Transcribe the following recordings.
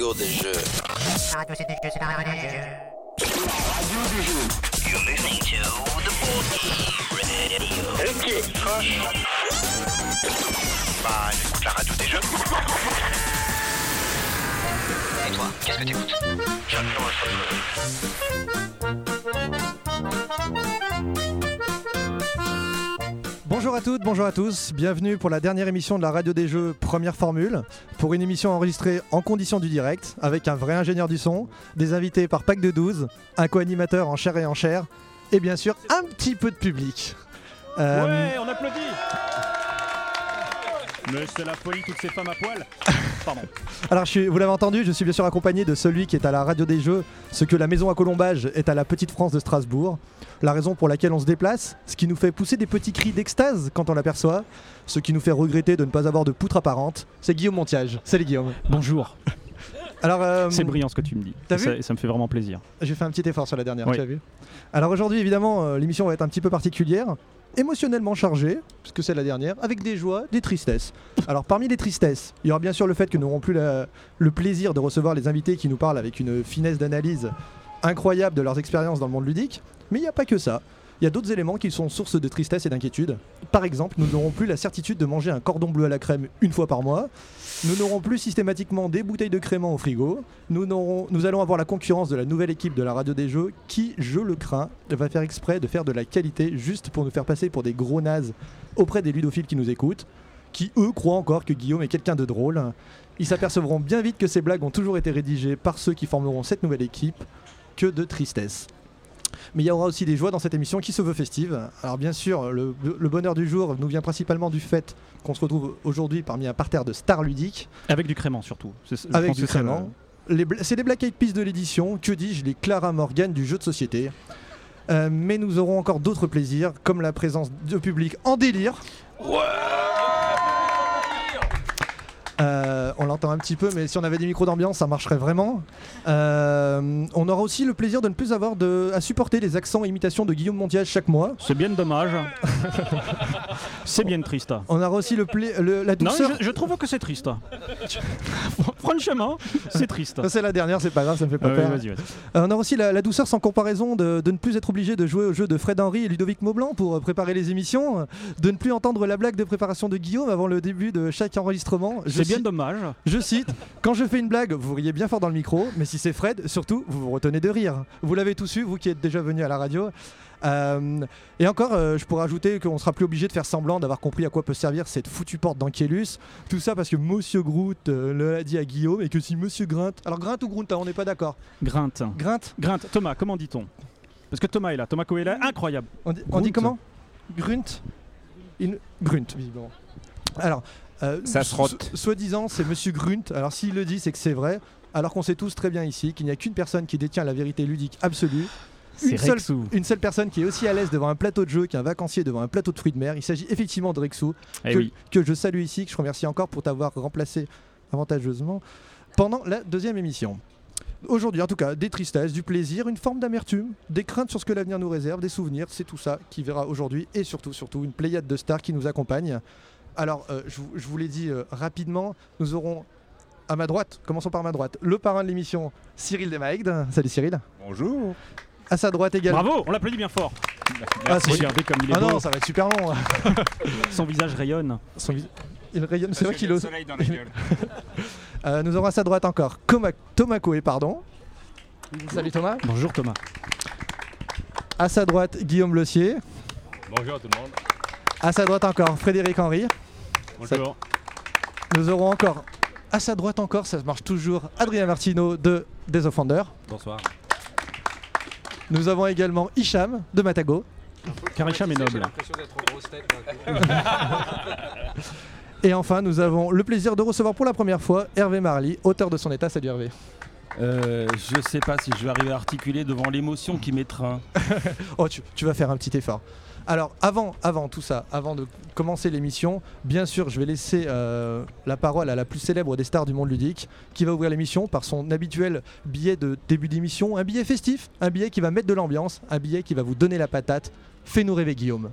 radio des jeux. Radio, c'est des jeux, c'est la radio des jeux. You're listening to the Board Radio. Ok, franche. Bah, j'écoute la radio des jeux. Et toi, qu'est-ce que t'écoutes J'adore ça. Bonjour à toutes, bonjour à tous, bienvenue pour la dernière émission de la radio des jeux première formule, pour une émission enregistrée en condition du direct, avec un vrai ingénieur du son, des invités par pack de 12, un co-animateur en chair et en chair, et bien sûr un petit peu de public. Euh, Ouais, on applaudit Mais c'est la folie, toutes ces femmes à poil Pardon. Alors je suis- vous l'avez entendu, je suis bien sûr accompagné de celui qui est à la radio des jeux, ce que la maison à Colombage est à la petite France de Strasbourg, la raison pour laquelle on se déplace, ce qui nous fait pousser des petits cris d'extase quand on l'aperçoit, ce qui nous fait regretter de ne pas avoir de poutre apparente, c'est Guillaume Montiage. Salut Guillaume. Bonjour. Alors euh, C'est brillant ce que tu me dis. Vu ça, me fait vraiment plaisir. J'ai fait un petit effort sur la dernière, Oui. tu as vu Alors aujourd'hui, évidemment, euh, l'émission va être un petit peu particulière, émotionnellement chargée, puisque c'est la dernière, avec des joies, des tristesses. Alors parmi les tristesses, il y aura bien sûr le fait que nous n'aurons plus le plaisir de recevoir les invités qui nous parlent avec une finesse d'analyse incroyable de leurs expériences dans le monde ludique, mais il n'y a pas que ça. Il y a d'autres éléments qui sont source de tristesse et d'inquiétude. Par exemple, nous n'aurons plus la certitude de manger un cordon bleu à la crème une fois par mois. Nous n'aurons plus systématiquement des bouteilles de crément au frigo. Nous, allons avoir la concurrence de la nouvelle équipe de la radio des jeux qui, je le crains, va faire exprès de faire de la qualité juste pour nous faire passer pour des gros nazes auprès des ludophiles qui nous écoutent, qui eux croient encore que Guillaume est quelqu'un de drôle. Ils s'apercevront bien vite que ces blagues ont toujours été rédigées par ceux qui formeront cette nouvelle équipe. Que de tristesse. Mais il y aura aussi des joies dans cette émission qui se veut festive. Alors bien sûr, le, le bonheur du jour nous vient principalement du fait qu'on se retrouve aujourd'hui parmi un parterre de stars ludiques, Avec du crément surtout. Avec du crément. Bla- C'est les Black Eyed Peas de l'édition, que dis-je, les Clara Morgan du jeu de société. Euh, mais nous aurons encore d'autres plaisirs, comme la présence de public en délire. Euh, on l'entend un petit peu, mais si on avait des micros d'ambiance, ça marcherait vraiment. Euh, on aura aussi le plaisir de ne plus avoir de, à supporter les accents et imitations de Guillaume Montiage chaque mois. C'est bien dommage. c'est bien triste. On aura aussi le pla- le- la Non, douceur. je, je trouve que c'est triste. Franchement, c'est triste. C'est la dernière, c'est pas grave, ça me fait pas Euh, peur. vas-y, vas-y. Euh, on a aussi la, la douceur sans comparaison de, de ne plus être obligé de jouer au jeu de Fred Henry et Ludovic Maublanc pour préparer les émissions, de ne plus entendre la blague de préparation de Guillaume avant le début de chaque enregistrement. Je C'est bien dommage. Je cite Quand je fais une blague, vous riez bien fort dans le micro, mais si c'est Fred, surtout, vous vous retenez de rire. Vous l'avez tous su, vous qui êtes déjà venu à la radio. Euh, et encore, euh, je pourrais ajouter qu'on sera plus obligé de faire semblant d'avoir compris à quoi peut servir cette foutue porte d'Ankelus. Tout ça parce que Monsieur Groot euh, l'a dit à Guillaume et que si Monsieur Grint. Alors Grint ou Grunt, hein, on n'est pas d'accord. Grinte. Grint, Grinte. Thomas, comment dit-on? Parce que Thomas est là. Thomas Coe est là. Incroyable. on dit, on dit Grunt. comment? Grunt. Grunt, visiblement. Alors, euh, Ça se rote. so- Soi-disant, c'est Monsieur Grunt. Alors, s'il le dit, c'est que c'est vrai. Alors qu'on sait tous très bien ici qu'il n'y a qu'une personne qui détient la vérité ludique absolue. Une seule, Rexou. une seule personne qui est aussi à l'aise devant un plateau de jeu qu'un vacancier devant un plateau de fruits de mer. Il s'agit effectivement de Rexou, Eh que, oui. que je salue ici, que je remercie encore pour t'avoir remplacé avantageusement pendant la deuxième émission. Aujourd'hui, en tout cas, des tristesses, du plaisir, une forme d'amertume, des craintes sur ce que l'avenir nous réserve, des souvenirs, c'est tout ça qui verra aujourd'hui et surtout, surtout, une pléiade de stars qui nous accompagne. Alors, euh, je, vous- je vous l'ai dit euh, rapidement, nous aurons à ma droite, commençons par ma droite, le parrain de l'émission, Cyril Demaigde. Salut Cyril. Bonjour. À sa droite également. Bravo, on l'applaudit bien fort. Ah, c'est- Regardez comme il est Ah beau. non, ça va être super long. Son visage rayonne. Son vis- Il rayonne, c'est vrai qu'il ose. soleil dans la gueule. Euh, nous aurons à sa droite encore Coma- Thomas Coé, pardon. Salut Thomas. Bonjour Thomas. À sa droite, Guillaume Lossier. Bonjour à tout le monde. À sa droite encore, Frédéric Henry. Bonjour. Nous aurons encore, à sa droite encore, ça marche toujours, Adrien Martino de Des Offenders. Bonsoir. Nous avons également Hicham de Matago. Karicham est noble. Et enfin, nous avons le plaisir de recevoir pour la première fois Hervé Marly, auteur de son état. Salut Hervé. Euh, je sais pas si je vais arriver à articuler devant l'émotion qui m'étreint. Oh, tu, tu vas faire un petit effort. Alors, avant, tout ça, avant de commencer l'émission, bien sûr, je vais laisser euh, la parole à la plus célèbre des stars du monde ludique, qui va ouvrir l'émission par son habituel billet de début d'émission, un billet festif, un billet qui va mettre de l'ambiance, un billet qui va vous donner la patate. Fais-nous rêver, Guillaume.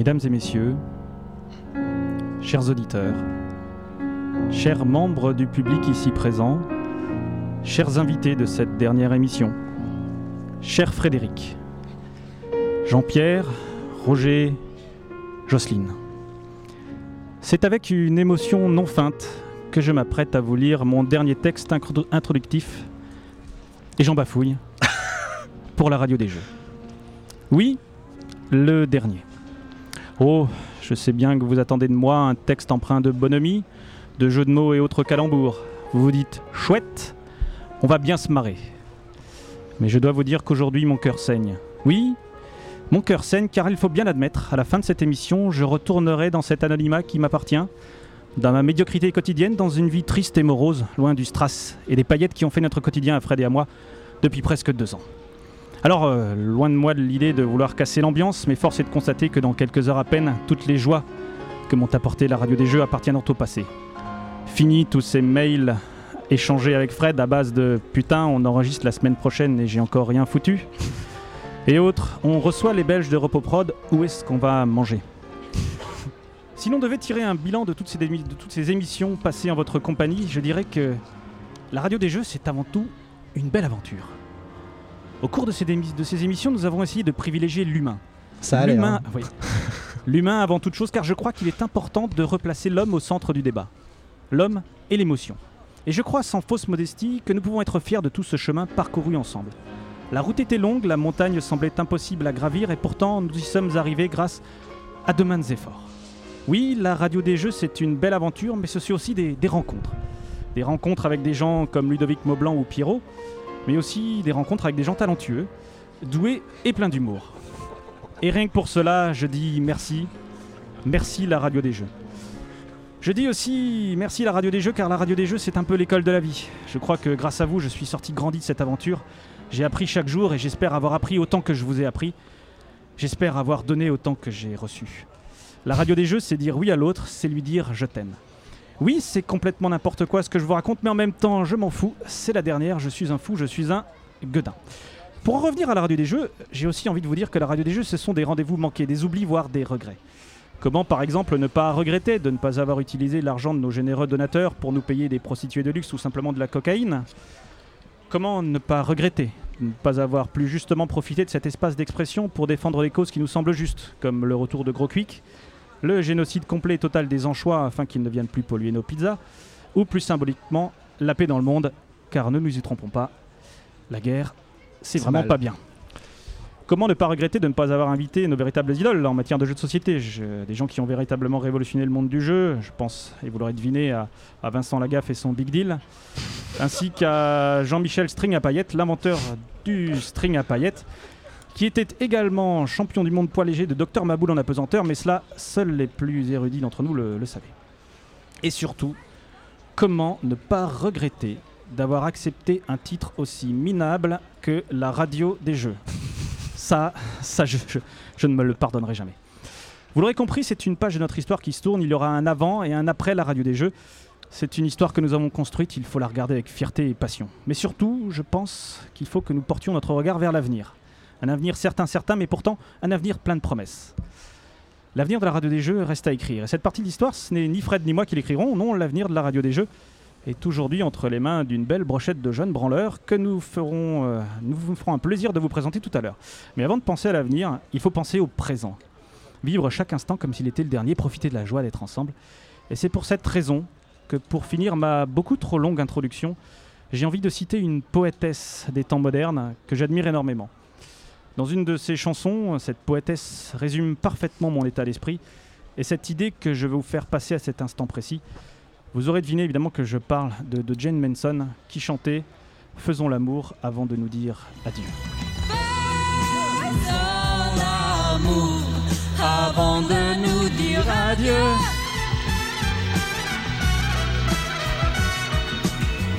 Mesdames et messieurs, chers auditeurs, chers membres du public ici présent, chers invités de cette dernière émission, cher Frédéric, Jean-Pierre, Roger, Jocelyne. C'est avec une émotion non feinte que je m'apprête à vous lire mon dernier texte introductif, et j'en bafouille, pour la radio des jeux. Oui, le dernier. Oh, je sais bien que vous attendez de moi un texte empreint de bonhomie, de jeux de mots et autres calembours. Vous vous dites, chouette, on va bien se marrer. Mais je dois vous dire qu'aujourd'hui mon cœur saigne. Oui, mon cœur saigne car il faut bien l'admettre, à la fin de cette émission, je retournerai dans cet anonymat qui m'appartient, dans ma médiocrité quotidienne, dans une vie triste et morose, loin du strass et des paillettes qui ont fait notre quotidien à Fred et à moi depuis presque deux ans. Alors, euh, loin de moi l'idée de vouloir casser l'ambiance, mais force est de constater que dans quelques heures à peine, toutes les joies que m'ont apporté la radio des jeux appartiendront au passé. Fini tous ces mails échangés avec Fred à base de putain, on enregistre la semaine prochaine et j'ai encore rien foutu. Et autres, on reçoit les Belges de Repoprod, où est-ce qu'on va manger? Si l'on devait tirer un bilan de toutes ces émissions passées en votre compagnie, je dirais que la radio des jeux, c'est avant tout une belle aventure. Au cours de ces, démi- de ces émissions, nous avons essayé de privilégier l'humain. Ça a l'air. L'humain, hein. oui. L'humain avant toute chose, car je crois qu'il est important de replacer l'homme au centre du débat. L'homme et l'émotion. Et je crois sans fausse modestie que nous pouvons être fiers de tout ce chemin parcouru ensemble. La route était longue, la montagne semblait impossible à gravir, et pourtant nous y sommes arrivés grâce à de maintes efforts. Oui, la radio des jeux, c'est une belle aventure, mais ce sont aussi des, des rencontres. Des rencontres avec des gens comme Ludovic Maublanc ou Pierrot, mais aussi des rencontres avec des gens talentueux, doués et pleins d'humour. Et rien que pour cela, je dis merci. Merci la radio des jeux. Je dis aussi merci la radio des jeux car la radio des jeux c'est un peu l'école de la vie. Je crois que grâce à vous je suis sorti grandi de cette aventure. J'ai appris chaque jour et j'espère avoir appris autant que je vous ai appris. J'espère avoir donné autant que j'ai reçu. La radio des jeux c'est dire oui à l'autre, c'est lui dire je t'aime. Oui, c'est complètement n'importe quoi ce que je vous raconte, mais en même temps je m'en fous. C'est la dernière, je suis un fou, je suis un gueudin. Pour en revenir à la radio des jeux, j'ai aussi envie de vous dire que la radio des jeux, ce sont des rendez-vous manqués, des oublis, voire des regrets. Comment par exemple ne pas regretter de ne pas avoir utilisé l'argent de nos généreux donateurs pour nous payer des prostituées de luxe ou simplement de la cocaïne? Comment ne pas regretter de ne pas avoir plus justement profité de cet espace d'expression pour défendre des causes qui nous semblent justes, comme le retour de Gros Quick, le génocide complet et total des anchois afin qu'ils ne viennent plus polluer nos pizzas, ou plus symboliquement, la paix dans le monde, car ne nous y trompons pas, la guerre, c'est vraiment mal. pas bien. Comment ne pas regretter de ne pas avoir invité nos véritables idoles en matière de jeux de société? Je- Des gens qui ont véritablement révolutionné le monde du jeu. Je pense, et vous l'aurez deviné, à, à Vincent Lagaffe et son Big Deal, ainsi qu'à Jean-Michel String à paillettes, l'inventeur du string à paillettes, qui était également champion du monde poids léger de Dr Maboul en apesanteur, mais cela, seuls les plus érudits d'entre nous le, savaient. Et surtout, comment ne pas regretter d'avoir accepté un titre aussi minable que la radio des jeux? Ça, ça je ne me le pardonnerai jamais. Vous l'aurez compris, c'est une page de notre histoire qui se tourne. Il y aura un avant et un après la radio des jeux. C'est une histoire que nous avons construite, il faut la regarder avec fierté et passion. Mais surtout, je pense qu'il faut que nous portions notre regard vers l'avenir. Un avenir certain, certain, mais pourtant un avenir plein de promesses. L'avenir de la radio des jeux reste à écrire. Et cette partie de l'histoire, ce n'est ni Fred ni moi qui l'écrirons. Non, l'avenir de la radio des jeux est aujourd'hui entre les mains d'une belle brochette de jeunes branleurs que nous ferons, euh, nous vous ferons un plaisir de vous présenter tout à l'heure. Mais avant de penser à l'avenir, il faut penser au présent. Vivre chaque instant comme s'il était le dernier, profiter de la joie d'être ensemble. Et c'est pour cette raison que pour finir ma beaucoup trop longue introduction, j'ai envie de citer une poétesse des temps modernes que j'admire énormément. Dans une de ses chansons, cette poétesse résume parfaitement mon état d'esprit et cette idée que je vais vous faire passer à cet instant précis. Vous aurez deviné évidemment que je parle de, Jane Manson qui chantait Faisons l'amour avant de nous dire adieu. l'amour avant de nous dire adieu.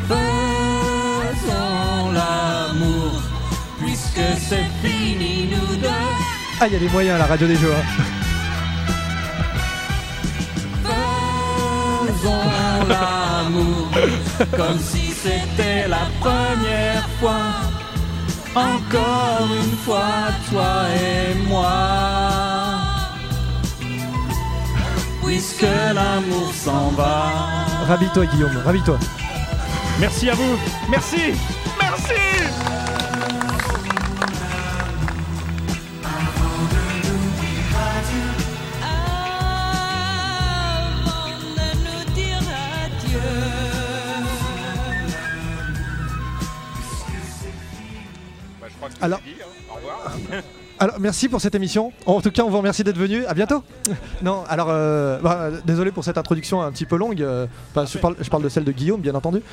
Faisons l'amour puisque c'est fini. Ah, il y a des moyens à la radio des jeux. hein. Faisons l'amour comme si c'était la première fois. Encore une fois, toi et moi. puisque l'amour s'en va. Ravis-toi, Guillaume, ravis-toi. Merci à vous. Merci. Avant Alors- dit, hein. Au revoir. Alors, merci pour cette émission. En tout cas, on vous remercie d'être venu. À bientôt. non, alors, euh, bah, désolé pour cette introduction un petit peu longue. euh, bah, je, parle, je parle de celle de Guillaume, bien entendu.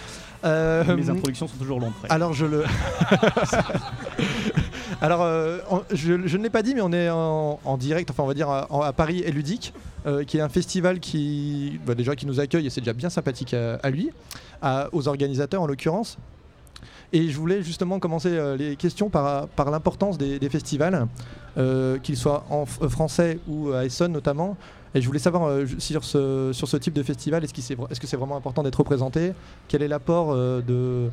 Euh, Mes introductions sont toujours longues. Alors, je le. alors, euh, on- je, je ne l'ai pas dit, mais on est en, en direct, enfin, on va dire à, Paris et Ludique, euh, qui est un festival qui, bah, déjà, qui nous accueille et c'est déjà bien sympathique à, à lui, à- aux organisateurs en l'occurrence. Et je voulais justement commencer euh, les questions par, l'importance des, festivals, euh, qu'ils soient en euh, français ou à Essonne notamment. Et je voulais savoir sur, ce, sur ce type de festival, est-ce que c'est vraiment important d'être représenté? Quel est l'apport de,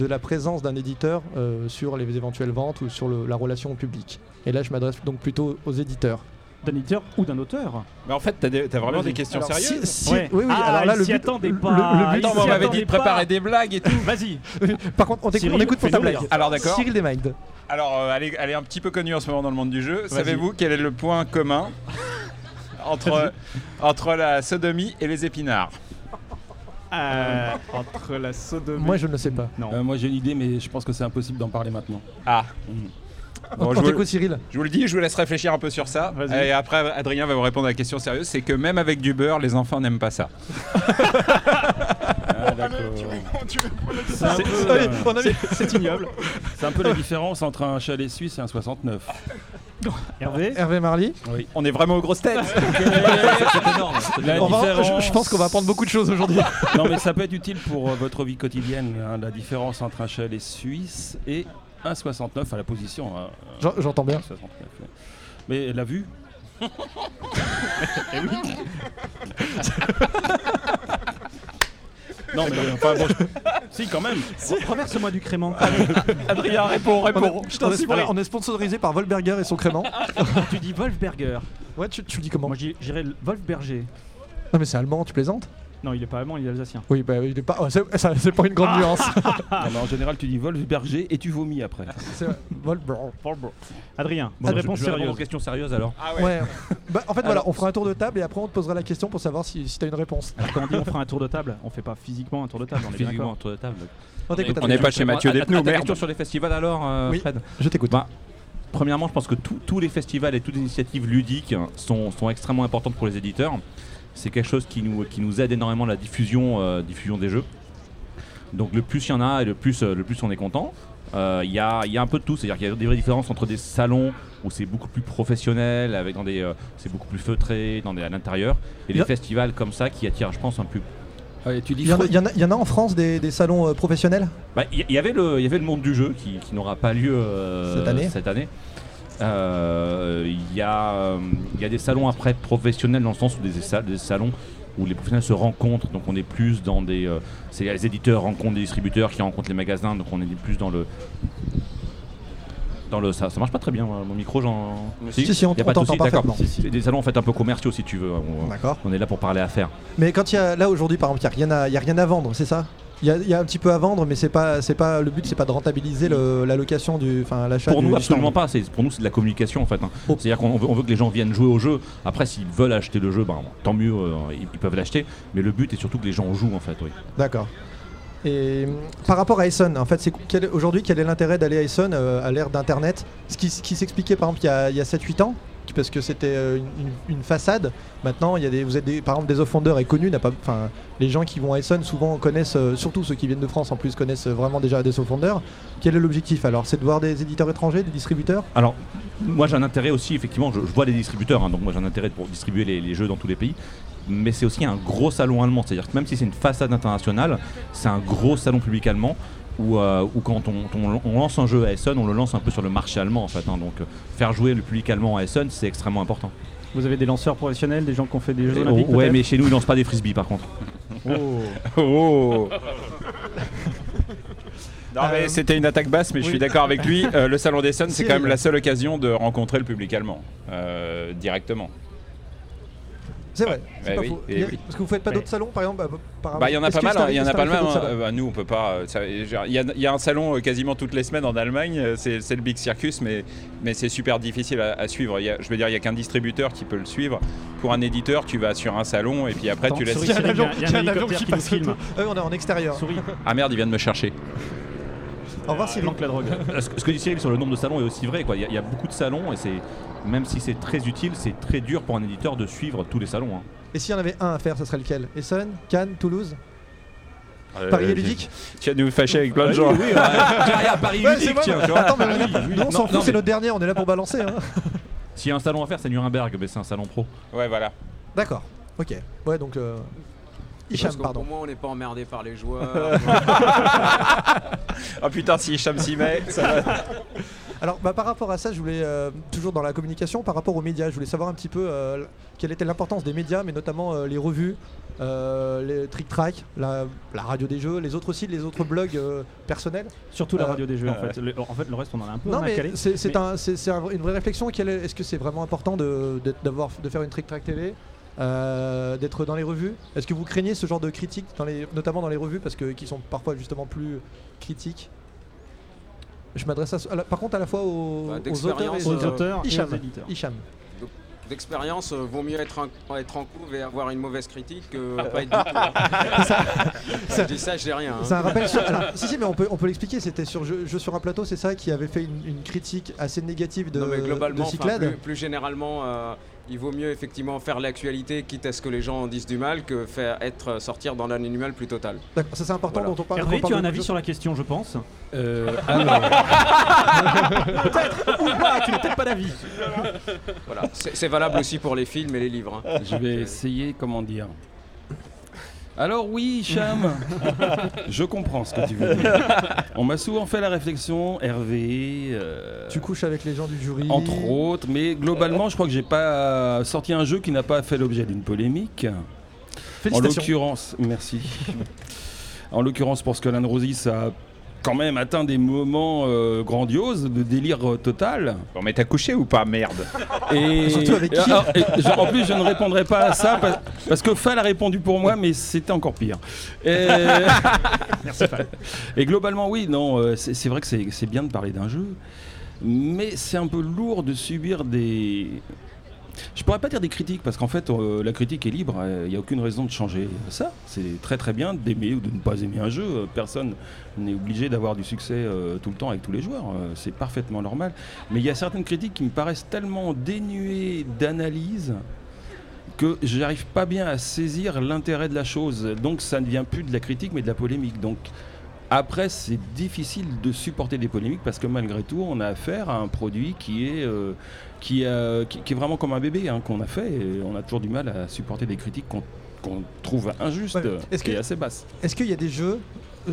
la présence d'un éditeur sur les éventuelles ventes ou sur la relation au public? Et là, je m'adresse donc plutôt aux éditeurs. D'un éditeur ou d'un auteur. Mais en fait, t'as des- t'as vraiment Vas-y. des questions Alors, sérieuses si- Ouais. Oui, oui, Ah, alors là, le but, attendait le- pas. le- but- on m'avait dit de préparer pas. des blagues et tout. Vas-y. Par contre, on, t'écoute- Cyril, on écoute pour ta blague. Alors d'accord. Cyril Desmagdes. Alors, euh, elle, est, elle est un petit peu connue en ce moment dans le monde du jeu. Savez-vous quel est le point commun entre, entre la sodomie et les épinards Euh, entre la sodomie. Moi, je ne le sais pas. Non. Euh, moi j'ai une idée, mais je pense que c'est impossible d'en parler maintenant. Ah. Mhm. Bon, on je, vous, t'écoute, Cyril. je vous le dis, je vous laisse réfléchir un peu sur ça. Et après, Adrien va vous répondre à la question sérieuse. C'est que même avec du beurre, les enfants n'aiment pas ça. Ah, d'accord. C'est ignoble. c'est un peu la différence entre un chalet suisse et un 69. Hervé? Hervé Marly? Oui. On est vraiment aux grosses têtes. Je pense qu'on va apprendre beaucoup de choses aujourd'hui. Non, mais ça peut être utile pour euh, votre vie quotidienne. hein, la différence entre un chalet suisse et un 69 à la position. hein, J'en- J'entends bien. un 69, ouais. Mais la vue Non, mais enfin bon. je- Si, quand même. Reverse-moi du crément. Adrien, réponds, On est, Je on t'en est- supplie. on est sponsorisé par Volberger et son crément. tu dis Wolfberger. Ouais, tu, tu le dis comment Moi j'i- j'irais le Wolfberger. Non, mais c'est allemand, tu plaisantes? Non, il est pas allemand, il est alsacien. Oui, bah il est pas. oh, c'est ça, c'est pas une grande nuance. Non, mais en général, tu dis Wolf berger et tu vomis après. C'est vrai. Volberger. Adrien, Bon, une je- réponse je vais répondre sérieuse. aux questions sérieuses alors. Ah ouais. Ouais. Bah, en fait, voilà, on fera un tour de table et après on te posera la question pour savoir si, si t'as une réponse. Alors, quand on dit on fera un tour de table, on fait pas physiquement un tour de table, on est bien Physiquement d'accord. autour de table. On t'écoute. On Adrien. n'est pas chez Mathieu Despnous, merde. question sur les festivals alors, euh, Oui. Fred Je t'écoute. Bah, Premièrement, je pense que tous- tous les festivals et toutes les initiatives ludiques sont, sont extrêmement importantes pour les éditeurs. C'est quelque chose qui nous, qui nous aide énormément à la diffusion, euh, diffusion des jeux. Donc le plus il y en a et le plus, euh, le plus on est content. Euh, Il y, a, il y a un peu de tout, c'est-à-dire qu'il y a des vraies différences entre des salons où c'est beaucoup plus professionnel, avec dans des, euh, c'est beaucoup plus feutré, dans des, à l'intérieur, et des festivals comme ça qui attirent, je pense, un public. Ouais, tu dis Il y, en a, Freud- il y en a- il y en a en France des, des salons euh, professionnels? Bah, Il y, y avait le, il y avait le monde du jeu qui, qui n'aura pas lieu euh, Cette année cette année. Euh, Il y, a, euh, y a des salons après professionnels dans le sens où des, salons où les professionnels se rencontrent. Donc on est plus dans des. euh, c'est les éditeurs rencontrent des distributeurs qui rencontrent les magasins. Donc on est plus dans le. Dans le, ça, ça marche pas très bien, mon micro, j'en. Si, si, pas on de t'entend parfaitement. C'est des salons en fait un peu commerciaux si tu veux. D'accord. on est là pour parler affaires. Mais quand il y a là aujourd'hui, par exemple, il n'y a, a rien à vendre, c'est ça? Il y, a, il y a un petit peu à vendre, mais c'est pas, c'est pas le but, c'est pas de rentabiliser le- la location du, enfin l'achat. Pour du- nous, du absolument stand. pas. C'est, pour nous, c'est de la communication en fait. hein. Oh. C'est-à-dire qu'on veut, on veut que les gens viennent jouer au jeu. Après, s'ils veulent acheter le jeu, ben, tant mieux, euh, ils, ils peuvent l'acheter. Mais le but est surtout que les gens jouent en fait. Oui. D'accord. Et hum, par rapport à Essonne, en fait, aujourd'hui quel est l'intérêt d'aller à Essonne euh, à l'ère d'Internet? Ce qui, s'expliquait par exemple il y a, il y a 7-8 ans, parce que c'était euh, une, façade. Maintenant, il y a des, vous êtes des, par exemple des n'a pas- Enfin, les gens qui vont à Essonne souvent connaissent, euh, surtout ceux qui viennent de France en plus, connaissent vraiment déjà des off-fonders. Quel est l'objectif alors? C'est de voir des éditeurs étrangers, des distributeurs? Alors, moi j'ai un intérêt aussi, effectivement, je, vois les distributeurs, hein, donc moi j'ai un intérêt pour distribuer les jeux dans tous les pays. Mais c'est aussi un gros salon allemand, c'est-à-dire que même si c'est une façade internationale, c'est un gros salon public allemand où, euh, où quand on, on- on lance un jeu à Essen, on le lance un peu sur le marché allemand en fait. hein. donc euh, faire jouer le public allemand à Essen, c'est extrêmement important. Vous avez des lanceurs professionnels, des gens qui ont fait des Jeux Et- Olympiques ouais, peut-être mais chez nous ils lancent pas des frisbees par contre. Oh. Oh Non mais Euh, c'était une attaque basse, mais je suis d'accord avec lui. Euh, le salon d'Essonne, c'est Si, quand même la seule occasion de rencontrer le public allemand euh, directement. C'est vrai, c'est pas oui, faux. oui. Parce que vous faites pas d'autres salons, par exemple bah, Bah, il y en a pas mal, hein, il y en a pas le arrivé même. d'autres hein. bah, nous, on peut pas. euh, Il y, a- il y a un salon euh, quasiment toutes les semaines en Allemagne, euh, c'est le Big Circus, mais, mais c'est super difficile à, à suivre. Il y a- je veux dire, il n'y a qu'un distributeur qui peut le suivre. Pour un éditeur, tu vas sur un salon et puis après, Attends, tu laisses. Il y a un avion, qui passe. Ah oui, on est en extérieur. Ah merde, il vient de me chercher. Au revoir Cyril. la drogue. Ce que ce que dit Cyril sur le nombre de salons est aussi vrai. quoi. Il y, a- il y a beaucoup de salons et c'est même si c'est très utile, c'est très dur pour un éditeur de suivre tous les salons. hein. Et s'il y en avait un à faire, ça serait lequel? Essen, Cannes, Toulouse? Euh, Paris et Ludique Tu vas nous fâcher avec plein de gens. oui, à Paris Ouais, tiens, tu vois. Attends, mais Ah oui, oui. nous on s'en Non, fout, non, c'est mais notre dernier, on est là pour balancer. hein. S'il y a un salon à faire, c'est Nuremberg, mais c'est un salon pro. Ouais, voilà. D'accord, ok. Ouais, donc. Euh... Hicham, pardon. moins on n'est pas emmerdé par les joueurs. Oh putain, si Hicham s'y met, ça va. Alors, bah, par rapport à ça, je voulais, euh, toujours dans la communication, par rapport aux médias, je voulais savoir un petit peu euh, quelle était l'importance des médias, mais notamment euh, les revues, euh, les Trick Track, la, la radio des jeux, les autres sites, les autres blogs euh, personnels. Surtout la Euh, radio des jeux, en ouais. fait. Le, en fait, le reste, on en a un peu Non, mais c'est Mais- un- une vraie réflexion. Est- Est-ce que c'est vraiment important de, de faire une Trick Track TV euh, d'être dans les revues Est-ce que vous craignez ce genre de critiques, dans les, notamment dans les revues, parce que qui sont parfois justement plus critiques? Je m'adresse par contre à la fois aux, Bah, aux auteurs et aux euh, auteurs et Hicham. aux éditeurs. Hicham. D'expérience, euh, vaut mieux être, un- être en couve et avoir une mauvaise critique que pas être du tout. hein. je dis ça, je dis rien. hein. C'est un rappel sur. alors, si, si, mais on peut, on peut l'expliquer. C'était sur Jeu, Jeu sur un plateau, c'est ça, qui avait fait une, une critique assez négative de, Non, mais de globalement, enfin, Cyclade. plus, plus généralement, euh, il vaut mieux effectivement faire l'actualité, quitte à ce que les gens en disent du mal, que faire être sortir dans l'anonymat plus total. D'accord, ça c'est important Voilà. dont on parle. Hervé, quand on tu as parle un de avis sur la question, je pense. Euh, alors, Ou pas, tu n'as peut-être pas d'avis. Voilà. C'est c'est valable aussi pour les films et les livres. hein. je vais essayer, comment dire. Alors oui, Cham, je comprends ce que tu veux dire. On m'a souvent fait la réflexion, Hervé, euh, Tu couches avec les gens du jury. entre autres, mais globalement, je crois que j'ai pas sorti un jeu qui n'a pas fait l'objet d'une polémique. En Félicitations. l'occurrence, merci. en l'occurrence, pour Skull and Roses, ça a quand même atteint des moments euh, grandioses de délire euh, total. Bon, mais t'as couché ou pas Merde. Et, Surtout avec qui alors, et je- en plus, je ne répondrai pas à ça parce, parce que Fall a répondu pour moi, mais c'était encore pire. Et, et globalement, oui, non, euh, c'est c'est vrai que c'est c'est bien de parler d'un jeu, mais c'est un peu lourd de subir des. Je pourrais pas dire des critiques parce qu'en fait euh, la critique est libre, il n'y a aucune raison de changer ça. C'est très très bien d'aimer ou de ne pas aimer un jeu. euh, Personne n'est obligé d'avoir du succès euh, tout le temps avec tous les joueurs. euh, c'est parfaitement normal. Mais il y a certaines critiques qui me paraissent tellement dénuées d'analyse que je n'arrive pas bien à saisir l'intérêt de la chose. Donc ça ne vient plus de la critique mais de la polémique. Donc après, c'est difficile de supporter des polémiques parce que malgré tout, on a affaire à un produit qui est, euh, qui, a- qui- qui est vraiment comme un bébé hein, qu'on a fait. Et on a toujours du mal à supporter des critiques qu'on trouve injustes Ouais, est-ce que- et assez basses. Est-ce qu'il y a des jeux,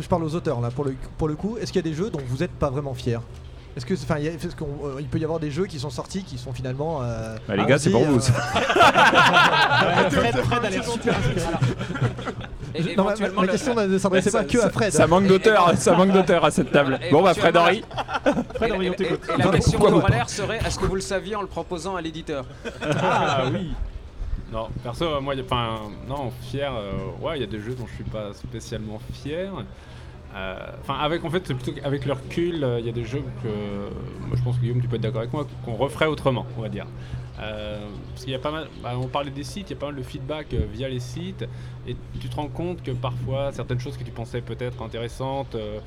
je parle aux auteurs là pour le, pour le coup, est-ce qu'il y a des jeux dont vous n'êtes pas vraiment fiers? Est-ce que, enfin, il y a- parce qu'on, euh, il peut y avoir des jeux qui sont sortis qui sont finalement. euh, Bah, les gars, c'est pour vous, euh, ça. Fred, Fred a l'air super inspiré. Et Non, ma- éventuellement, ma le- question ne s'adressait pas que à Fred. Ça manque d'auteur, ça manque d'auteur à cette table. Bon bah Fred Henry. Fred, Henry, on t'écoute. la question corollaire serait est-ce que vous le saviez en le proposant à l'éditeur? Ah oui. Non, perso, moi, enfin, non, fier, euh, ouais, il y a des jeux dont je suis pas spécialement fier. Euh, Enfin, avec, en fait, c'est plutôt avec le recul, euh, il y a des jeux que, moi, je pense que Guillaume, tu peux être d'accord avec moi, qu'on referait autrement, on va dire. Euh, parce qu'il y a pas mal, bah, on parlait des sites, il y a pas mal de feedback euh, via les sites, et tu te rends compte que parfois, certaines choses que tu pensais peut-être intéressantes, euh,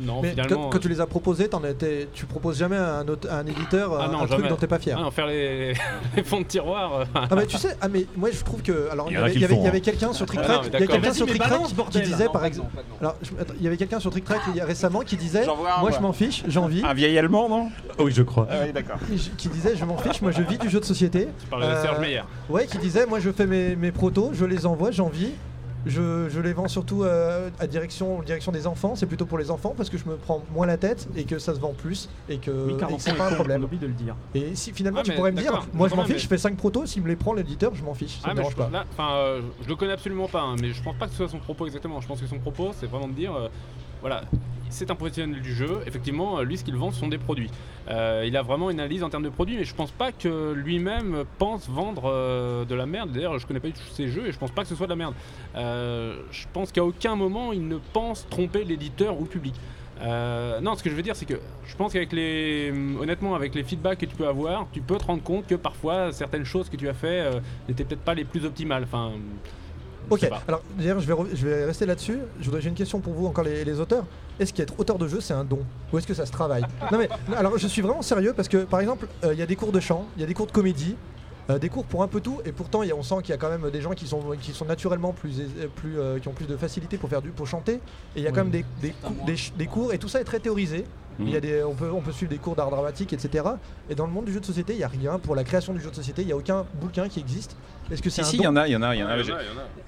non, Mais finalement. quand, quand tu les as proposés, étais- tu proposes jamais à un, autre- à un éditeur Ah un- non, un truc dont t'es pas fier. Ah non, faire les, les fonds de tiroir. euh, Ah mais tu sais, ah mais moi je trouve que alors Il y avait, y hein. quelqu'un sur Trick Ah Track, non, mais il y a quelqu'un sur Trick Track qui disait Non, par exemple, alors il y avait quelqu'un sur Trick Track il y a récemment qui disait, J'en moi je m'en fiche, j'ai envie, Un vieil allemand, non? Oui, je crois. Ah oui, d'accord. qui disait je m'en fiche, moi je vis du jeu de société. Tu parles de Euh, Serge Meyer. Ouais, qui disait moi je fais mes, mes protos, je les envoie, j'ai envie. Je, je les vends surtout euh, à direction, direction des enfants, c'est plutôt pour les enfants parce que je me prends moins la tête et que ça se vend plus et que, Oui, car et que l'enfant c'est pas un problème. oublie de le dire. Et si finalement Ah, tu pourrais me dire, moi je m'en fiche, mais- je fais 5 protos, s'il me les prend l'éditeur, je m'en fiche, ça Ah, me dérange je, pas. là, enfin, euh, je le connais absolument pas, hein, mais je pense pas que ce soit son propos exactement. Je pense que son propos, c'est vraiment de dire, euh, voilà, c'est un professionnel du jeu. Effectivement, euh, lui, ce qu'il vend, ce sont des produits. Euh, il a vraiment une analyse en termes de produits, mais je pense pas que lui-même pense vendre euh, de la merde. D'ailleurs, je connais pas du tout ses jeux et je pense pas que ce soit de la merde. Je pense qu'à aucun moment il ne pense tromper l'éditeur ou le public. Non, ce que je veux dire, c'est que je pense qu'avec les, honnêtement, avec les feedbacks que tu peux avoir, tu peux te rendre compte que parfois certaines choses que tu as fait n'étaient peut-être pas les plus optimales. Ok, alors d'ailleurs je vais, re- je vais rester là-dessus. Je voudrais- J'ai une question pour vous encore les, les auteurs. Est-ce qu'être auteur de jeu c'est un don? Ou est-ce que ça se travaille? Non mais alors je suis vraiment sérieux parce que par exemple euh, il y a des cours de chant, il y a des cours de comédie, euh, des cours pour un peu tout et pourtant il y a- on sent qu'il y a quand même des gens qui sont, qui sont naturellement plus, euh, qui ont plus de facilité pour faire du pour chanter et il y a quand même des, des, cou- des ch- des cours et tout ça est très théorisé. Il y a des, on, peut, on peut suivre des cours d'art dramatique, etc. Et dans le monde du jeu de société, il n'y a rien pour la création du jeu de société. Il n'y a aucun bouquin qui existe. Est-ce que c'est Si, un si, don il y en a, il y en a, il y en a. Il y en a,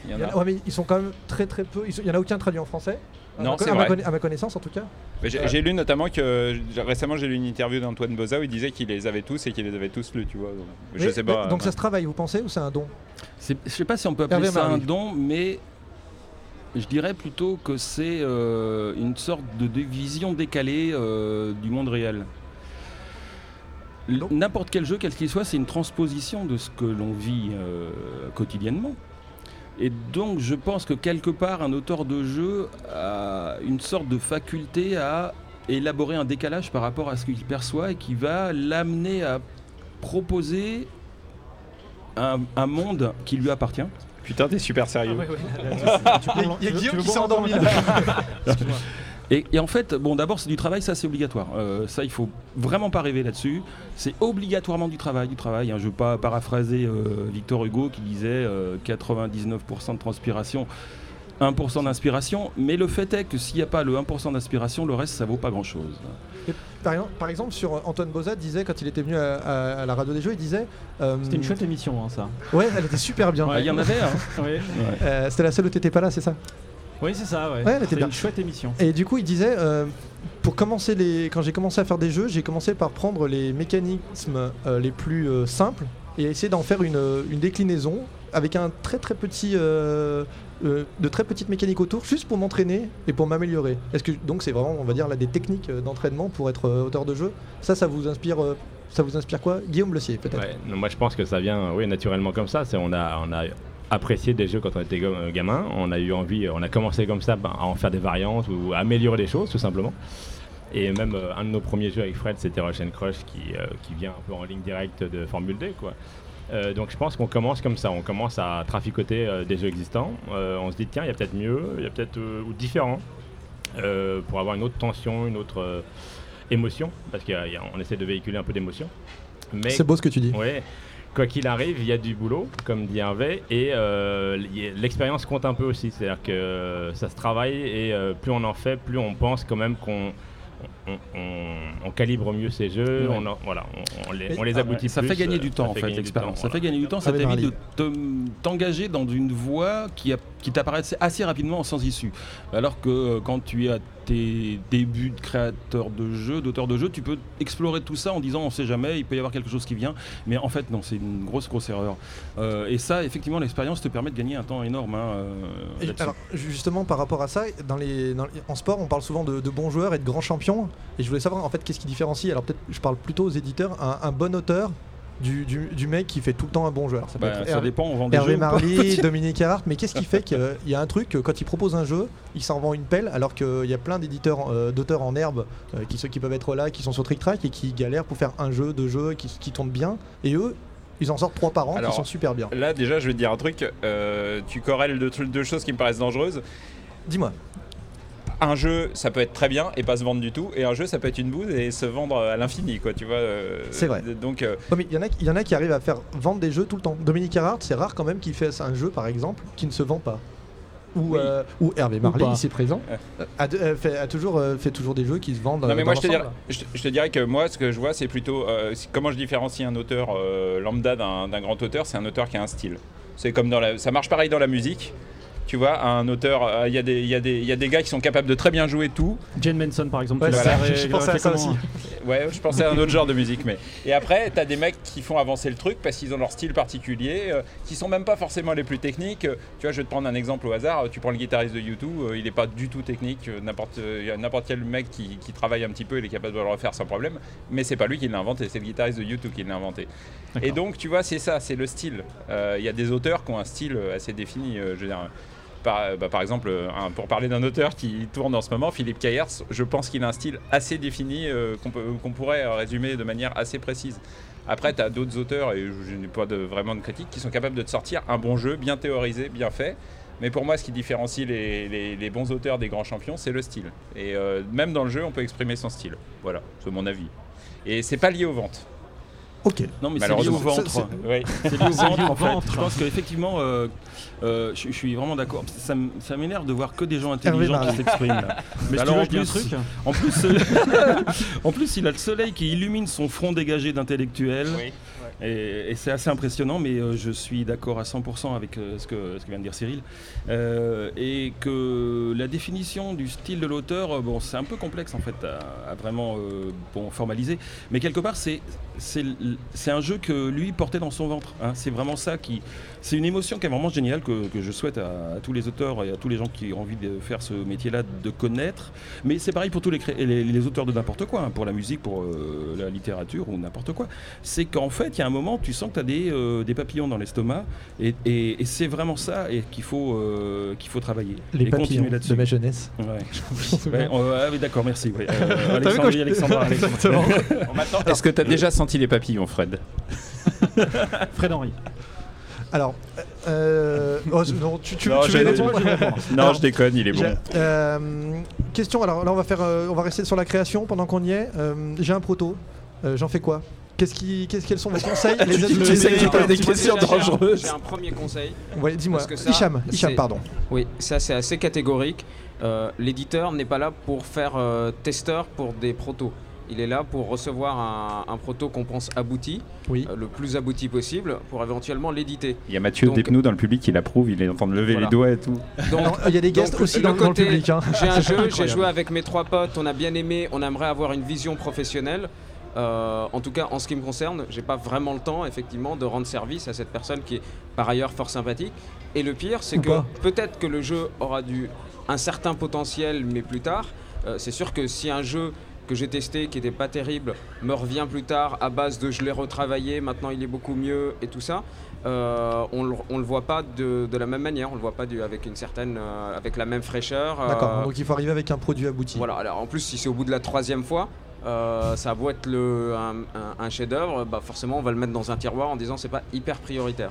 il il il ouais, mais ils sont quand même très très peu. Il y en a aucun traduit en français Non, c'est à ma, vrai. conna- à ma connaissance en tout cas. J'ai j'ai lu notamment que récemment j'ai lu une interview d'Antoine Boza où il disait qu'il les avait tous et qu'il les avait tous lus, tu vois. donc, je sais pas. mais- donc euh, ça se travaille, vous pensez, ou c'est un don? C'est- Je sais pas si on peut appeler Hervé ça un don, mais je dirais plutôt que c'est euh, une sorte de, de vision décalée euh, du monde réel. N'importe quel jeu, quel qu'il soit, c'est une transposition de ce que l'on vit euh, quotidiennement. Et donc je pense que quelque part, un auteur de jeu a une sorte de faculté à élaborer un décalage par rapport à ce qu'il perçoit et qui va l'amener à proposer un, un monde qui lui appartient. Putain, t'es super sérieux. Il y a Guillaume qui s'est endormi là. Et, et en fait, bon, d'abord, c'est du travail, ça c'est obligatoire. Euh, ça, il faut vraiment pas rêver là-dessus. C'est obligatoirement du travail, du travail. hein. Je veux pas paraphraser euh, Victor Hugo qui disait euh, 99% de transpiration, 1% d'inspiration. Mais le fait est que s'il n'y a pas le 1% d'inspiration, le reste, ça vaut pas grand-chose. Par exemple, par exemple, sur euh, Antoine Boza disait quand il était venu à, à- à la radio des jeux, il disait. euh, C'était une chouette émission, hein, ça. Ouais, elle était super bien. Il y en avait, hein. Oui, Euh, C'était la seule où t'étais pas là, c'est ça? Oui c'est ça, ouais. Ouais, elle était C'est bien. une chouette émission. Et du coup, il disait, euh, pour commencer les, quand j'ai commencé à faire des jeux, j'ai commencé par prendre les mécanismes euh, les plus euh, simples et essayer d'en faire une, une déclinaison avec un très très petit, euh, euh, de très petites mécaniques autour, juste pour m'entraîner et pour m'améliorer. Est-ce que donc c'est vraiment, on va dire des techniques euh, d'entraînement pour être euh, auteur de jeu? Ça, ça vous inspire Ça vous inspire quoi? Guillaume Blessier, peut-être moi je pense que ça vient oui, naturellement comme ça. C'est, on, a, on a apprécié des jeux quand on était gamin. On a eu envie, on a commencé comme ça ben, à en faire des variantes ou à améliorer les choses tout simplement. Et même un de nos premiers jeux avec Fred, c'était Rush and Crush qui, qui vient un peu en ligne directe de Formule D. Quoi. Euh, donc je pense qu'on commence comme ça, on commence à traficoter euh, des jeux existants. Euh, on se dit tiens, il y a peut-être mieux, il y a peut-être ou différent pour avoir une autre tension, une autre émotion, parce qu'on essaie de véhiculer un peu d'émotion. C'est beau ce que tu dis. Ouais. Quoi qu'il arrive, il y a du boulot, comme dit Hervé, et l'expérience compte un peu aussi. C'est-à-dire que ça se travaille et plus on en fait, plus on pense quand même qu'on on, on- on calibre mieux ces jeux, Ouais. on, en- voilà, on, on les, Mais- on les aboutit Ça plus, fait gagner euh, du ça temps en fait l'expérience. Ça fait gagner du temps, ça t'évite de t'engager dans une voie qui, a- qui t'apparaît assez rapidement sans issue. Alors que euh, quand tu es à tes débuts de créateur de jeu, d'auteur de jeu, tu peux explorer tout ça en disant on sait jamais, il peut y avoir quelque chose qui vient. Mais en fait non, c'est une grosse grosse erreur. Euh, et ça, effectivement, l'expérience te permet de gagner un temps énorme. hein, euh, alors, justement, par rapport à ça, dans les, dans les- en sport, on parle souvent de, de bons joueurs et de grands champions. Et je voulais savoir, en fait, qu'est-ce qui différencie Alors, peut-être, je parle plutôt aux éditeurs, un, un bon auteur du, du- du mec qui fait tout le temps un bon joueur. Ça peut Bah, être ça Hervé, dépend, on vend des Hervé jeux pas Marly, Dominique Erhardt, mais qu'est-ce qui fait qu'il y a un truc, que quand il propose un jeu, il s'en vend une pelle, alors qu'il y a plein d'éditeurs, euh, d'auteurs en herbe, euh, qui, ceux qui peuvent être là, qui sont sur Trick Track et qui galèrent pour faire un jeu, deux jeux, qui, qui tournent bien. Et eux, ils en sortent trois par an, Alors, qui sont super bien. Là, déjà, je vais te dire un truc. euh, tu corrèles deux, deux choses qui me paraissent dangereuses. Dis-moi. Un jeu, ça peut être très bien et pas se vendre du tout. Et un jeu, ça peut être une bouse et se vendre à l'infini, quoi. Tu vois. euh, C'est vrai. Donc, euh, Ouais, mais il y, en a, il y en a qui arrivent à faire vendre des jeux tout le temps. Dominique Erhardt, c'est rare quand même qu'il fasse un jeu, par exemple, qui ne se vend pas. Ou, Oui. euh, ou Hervé Marley, pas. ici présent, Ouais. a, de- euh, fait, a toujours, euh, fait toujours des jeux qui se vendent. Non euh, mais dans moi je te, dirais, je, te- je te dirais que moi ce que je vois c'est plutôt euh, comment je différencie un auteur euh, lambda d'un d'un grand auteur c'est un auteur qui a un style c'est comme dans la ça marche pareil dans la musique tu vois, à un auteur. euh, Il y, a des- il y, a des- il y a des gars qui sont capables de très bien jouer tout. Jane Manson par exemple. Ouais, tu l'as ça, ré- je pensais à ça aussi. Ouais, je pensais à un autre genre de musique, mais. Et après, t'as des mecs qui font avancer le truc parce qu'ils ont leur style particulier, euh, qui sont même pas forcément les plus techniques. Euh, Tu vois, je vais te prendre un exemple au hasard. Tu prends le guitariste de U2, euh, il est pas du tout technique. Euh, N'importe, euh, y a n'importe quel mec qui, qui travaille un petit peu, il est capable de le refaire sans problème. Mais c'est pas lui qui l'a inventé, c'est le guitariste de U2 qui l'a inventé. Et donc, tu vois, c'est ça, c'est le style. Euh, Il y a des auteurs qui ont un style euh, assez défini. euh, je veux dire. Par, bah, par exemple, euh, un- pour parler d'un auteur qui tourne en ce moment, Philippe Kayers, je pense qu'il a un style assez défini euh, qu'on peut- qu'on pourrait euh, résumer de manière assez précise. Après, tu as d'autres auteurs, et je, n'ai pas de, vraiment de critique, qui sont capables de te sortir un bon jeu, bien théorisé, bien fait. Mais pour moi, ce qui différencie les, les- les bons auteurs des grands champions, c'est le style. Et euh, même dans le jeu, on peut exprimer son style. Voilà, c'est mon avis. Et c'est pas lié aux ventes. Ok. Non, mais c'est lié au ventre. C'est- lié au ventre, en fait. Je pense qu'effectivement, euh, euh, je je suis vraiment d'accord. Ça, m'énerve de voir que des gens Hervé intelligents qui s'expriment. là. Mais Alors, tu veux, en plus, truc. en plus, euh, en plus, il a le soleil qui illumine son front dégagé d'intellectuel. Oui. Et, c'est assez impressionnant, mais euh, je suis d'accord à 100% avec euh, ce, que, ce que vient de dire Cyril. Euh, et que la définition du style de l'auteur, bon, c'est un peu complexe en fait à, vraiment bon, formaliser. Mais quelque part, c'est un jeu que lui portait dans son ventre. hein. C'est vraiment ça qui. C'est une émotion qui est vraiment géniale que, que je souhaite à, tous les auteurs et à tous les gens qui ont envie de faire ce métier-là de connaître. Mais c'est pareil pour tous les, les, auteurs de n'importe quoi, hein, pour la musique, pour la littérature ou n'importe quoi. C'est qu'en fait, il y a un moment, tu sens que tu as des, euh, des papillons dans l'estomac et, et- et c'est vraiment ça et qu'il faut, euh, qu'il faut travailler. Les et papillons continuer là-dessus. de ma jeunesse. Ouais. Ouais, on- ah oui, d'accord, merci. ouais. Euh, Alexandrie, Alexandra, Alexandra. Est-ce que tu as déjà senti les papillons, Fred? Fred Henry. Alors, euh, oh, non, tu, tu, Non, tu j'ai- veux répondre, je vais répondre. Non, Alors, je déconne, il est bon. euh, question. Alors là, on va faire, euh, on va rester sur la création pendant qu'on y est. Euh, J'ai un proto. Euh, J'en fais quoi? Qu'est-ce qui, qu'est-ce quels sont vos conseils Les- Tu- le- tu sais que tu poses des questions déjà, j'ai un- dangereuses. J'ai un premier conseil. Ouais, dis-moi. Parce que ça, Hicham, Hicham, c'est- pardon. Oui, ça c'est assez catégorique. Euh, L'éditeur n'est pas là pour faire euh, testeur pour des protos. Il est là pour recevoir un, un proto qu'on pense abouti, Oui. euh, le plus abouti possible, pour éventuellement l'éditer. Il y a Mathieu Donc- Despnous dans le public qui l'approuve, il est en train de lever Voilà. les doigts et tout. Donc, Il y a des guests donc, aussi le dans, dans le côté, public. hein. J'ai un C'est jeu, j'ai incroyable. joué avec mes trois potes, on a bien aimé, on aimerait avoir une vision professionnelle. Euh, en tout cas, en ce qui me concerne, j'ai pas vraiment le temps, effectivement, de rendre service à cette personne qui est par ailleurs fort sympathique. Et le pire, c'est que peut-être que le jeu aura du un certain potentiel, mais plus tard. Euh, c'est sûr que si un jeu que j'ai testé qui n'était pas terrible me revient plus tard à base de je l'ai retravaillé, maintenant il est beaucoup mieux et tout ça, euh, on le, on le voit pas de, de la même manière, on le voit pas du, avec une certaine, euh, avec la même fraîcheur. D'accord. Donc il faut arriver avec un produit abouti. voilà, alors en plus, si c'est au bout de la troisième fois, euh, ça a beau être le, un, un- un chef-d'œuvre, bah forcément, on va le mettre dans un tiroir en disant c'est pas hyper prioritaire.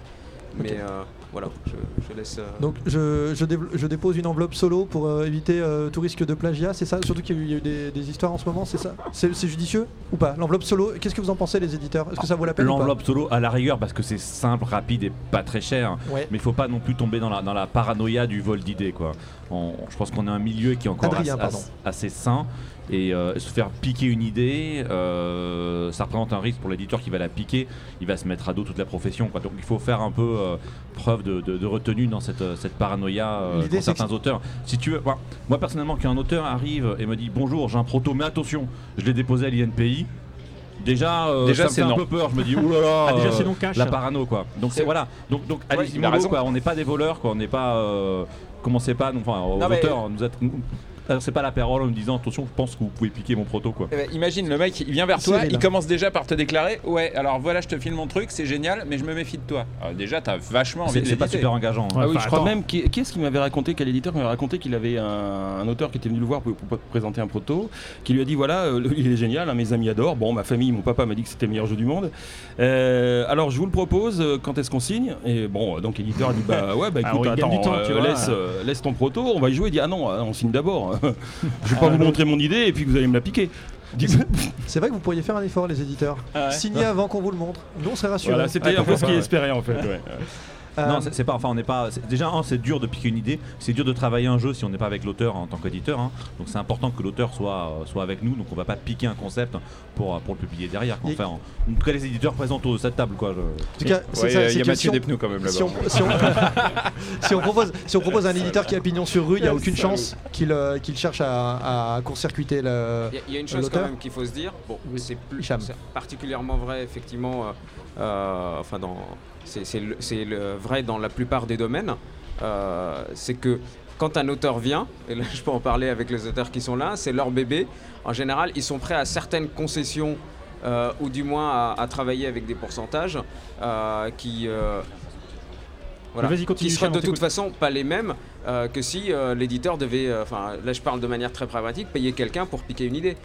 Mais euh, voilà, je, je laisse. euh, Donc je, je, dév- je dépose une enveloppe solo pour euh, éviter euh, tout risque de plagiat, c'est ça? Surtout qu'il y a eu, il y a eu des, des histoires en ce moment, c'est ça? C'est judicieux ou pas? L'enveloppe solo, qu'est-ce que vous en pensez les éditeurs? Est-ce que ça vaut la peine L'enveloppe solo à la rigueur parce que c'est simple, rapide et pas très cher. Ouais. Mais il faut pas non plus tomber dans la, dans la paranoïa du vol d'idées. quoi. On- je pense qu'on a un milieu qui est encore Adrien, assez, pardon. assez sain. Et euh, se faire piquer une idée, euh, ça représente un risque pour l'éditeur qui va la piquer. Il va se mettre à dos toute la profession. quoi. Donc il faut faire un peu euh, preuve de, de- de retenue dans cette, cette paranoïa euh, pour certains auteurs. Si tu veux, moi, moi, personnellement, qu'un auteur arrive et me dit bonjour, j'ai un proto, mais attention, je l'ai déposé à l'INPI. Déjà, euh, Déjà, ça me un non. peu peur. Je me dis, oulala, Ah, déjà, euh, c'est non cash. la parano quoi. Donc c'est voilà. Donc donc allez-y quoi. On n'est pas des voleurs quoi. On n'est pas. Euh, commencez pas. non, Enfin, mais- auteurs, nous êtes. C'est pas la parole en me disant attention, je pense que vous pouvez piquer mon proto quoi. Eh ben, imagine le mec, il vient vers toi, il commence déjà par te déclarer Ouais, alors voilà, je te file mon truc, c'est génial, mais je me méfie de toi. Alors, déjà, t'as vachement envie C'est de c'est pas super engageant. hein. Ah oui, enfin, je crois attends. même. Qui, qui est-ce qui m'avait raconté, quel éditeur m'avait raconté qu'il avait un, un auteur qui était venu le voir pour, pour présenter un proto, qui lui a dit voilà, euh, il est génial, hein, mes amis adorent. Bon, ma famille, mon papa m'a dit que c'était le meilleur jeu du monde. Euh, alors, je vous le propose, euh, quand est-ce qu'on signe? Et bon, euh, donc l'éditeur dit bah ouais, bah Ah, écoute, gagne attends, du temps, euh, laisse, euh, laisse ton proto, on va y jouer. Il dit ah non, euh, on signe d'abord. je vais pas vous montrer mon idée et puis vous allez me la piquer. C'est vrai que vous pourriez faire un effort les éditeurs. Ah ouais. Signer avant qu'on vous le montre. Nous on serait rassurés. Voilà, c'était un peu ce qu'il espérait en fait. ouais. Euh, Non, c'est pas. Enfin, on n'est pas. Déjà, un, c'est dur de piquer une idée. C'est dur de travailler un jeu si on n'est pas avec l'auteur en tant qu'éditeur. hein. Donc, c'est important que l'auteur soit euh, soit avec nous. Donc, on va pas piquer un concept pour euh, pour le publier derrière. quoi. Enfin, en, en tout cas, les éditeurs présents autour de cette table, quoi. je- En tout cas, c'est Ouais, ça, il y a Mathieu si on- Despnous quand même là-bas. Si on, si on- si on propose, si on propose un éditeur qui a pignon sur rue, il n'y a aucune chance qu'il euh, qu'il cherche à, à court-circuiter le. Il y a- il y, a une chose quand même qu'il faut se dire. Bon, c'est plus Hicham. c'est particulièrement vrai effectivement. euh, euh, enfin, dans c'est le, le vrai dans la plupart des domaines. euh, c'est que quand un auteur vient, et là je peux en parler avec les auteurs qui sont là, c'est leur bébé. En général, ils sont prêts à certaines concessions euh, ou du moins à, à travailler avec des pourcentages euh, qui voilà, qui seraient de toute façon pas les mêmes que si l'éditeur devait, enfin là je parle de manière très pragmatique, payer quelqu'un pour piquer une idée.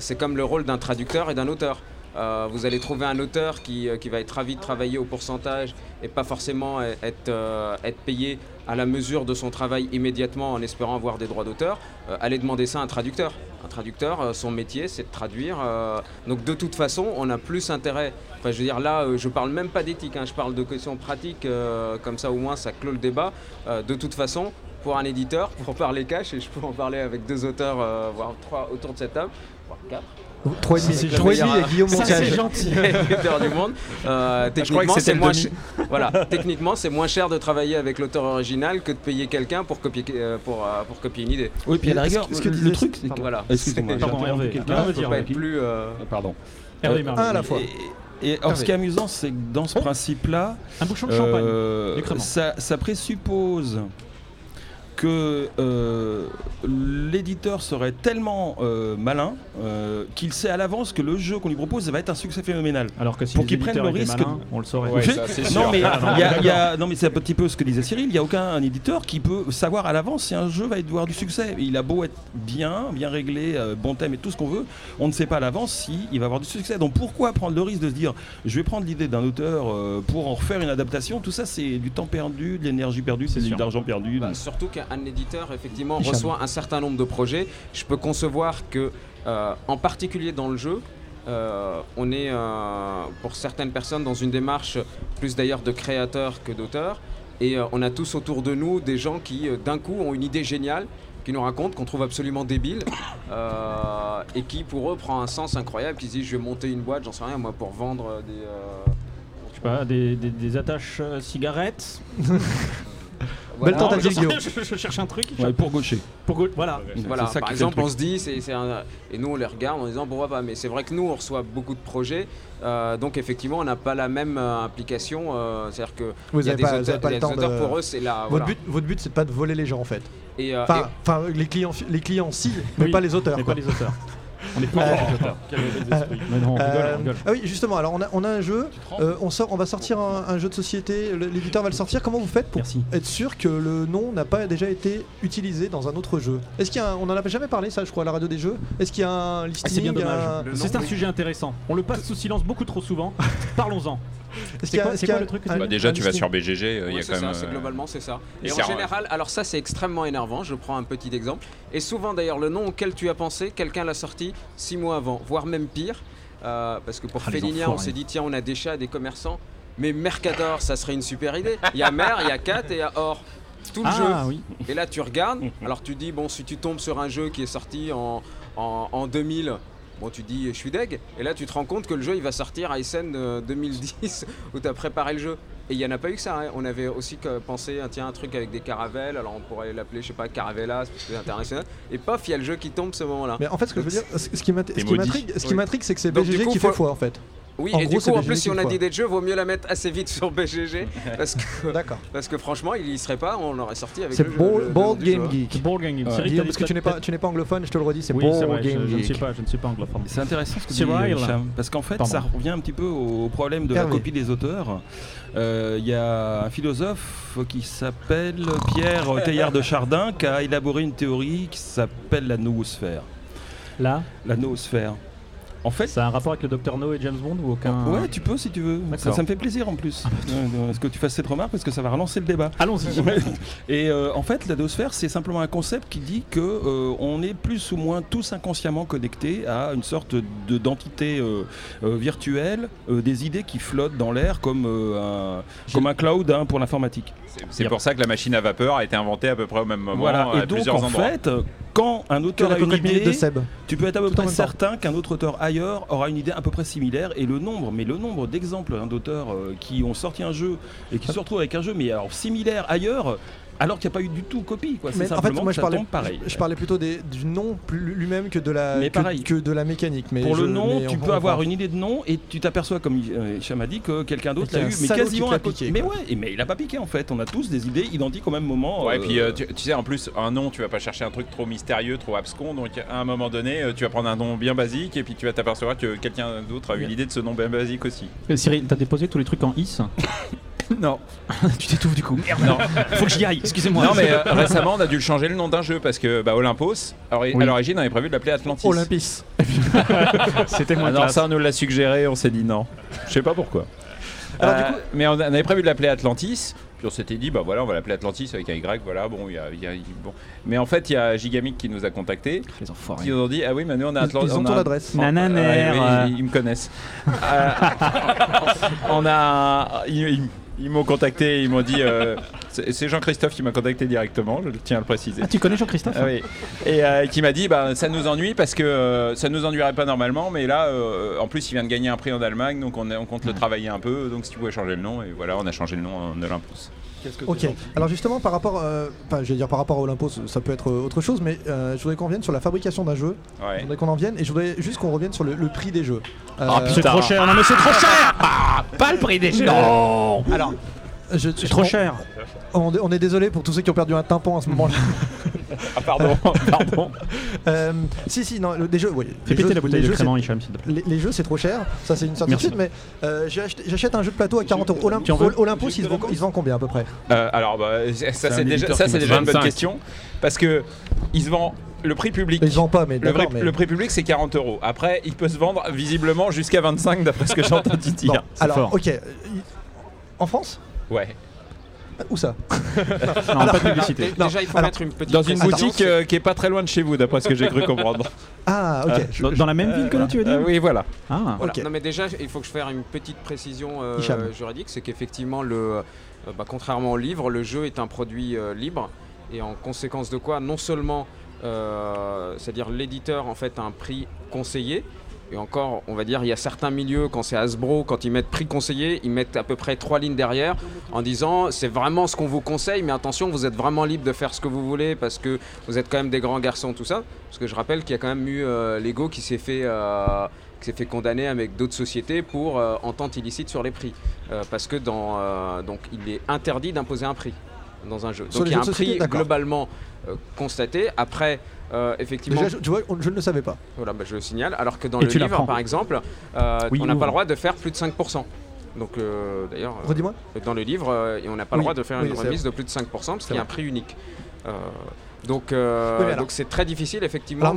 C'est comme le rôle d'un traducteur et d'un auteur. Euh, vous allez trouver un auteur qui, euh, qui va être ravi de travailler au pourcentage et pas forcément e- être, euh, être payé à la mesure de son travail immédiatement en espérant avoir des droits d'auteur. Euh, allez demander ça à un traducteur. Un traducteur, euh, son métier, c'est de traduire. euh, donc de toute façon, on a plus intérêt. Enfin, je veux dire, là, euh, je parle même pas d'éthique, hein, je parle de questions pratiques. euh, comme ça, au moins, ça clôt le débat. Euh, de toute façon, pour un éditeur, pour parler cash, et je peux en parler avec deux auteurs, euh, voire trois autour de cette table, voire quatre. Trois et demi, C'est trois et demi le avec Guillaume. Ça, c'est gentil. Du monde. Euh, Je crois que techniquement, c'est moins cher. Voilà, techniquement, c'est moins cher de travailler avec l'auteur original que de payer quelqu'un pour copier euh, pour, euh, pour copier une idée. Oui, puis à la rigueur, est-ce que le, disait- le truc, c'est que. Voilà. Excusez-moi, j'ai Pardon, Hervé. plus. euh, Pardon. Hervé Euh, un à la fois. Et, alors, Hervé. ce qui est amusant, c'est que dans ce principe-là, Un bouchon de champagne. euh, ça, ça présuppose que euh, l'éditeur serait tellement euh, malin euh, qu'il sait à l'avance que le jeu qu'on lui propose va être un succès phénoménal. Alors que si pour qu'ils prennent le risque malins, on le saurait. Ouais, Je- ça, c'est non sûr. mais Ah, non, il y a- d'accord. il y a- non mais c'est un petit peu ce que disait Cyril. Il n'y a aucun un éditeur qui peut savoir à l'avance si un jeu va avoir du succès. Il a beau être bien, bien réglé, euh, bon thème et tout ce qu'on veut, on ne sait pas à l'avance si il va avoir du succès. Donc pourquoi prendre le risque de se dire je vais prendre l'idée d'un auteur euh, pour en refaire une adaptation? Tout ça c'est du temps perdu, de l'énergie perdue, c'est de l'argent perdu. Bah, surtout qu'un éditeur effectivement Hicham. reçoit un certain nombre de projets. Je peux concevoir que, euh, en particulier dans le jeu, euh, on est euh, pour certaines personnes dans une démarche plus d'ailleurs de créateurs que d'auteurs. Et euh, on a tous autour de nous des gens qui euh, d'un coup ont une idée géniale qui nous racontent, qu'on trouve absolument débile, euh, et qui pour eux prend un sens incroyable, qui se disent je vais monter une boîte, j'en sais rien moi, pour vendre des... euh, Je sais pas, des, des, des attaches euh, Belle tentative, Guillaume. je, je cherche un truc. Ouais, pour gaucher. Pour go- Voilà. Voilà, C'est ça par exemple, le on se dit, c'est, c'est un- et nous on les regarde en disant pourquoi pas, mais c'est vrai que nous on reçoit beaucoup de projets, euh, donc effectivement on n'a pas la même euh, implication, euh, c'est-à-dire que Vous il y a avez des pas, auteurs, pas le temps de. pour eux c'est la. Votre voilà. but, votre but, c'est pas de voler les gens en fait. Et, euh, Enfin, enfin, les clients, les clients si, mais Oui, pas les auteurs. Mais quoi. pas les auteurs. On est pas Euh, rigole, Euh, on rigole. ah oui, justement. Alors on a, on a un jeu. euh, on sort, on va sortir un, un jeu de société. le- L'éditeur va le sortir. Comment vous faites pour Merci. être sûr que le nom n'a pas déjà été utilisé dans un autre jeu? Est-ce qu'il y a, un- on en a jamais parlé ça, je crois, à la radio des jeux. Est-ce qu'il y a un Ah, listing c'est bien un- dommage. C'est sujet intéressant. On le passe sous silence beaucoup trop souvent. Parlons-en. C'est quoi- le truc que Bah, déjà, tu vas sur BGG, euh, il y Ouais, a quand ça, même. c'est euh, globalement c'est ça. Et en général, alors ça c'est extrêmement énervant, je prends un petit exemple. Et souvent d'ailleurs le nom auquel tu as pensé, quelqu'un l'a sorti six mois avant, voire même pire. Euh, parce que pour Ah, Félinia, on s'est dit tiens on a des chats, des commerçants, mais Mercador ça serait une super idée. Il y a Mer, il y a Cat et il y a Or. Tout le jeu. Ah oui. Et là, tu regardes, alors tu dis, bon, si tu tombes sur un jeu qui est sorti en, en, en 2000, bon, tu dis, je suis deg. Et là, tu te rends compte que le jeu, il va sortir à SN euh, 2010, où tu as préparé le jeu. Et il n'y en a pas eu que ça. hein. On avait aussi pensé, ah, tiens, un truc avec des caravelles, alors on pourrait l'appeler, je sais pas, Caravellas, parce que c'est international. Et paf, il y a le jeu qui tombe ce moment-là. Mais en fait, ce que je veux dire, ce qui ce m'intrigue, Oui. c'est que c'est BGG coup, qui faut- fait foi en fait. Oui, en et gros, du coup, en plus, si on a foire. d'idées de jeu, vaut mieux la mettre assez vite sur BGG, parce que, D'accord. parce que franchement, il y serait pas, on l'aurait sorti avec C'est Board. Game Geek. C'est Board Game Geek. Guillaume, parce dit que tu n'es pas, tu n'es pas anglophone, je te le redis, c'est Board vrai. Je, Game je ne suis Geek. pas, je ne suis pas anglophone. C'est intéressant ce que dit Cyril. Hicham, parce qu'en fait Pardon. ça revient un petit peu au problème de Hervé. la copie des auteurs. Euh, Il y a un philosophe qui s'appelle Pierre Teilhard de Chardin qui a élaboré une théorie qui s'appelle la noosphère. Là, La noosphère. En fait, Ça a un rapport avec le Dr No et James Bond ou aucun Ouais, tu peux si tu veux. Ça, ça me fait plaisir en plus. Est-ce que tu fasses cette remarque parce que ça va relancer le débat. Allons-y. Ouais. Et euh, en fait, la noosphère, c'est simplement un concept qui dit que euh, on est plus ou moins tous inconsciemment connectés à une sorte de d'entité euh, euh, virtuelle, euh, des idées qui flottent dans l'air comme euh, un comme un cloud hein, pour l'informatique. C'est pour ça que la machine à vapeur a été inventée à peu près au même moment Voilà. à donc plusieurs en endroits. fait, quand un auteur a une idée, de Seb. tu peux être à peu près certain qu'un autre auteur ailleurs aura une idée à peu près similaire et le nombre, mais le nombre d'exemples hein, d'auteurs euh, qui ont sorti un jeu et qui se retrouvent avec un jeu mais alors similaire ailleurs alors qu'il n'y a pas eu du tout copie quoi. C'est Mais en fait, simplement moi je parlais, pareil. je, je parlais plutôt des- du nom plus- lui-même que de la Mais que, pareil. que de la mécanique. Mais Pour je- le nom, mais tu peux avoir une idée de nom et tu t'aperçois, comme euh, Hicham a dit, que quelqu'un d'autre l'a a eu, mais quasiment à côté. piqué, Mais ouais, mais il a pas piqué en fait. On a tous des idées identiques au même moment. Ouais, et euh, puis euh, tu, tu sais, en plus, un nom, tu vas pas chercher un truc trop mystérieux, trop abscon. Donc à un moment donné, euh, tu vas prendre un nom bien basique et puis tu vas t'apercevoir que quelqu'un d'autre a eu l'idée de ce nom bien basique aussi. Euh, Cyril, t'as déposé tous les trucs en is? Non. tu t'étouffes du coup. Merde. Non. Faut que j'y aille. Excusez-moi. Non, mais euh, récemment, on a dû le changer le nom d'un jeu parce que bah, Olympos, alors, à l'origine, on avait prévu de l'appeler Atlantis. Olympis. C'était moins Alors classe. ça, on nous l'a suggéré, on s'est dit non. Je sais pas pourquoi. Alors, du Euh, coup- mais on, on avait prévu de l'appeler Atlantis. Puis on s'était dit, bah voilà, on va l'appeler Atlantis avec un Y, voilà, bon, il y a, il y a- il- bon. Mais en fait, il y a Gigamic qui nous a contactés. Les enfoirés. Qui nous ont dit, ah oui, mais nous on a Ils- Atlantis. ils ont ton adresse. Nananer, euh. ils, ils me connaissent. Euh, on a. Ils, ils- ils m'ont contacté, ils m'ont dit. euh, c'est Jean-Christophe qui m'a contacté directement, je tiens à le préciser. Ah, tu connais Jean-Christophe Ah oui. Et euh, qui m'a dit bah, ça nous ennuie parce que euh, ça nous ennuierait pas normalement, mais là, euh, en plus, il vient de gagner un prix en Allemagne, donc on compte le travailler un peu. Donc si tu pouvais changer le nom, et voilà, on a changé le nom en Olympus. Qu'est-ce que Ok. Alors justement par rapport, euh, enfin je vais dire par rapport à Olympus, ça peut être euh, autre chose, mais euh, je voudrais qu'on revienne sur la fabrication d'un jeu. Ouais. Je voudrais qu'on en vienne et je voudrais juste qu'on revienne sur le, le prix des jeux. Euh, Oh, c'est trop cher. Non mais c'est trop cher. pas le prix des jeux. Non. Alors, je- C'est trop on- cher. On, on est désolé pour tous ceux qui ont perdu un tympan à ce moment-là. Ah pardon, pardon. Euh, si si non, le- des jeux, oui. Fais les péter jeux- la bouteille les de jeux, crément, c'est- Hicham, s'il te plaît. Les, les jeux c'est trop cher, ça c'est une certitude, mais euh, j'achète un jeu de plateau à 40 euros. Olymp- Olympus il se, vend, il se vend combien à peu près? Euh, alors, bah, ça, c'est déjà, ça, une bonne 25. question. Parce que il se vend le prix public. Ils vendent pas, mais Le, d'accord. vrai- mais... le prix public c'est 40 euros. Après, il peut se vendre visiblement jusqu'à 25 d'après ce que j'ai entendu Bon, dire. alors, fort. ok. En France? Ouais. Où ça Non, pas de publicité. Déjà, il faut alors, mettre une petite Dans une précision, boutique euh, qui est pas très loin de chez vous, d'après ce que j'ai cru comprendre. Ah, ok. je- Dans, dans la même ville que nous, tu veux dire Euh, oui, voilà. Ah. Voilà. Ok. Non mais déjà il faut que je fasse une petite précision euh, Hicham. juridique, c'est qu'effectivement le, euh, bah, contrairement au livre, le jeu est un produit euh, libre et en conséquence de quoi non seulement euh, c'est-à-dire l'éditeur en fait a un prix conseillé et encore on va dire il y a certains milieux quand c'est Hasbro quand ils mettent prix conseillé ils mettent à peu près trois lignes derrière en disant c'est vraiment ce qu'on vous conseille mais attention vous êtes vraiment libre de faire ce que vous voulez parce que vous êtes quand même des grands garçons tout ça parce que je rappelle qu'il y a quand même eu euh, Lego qui s'est fait euh, qui s'est fait condamner avec d'autres sociétés pour euh, entente illicite sur les prix. Euh, parce que dans, euh, donc il est interdit d'imposer un prix dans un jeu. Sur Donc il y a un prix globalement constaté. Après, euh, effectivement, Déjà, je- tu vois, on- je ne le savais pas. voilà, bah, je le signale. Alors que dans Et le livre, par exemple, euh, Oui, on n'a pas le droit de faire plus de 5%. Donc euh, d'ailleurs, euh, dans le livre, euh, on n'a pas Oui, le droit de faire oui, une remise vrai. de plus de 5% parce qu'il y a un prix unique. Euh, donc euh, Oui, mais alors- donc c'est très difficile effectivement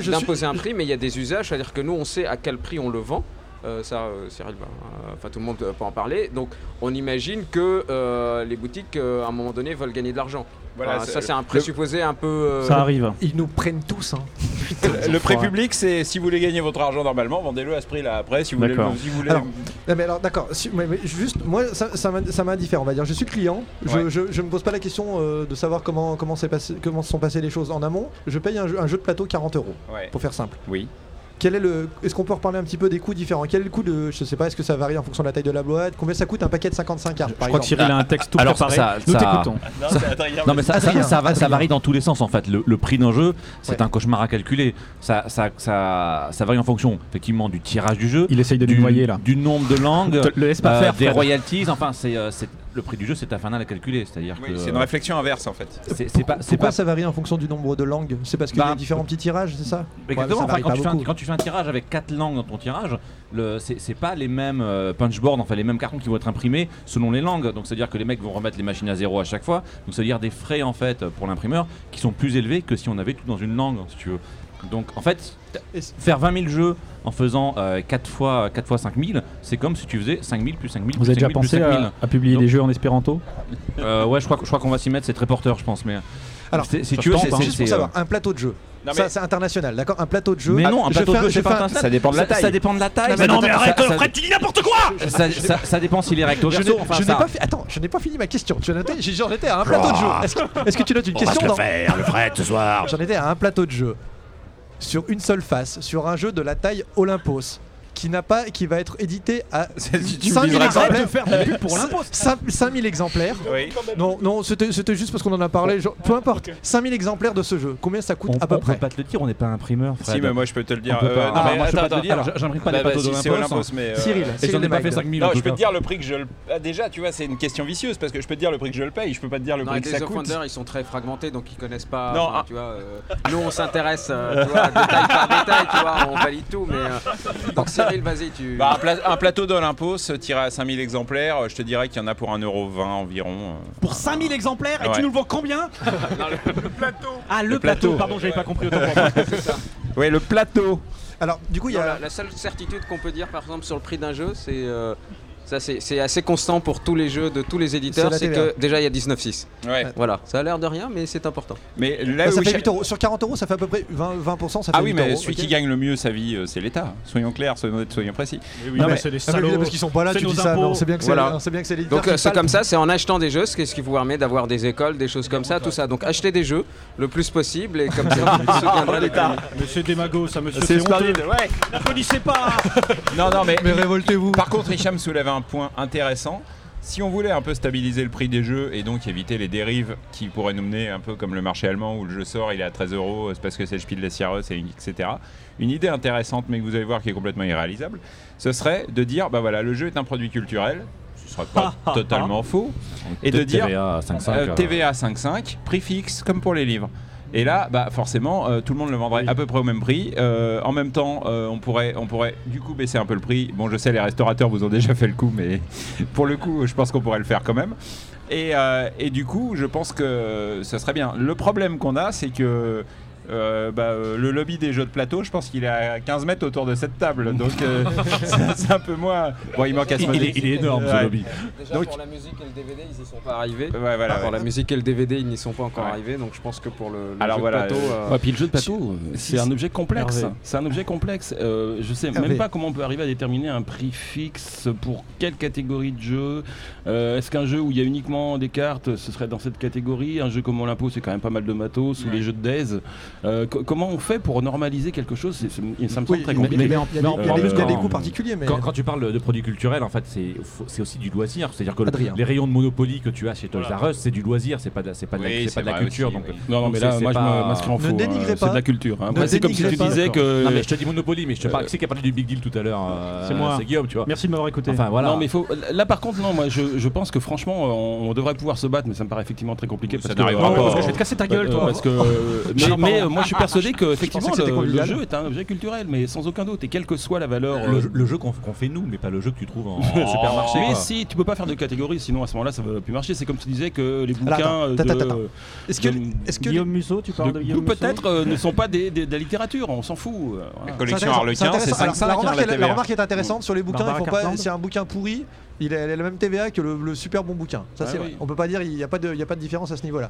suis- d'imposer un prix, mais il y a des usages, c'est-à-dire que nous on sait à quel prix on le vend. Euh, ça, euh, Cyril, euh, enfin tout le monde peut en parler. Donc, on imagine que euh, les boutiques, euh, à un moment donné, veulent gagner de l'argent. Voilà, Enfin, ça, c'est un le- présupposé un peu. euh, Ça arrive. Ils nous prennent tous. Hein. Le prix public, c'est si vous voulez gagner votre argent normalement, vendez-le à ce prix-là. Après, si vous voulez, D'accord. si vous voulez Alors, Non, mais alors d'accord, si- mais- mais juste moi ça, ça m'in- ça m'indiffère on va dire. Je suis client, je, Ouais. je, je me pose pas la question euh, de savoir comment comment s'est passé comment se sont passées les choses en amont. Je paye un jeu, un jeu de plateau 40 euros Ouais. pour faire simple. Oui. Quel est le Est-ce qu'on peut reparler un petit peu des coûts différents? Quel est le coût de je sais pas est-ce que ça varie en fonction de la taille de la boîte? Combien ça coûte un paquet de 55 cartes par Je crois que Cyril a un texte tout Alors, préparé. ça- Nous ça- t'écoutons. Non mais ça, ça, ça va- ça Adrien. varie dans tous les sens en fait. Le, le prix d'un jeu, c'est Ouais. un cauchemar à calculer. Ça, ça, ça, ça varie en fonction effectivement du tirage du jeu, Il essaye de du, noyer là. du nombre de langues, le laisse pas euh, faire, des Fred. royalties. Enfin, c'est euh, c'est- le prix du jeu, c'est infernal à calculer. C'est-à-dire Oui, que c'est une réflexion inverse en fait. c'est c'est pas, c'est Pourquoi pas ça varie en fonction du nombre de langues? C'est parce qu'il y a Bah, différents petits tirages, c'est ça? Exactement, Ouais, ça enfin, varie quand, tu fais un, beaucoup. quand tu fais un tirage avec 4 langues dans ton tirage, le- c'est c'est pas les mêmes euh, punchboards, enfin les mêmes cartons qui vont être imprimés selon les langues. Donc c'est-à-dire que les mecs vont remettre les machines à zéro à chaque fois. Donc c'est-à-dire des frais en fait pour l'imprimeur qui sont plus élevés que si on avait tout dans une langue, si tu veux. Donc en fait, faire 20 000 jeux en faisant euh, 4 fois 4 fois 5 000, c'est comme si tu faisais 5 000 plus 5 000 Vous plus avez déjà 5 000 plus pensé 5 000. à, à publier Donc, des jeux en espéranto euh, Ouais, je crois, que- je crois qu'on va s'y mettre, c'est très porteur, je pense. Mais Alors, si tu veux, c'est hein. c'est- Juste pour c'est, savoir, euh, un plateau de jeu. Ça, c'est international, d'accord? Un plateau de jeu. Mais non, un plateau de jeu, je c'est pas un- international. Ça dépend de la taille. Ça dépend de la taille. Mais non, mais ça- Fred, tu dis n'importe quoi ça, ça- ça dépend s'il est recto Je n'ai verso. Enfin, je n'ai ça- pas Attends, je n'ai pas fini ma question. Tu as noté? J'en étais à un plateau de jeu. Est-ce que, est-ce que tu notes une On va question se le faire, le Fred, ce soir. J'en étais à un plateau de jeu sur une seule face, sur un jeu de la taille Olympos qui n'a pas, qui va être édité à C'est- tu me 5000 diras pas. exemplaires. de faire de la pub pour Olympos. 5000 exemplaires. Oui. Non, non, c'était c'était juste parce qu'on en a parlé. genre, peu importe. 5000 exemplaires de ce jeu. Combien ça coûte on, à peu on près peut pas te le dire, on n'est pas imprimeur. Si, Fred. mais moi je peux te le dire. On. Euh, non, Ah, mais moi, je peux attends, pas te le dire. attends. J'aimerais pas Bah, les bah, si, Olympos, mais. euh, Cyril, Et j'en ai pas fait 5000 Non, je peux te dire le prix que je. le- Ah, déjà, tu vois, c'est une question vicieuse parce que je peux te dire le prix que je le paye, je peux pas te dire le Non, prix que les ça coûte. offenders, ils sont très fragmentés, donc ils connaissent pas. Non, ah. tu vois, euh, nous on s'intéresse, euh, détail par détail, tu vois, on valide tout, mais. Donc Cyril, vas-y, tu. Bah, un, pla- un plateau d'Olympos tiré à 5000 exemplaires, euh, je te dirais qu'il y en a pour 1,20€ environ. euh. Pour 5000 exemplaires, et Ouais. tu nous le vends combien? Ah, le, Le plateau. plateau. Pardon, j'avais pas compris autant pour moi. Ouais, le plateau Alors, du coup, il y a. la, la seule certitude qu'on peut dire, par exemple, sur le prix d'un jeu, c'est. euh, ça, c'est assez constant pour tous les jeux de tous les éditeurs, C'est que déjà il y a 19,6. Ouais. Voilà, ça a l'air de rien, mais c'est important. Mais là Bah, ça fait je- 8 euros. Sur 40 euros, ça fait à peu près 20%, 20% ça fait Ah oui, 8 mais euros, celui qui gagne le mieux sa vie, euh, c'est l'État. Soyons clairs, soyons précis. oui, Non, mais mais- c'est des Ah, mais salauds. parce qu'ils sont pas là, C'est tu dis ça, mais impôts. on sait bien que c'est Voilà. bien que c'est l'éditeur Donc euh, c'est comme ça, c'est en achetant des jeux, ce qui vous permet d'avoir des écoles, des choses comme ça, tout ça. Donc achetez des jeux le plus possible et comme ça vous soutiendrez pays. Monsieur Demago, ça monsieur, C'est c'est honteux. Applaudissez pas Non, non, mais, Mais révoltez-vous. par contre, Hicham soulève un point intéressant. Si on voulait un peu stabiliser le prix des jeux et donc éviter les dérives qui pourraient nous mener un peu comme le marché allemand où le jeu sort, il est à 13 euros, c'est parce que c'est le Spiel des Jahres, et etc. Une idée intéressante, mais que vous allez voir qui est complètement irréalisable, ce serait de dire bah voilà, le jeu est un produit culturel, ce serait pas totalement faux, et de dire TVA 5,5. Euh, euh, TVA 5,5, prix fixe comme pour les livres. Et là, bah forcément, euh, tout le monde le vendrait à peu près au même prix. Euh, en même temps, euh, on pourrait, on pourrait du coup baisser un peu le prix. Bon, je sais, les restaurateurs vous ont déjà fait le coup, mais pour le coup, je pense qu'on pourrait le faire quand même. Et, et du coup, je pense que ça serait bien. Le problème qu'on a, c'est que euh, bah, euh, le lobby des jeux de plateau, je pense qu'il est à 15 mètres autour de cette table. Donc, euh, c'est- un peu moins. Bon, il manque à Il, il est, il est énorme ce Ouais. lobby. Déjà Donc- pour la musique et le DVD, ils y sont pas arrivés. Ouais, voilà, Pour ouais. la musique et le DVD, ils n'y sont pas encore Ouais. arrivés. Donc je pense que pour le, le Alors jeu voilà, de plateau, Ouais, puis le jeu de plateau, c'est un objet complexe. C'est un objet complexe. Euh, je sais Hervé. même pas comment on peut arriver à déterminer un prix fixe pour quelle catégorie de jeu. Euh, Est-ce qu'un jeu où il y a uniquement des cartes, ce serait dans cette catégorie? Un jeu comme Olympus, c'est quand même pas mal de matos, ou les jeux de Days. Euh, co- comment on fait pour normaliser quelque chose C'est- c'est- Ça me semble Oui, très mais- compliqué. mais- en- il y a mais des- en- il y a des- mais il y a des coûts particuliers, mais. Quand, quand tu parles de produits culturels, en fait, c'est aussi du loisir. C'est-à-dire que Adrien. les rayons de Monopoly que tu as chez Toys R Us, c'est du loisir, c'est pas de, pas de la, Oui, c'est c'est pas de la vrai culture. aussi, donc, oui. Non, mais là, moi, je pas- m'inscris en Ne faux. hein. dénigrez C'est pas. de la culture. hein. C'est comme si tu disais que. Non mais je te dis Monopoly, mais je te parle. Qui c'est qui a parlé du Big Deal tout à l'heure euh, C'est moi. C'est Guillaume, tu vois. Merci de m'avoir écouté. Enfin voilà. Non, mais il faut. Là, par contre, non, moi, je, pense que franchement, on, devrait pouvoir se battre, mais ça me paraît effectivement très compliqué. Ça parce que- je vais te casser ta gueule, Euh, toi. parce que, mais euh, moi, je suis persuadé que effectivement, que c'était le, jeu est un objet culturel, mais sans aucun doute. Et quelle que soit la valeur. le, euh, jeu- le jeu qu'on qu'on fait nous, mais pas le jeu que tu trouves en supermarché. mais quoi. si, tu peux pas faire de catégorie, sinon à ce moment-là, ça va plus marcher. C'est comme tu disais que les bouquins euh, attends, de, attends. Est-ce que, de- est-ce que Guillaume Musso, tu parles de, de Guillaume peut-être euh, ne sont pas des, des- de la littérature, on s'en fout. voilà. La collection Harlequin, c'est intéressant. Alors, 5,5 la, remarque, la elle- la TVA. remarque est intéressante sur les bouquins. Barbara il faut pas- Cartland. C'est un bouquin pourri. Il a, la même TVA que le, le super bon bouquin. Ça Ouais, c'est oui. vrai. On peut pas dire il n'y a pas de il y a pas de différence à ce niveau-là.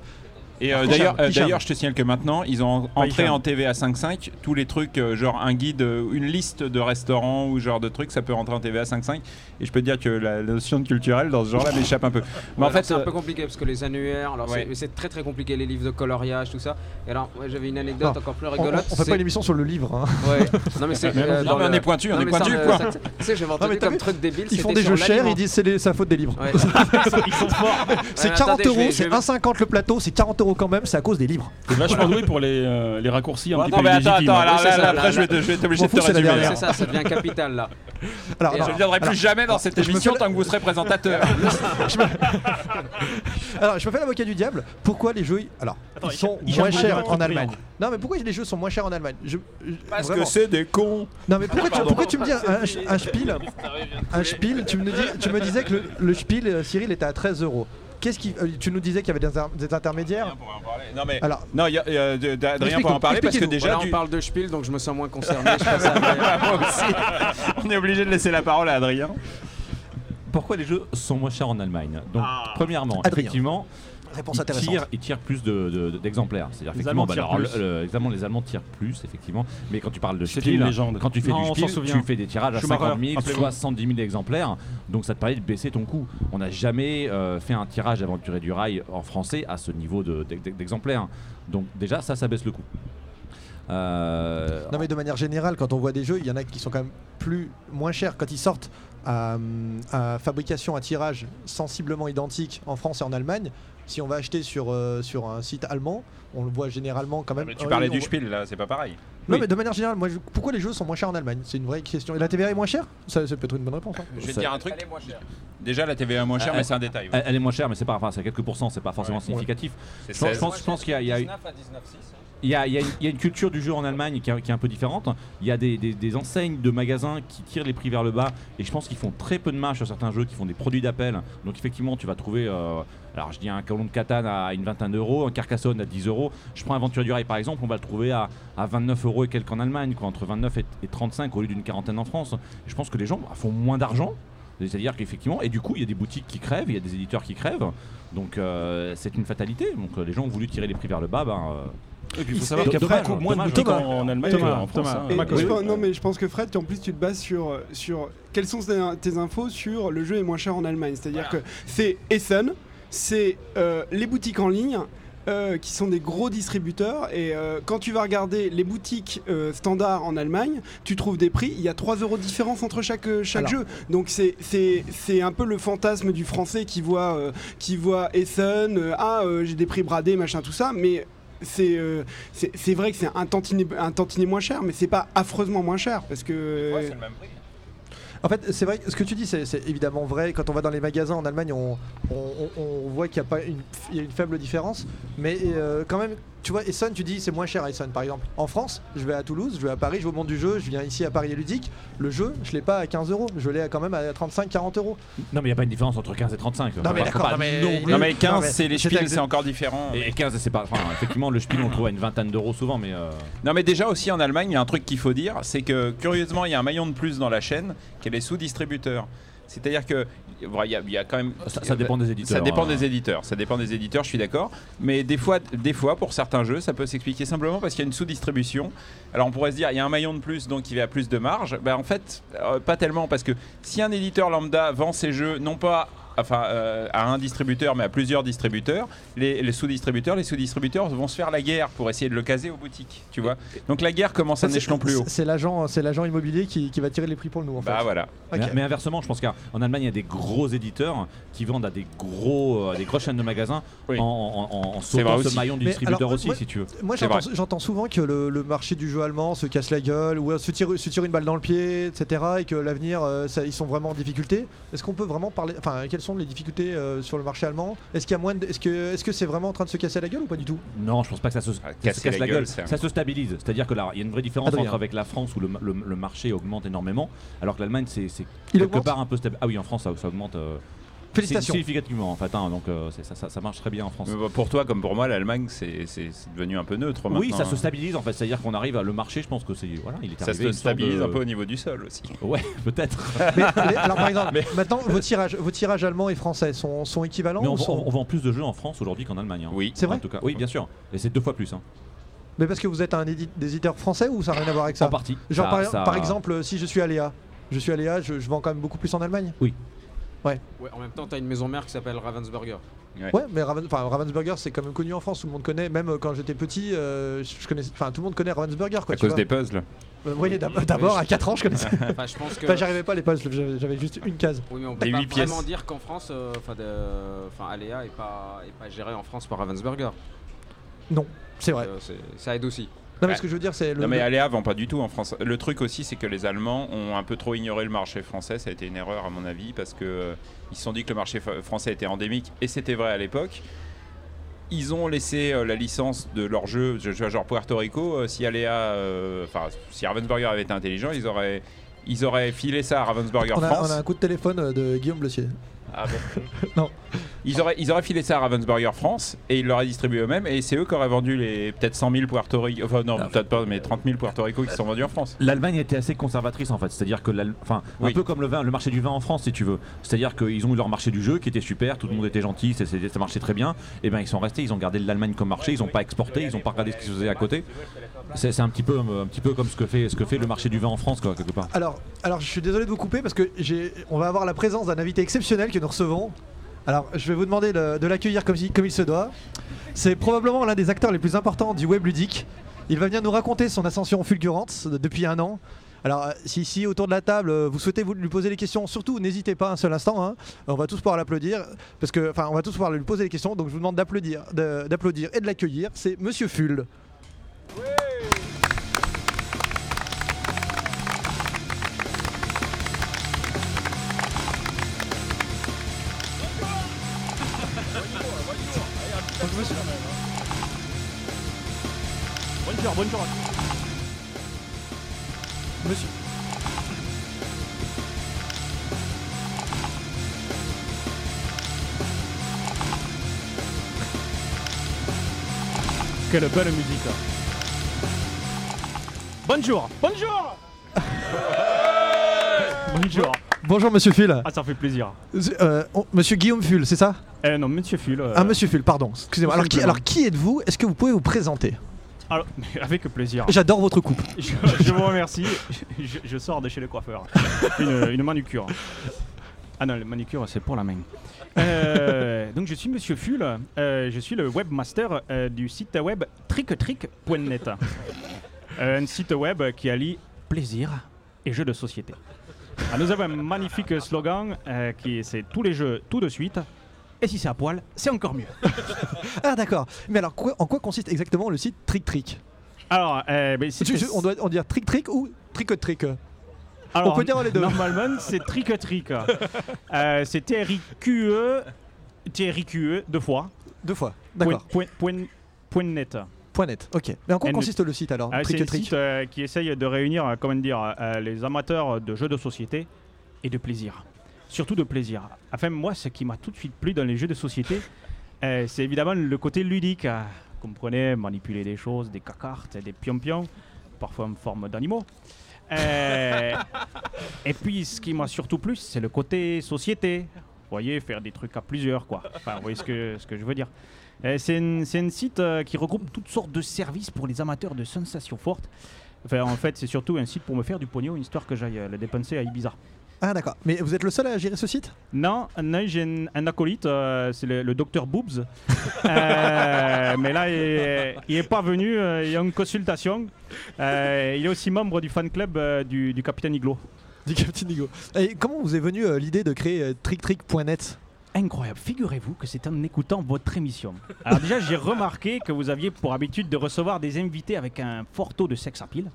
Et euh, d'ailleurs, euh, d'ailleurs, je te signale que maintenant, ils ont entré en TVA 5.5 tous les trucs, euh, genre un guide, une liste de restaurants ou genre de trucs, ça peut rentrer en TVA 5.5. Et je peux te dire que la notion de culturel dans ce genre-là m'échappe un peu. Mais en fait, c'est un peu compliqué parce que les annuaires, alors Ouais. c'est- c'est très très compliqué les livres de coloriage, tout ça. Et alors, ouais, j'avais une anecdote Non, encore plus On, on- rigolote. on fait c'est- pas une émission sur le livre. hein. Ouais. Non mais c'est. euh, non, dans mais on est pointu, on est pointu, ça, quoi. ça- Tu sais, j'avais mais entendu t'as comme truc débile. Ils font des jeux chers, ils disent c'est la faute des livres. Ouais. Ils sont forts. C'est Ouais, 40 attendez, je euros, c'est je vais- 1,50 le plateau, c'est 40 euros quand même, c'est à cause des livres. C'est vachement doué pour les, euh, les raccourcis un petit non, peu mais attends, illégitimes. attends, hein. alors c'est là, là, là, après, je là. vais te- je vais être obligé m'en de te fous, c'est la résumer. dernière. hein. C'est ça, ça devient capital là. Alors, Et non, Je ne viendrai alors, plus jamais dans cette me émission fais- tant que vous serez présentateur. alors, je me fais l'avocat du diable. Pourquoi les jeux alors ils sont moins chers en Allemagne. Non, mais pourquoi les jeux sont moins chers en Allemagne Je- je- Parce vraiment. que c'est des cons. Non, mais pourquoi, tu, pourquoi tu me dis un, un spiel Un spiel, tu me, dis, tu me disais que le, le spiel, euh, Cyril, était à 13 euros. Qu'est-ce qui, euh, tu nous disais qu'il y avait des, inter- des intermédiaires. Non mais Alors, non, il y a, il y a de- d'Adrien Explique-nous, pour en parler parce que déjà Voilà, du- on parle de Spiel, donc je me sens moins concerné. je à Adrien. Moi aussi. on est obligé de laisser la parole à Adrien. Pourquoi les jeux sont moins chers en Allemagne? Donc, premièrement, Adrien. effectivement, Réponse ils intéressante. tirent, ils tirent plus de- de- d'exemplaires. C'est-à-dire, Les effectivement, Allemands bah, alors, le- le- les Allemands tirent plus, effectivement. Mais quand tu parles de Spiel, quand tu fais Non, du Spiel, tu fais des tirages à Schumacher, 50 000, rappelez-vous. 70 000 exemplaires. Donc, ça te permet de baisser ton coût. On n'a jamais euh, fait un tirage aventurier du rail en français à ce niveau de- d'ex- d'exemplaires. Donc, déjà, ça, ça baisse le coût. Euh, Non mais de manière générale, quand on voit des jeux, il y en a qui sont quand même plus moins chers quand ils sortent à, hum, à fabrication, à tirage sensiblement identique en France et en Allemagne. Si on va acheter sur, euh, sur un site allemand, on le voit généralement quand même. Mais tu euh, parlais du Spiel là, c'est pas pareil. Non Oui. mais de manière générale, moi, je- pourquoi les jeux sont moins chers en Allemagne? C'est une vraie question. Et la TVA est moins chère? Ça, ça peut être une bonne réponse. hein. Je vais te Ça- dire un truc. Déjà la TVA est moins chère, Ah, mais c'est un détail. Elle, elle est moins chère, mais c'est pas, enfin, c'est quelques pourcents, c'est pas forcément Ouais. significatif. C'est Je pense, je 16. pense, je pense qu'il y a, il y a- 19 à 19,6. Il y a- une- culture du jeu en Allemagne qui est, un peu différente. Il y a des, enseignes de magasins qui tirent les prix vers le bas, et je pense qu'ils font très peu de marge sur certains jeux, qui font des produits d'appel. Donc effectivement, tu vas trouver, euh, alors je dis un Callon de Catane à une vingtaine d'euros, un Carcassonne à 10 euros. Je prends Aventure du Rail par exemple, on va le trouver à, à 29 euros et quelques en Allemagne, quoi, entre 29 et, et 35 au lieu d'une quarantaine en France. Je pense que les gens bah, font moins d'argent. C'est-à-dire qu'effectivement, et du coup, il y a des boutiques qui crèvent, il y a des éditeurs qui crèvent. Donc euh, c'est une fatalité. Donc euh, les gens ont voulu tirer les prix vers le bas. Ben, Et puis il faut savoir qu'il y a beaucoup moins de boutiques en, Thomas. en Allemagne Thomas, qu'en France. Thomas. hein. Pense- non mais je pense que Fred, en plus tu te bases sur, sur quelles sont tes- infos sur le jeu est moins cher en Allemagne. C'est-à-dire que c'est Essen, c'est euh, les boutiques en ligne. euh, qui sont des gros distributeurs et euh, quand tu vas regarder les boutiques euh, standards en Allemagne tu trouves des prix il y a 3 euros de différence entre chaque, chaque Alors. jeu donc c'est c'est c'est un peu le fantasme du français qui voit euh, qui voit Essen euh, ah euh, j'ai des prix bradés machin tout ça mais c'est euh, c'est c'est vrai que c'est un tantinet, un tantinet moins cher, mais c'est pas affreusement moins cher parce que. Ouais, c'est le même prix. En fait, c'est vrai, ce que tu dis, c'est c'est évidemment vrai. Quand on va dans les magasins en Allemagne, on, on- on- on voit qu'il y a pas une, il y a une faible différence. Mais euh, quand même, tu vois, Essen, tu dis c'est moins cher à Essen par exemple. En France, je vais à Toulouse, je vais à Paris, je vais au monde du jeu, je viens ici à Paris et Ludique. Le jeu, je l'ai pas à 15 euros, je l'ai quand même à 35-40 euros. Non, mais il n'y a pas une différence entre 15 et 35. Non, mais Faut d'accord, pas non, mais- non plus- Non mais 15 Non, mais c'est les c'est Spiel, exact- c'est encore différent. Et 15, c'est pas. Enfin, effectivement, le Spiel, on le trouve à une vingtaine d'euros souvent, mais. euh, Non mais déjà aussi en Allemagne, il y a un truc qu'il faut dire, c'est que curieusement, il y a un maillon de plus dans la chaîne qui est les sous-distributeurs. C'est-à-dire que y, a- il y a quand même Ça- ça dépend des éditeurs, Ça dépend hein. des éditeurs, ça dépend des éditeurs, je suis d'accord. Mais des fois, des fois, pour certains jeux, ça peut s'expliquer simplement parce qu'il y a une sous-distribution. Alors on pourrait se dire, il y a un maillon de plus, donc il y a plus de marge. Ben, en fait, euh, pas tellement parce que si un éditeur lambda vend ses jeux, non pas enfin, euh, à un distributeur, mais à plusieurs distributeurs, les, les sous-distributeurs, les sous-distributeurs vont se faire la guerre pour essayer de le caser aux boutiques, tu vois. Donc la guerre commence à un échelon plus haut. C'est l'agent, c'est l'agent immobilier qui, qui va tirer les prix pour nous en fait. Bah voilà. Ok. Mais, mais inversement, je pense qu'en Allemagne, il y a des gros éditeurs qui vendent à des gros, des grosses chaînes de magasins Oui. en, en, en- sautant ce aussi. maillon du Mais distributeur alors, aussi, moi- si tu veux. Moi j'entends souvent que le, le marché du jeu allemand se casse la gueule ou se tire, se tire une balle dans le pied, etc. Et que l'avenir, euh, ils sont vraiment en difficulté. Est-ce qu'on peut vraiment parler Enfin, quelles sont les difficultés euh, sur le marché allemand Est-ce qu'il y a moins de- Est-ce que est-ce que c'est vraiment en train de se casser la gueule ou pas du tout? Non, je pense pas que ça se, ça se casser casse la la gueule, Ça se stabilise. C'est-à-dire que là, il y a une vraie différence Adrien. entre avec la France où le, le- le marché augmente énormément, alors que l'Allemagne, c'est quelque augmente? part un peu stable. Ah oui, en France, ça, ça augmente. euh, Félicitations. Significativement, en fait. hein, donc euh, ça, ça- ça marche très bien en France. Mais bah, Pour toi comme pour moi, l'Allemagne, c'est devenu un peu neutre Oui, maintenant, ça se hein. stabilise en fait. C'est-à-dire qu'on arrive à le marché. Je pense que c'est voilà, il est Ça arrivé se stabilise de- un peu au niveau du sol aussi. Ouais, peut-être. Alors par exemple, maintenant vos tirages, vos tirages allemands et français sont, sont équivalents Mais on, ou sont- on- vend plus de jeux en France aujourd'hui qu'en Allemagne. hein. Oui. C'est vrai En tout cas, oui, bien sûr. Et c'est deux fois plus. hein. Mais parce que vous êtes un édi- des éditeurs français ou ça n'a rien à voir avec ça En partie. Genre Ça- par, ça- par exemple, si je suis Aléa, je suis Aléa, je, je vends quand même beaucoup plus en Allemagne. Oui. Ouais. Ouais, en même temps, t'as une maison mère qui s'appelle Ravensburger. Ouais, mais Raven- Ravensburger c'est quand même connu en France, tout le monde connaît. Même euh, quand j'étais petit, euh, je connais, enfin tout le monde connaît Ravensburger quoi. À tu cause vois. des puzzles. Euh, oui, d'ab- d'abord à 4 ans je connaissais. Enfin, je pense que. Enfin, j'arrivais pas à les puzzles, j'avais juste une case. Oui, mais on peut Des pas pièces. vraiment dire qu'en France, euh, enfin, enfin, Aléa est pas, est pas géré en France par Ravensburger. Non, c'est vrai. Euh, ça aide aussi. Non mais ce que je veux dire c'est le. Non mais le- Aléa vend pas du tout en France. Le truc aussi c'est que les Allemands ont un peu trop ignoré le marché français. Ça a été une erreur à mon avis parce que euh, ils se sont dit que le marché français était endémique et c'était vrai à l'époque. Ils ont laissé euh, la licence de leur jeu, je- je- genre Puerto Rico. euh, si Aléa, enfin si Ravensburger avait été intelligent, ils auraient ils auraient filé ça à Ravensburger on, a, France. on a un coup de téléphone de Guillaume Blessier. Ah bon Non. Ils auraient, ils auraient filé ça à Ravensburger France et ils l'auraient distribué eux-mêmes et c'est eux qui auraient vendu les peut-être 100 000 Puerto Rico, enfin non, peut-être pas, mais 30 000 Puerto Rico qui sont vendus en France. L'Allemagne était assez conservatrice en fait, c'est-à-dire que enfin Oui. un peu comme le vin, le marché du vin en France si tu veux. C'est-à-dire qu'ils ont eu leur marché du jeu qui était super, tout le monde était gentil, ça, marchait très bien. Et ben ils sont restés, ils ont gardé l'Allemagne comme marché, ils n'ont pas exporté, ils n'ont pas regardé ce qui se faisait à côté. C'est c'est un petit peu un petit peu comme ce que fait ce que fait le marché du vin en France quoi quelque part. Alors, alors, je suis désolé de vous couper parce que j'ai, on va avoir la présence d'un invité exceptionnel que nous recevons. Alors, je vais vous demander de, l'accueillir comme, il- se doit. C'est probablement l'un des acteurs les plus importants du web ludique. Il va venir nous raconter son ascension fulgurante de- depuis un an. Alors, euh, si ici autour de la table, euh, vous souhaitez lui poser des questions, surtout n'hésitez pas un seul instant. hein. On va tous pouvoir l'applaudir parce que, on va tous pouvoir lui poser des questions. Donc, je vous demande d'applaudir, d'applaudir et de l'accueillir. C'est Monsieur Ful. Bonjour, bonjour. Monsieur. Quelle belle musique. Bonjour, bonjour. bonjour. Bonjour Monsieur Ful. Ah, ça fait plaisir. Euh, on- Monsieur Guillaume Ful, c'est ça? Eh non, Monsieur Ful. euh, Ah, Monsieur Ful, pardon. Excusez-moi. tout Alors qui, simplement. alors, qui êtes-vous? Est-ce que vous pouvez vous présenter? Alors, avec plaisir. J'adore votre coupe. Je, je vous remercie. Je, je sors de chez le coiffeur. Une, une manucure. Ah non, la manucure, c'est pour la main. Euh, donc je suis Monsieur Ful, euh, je suis le webmaster euh, du site web tricktrick.net. Euh, un site web qui allie plaisir et jeux de société. Ah, nous avons un magnifique slogan euh, qui est c'est tous les jeux tout de suite. Et si c'est à poil, c'est encore mieux. Ah d'accord. Mais alors quoi- en quoi consiste exactement le site Trick Trick Alors, euh, c'est- Tu- tu- On doit on dire Trick Trick ou Trick Trick Alors, On peut dire les deux. Normalement, c'est trick trick. Euh, c'est T-R-I-Q-E, T-R-I-Q-E, deux fois. Deux fois. D'accord. Point, point, point- point net. Point net. Ok. Mais en quoi And- consiste le site alors Ah, c'est Trick site euh, qui essaye de réunir, euh, comment dire, euh, les amateurs de jeux de société et de plaisir. Surtout de plaisir. Enfin, moi, ce qui m'a tout de suite plu dans les jeux de société, euh, c'est évidemment le côté ludique. euh, Comprenez, manipuler des choses, des cartes, des pion-pions, parfois en forme d'animaux. Euh, et puis, ce qui m'a surtout plu, c'est le côté société. Vous voyez, faire des trucs à plusieurs, quoi. Enfin, vous voyez ce que, ce que je veux dire. Euh, c'est un, site qui regroupe toutes sortes de services pour les amateurs de sensations fortes. Enfin, en fait, c'est surtout un site pour me faire du pognon, histoire que j'aille le dépenser à Ibiza. Ah d'accord. Mais vous êtes le seul à gérer ce site? Non, non j'ai un, un acolyte, euh, c'est le, le docteur Boobs. Euh, mais là, il est, il est pas venu, euh, il y a une consultation. Euh, il est aussi membre du fan club euh, du, du Capitaine Iglo. Du Captain Nigo. Et comment vous est venue euh, l'idée de créer euh, TrickTrick.net Incroyable, figurez-vous que c'est en écoutant votre émission. Alors déjà, j'ai remarqué que vous aviez pour habitude de recevoir des invités avec un fort taux de sex appeal.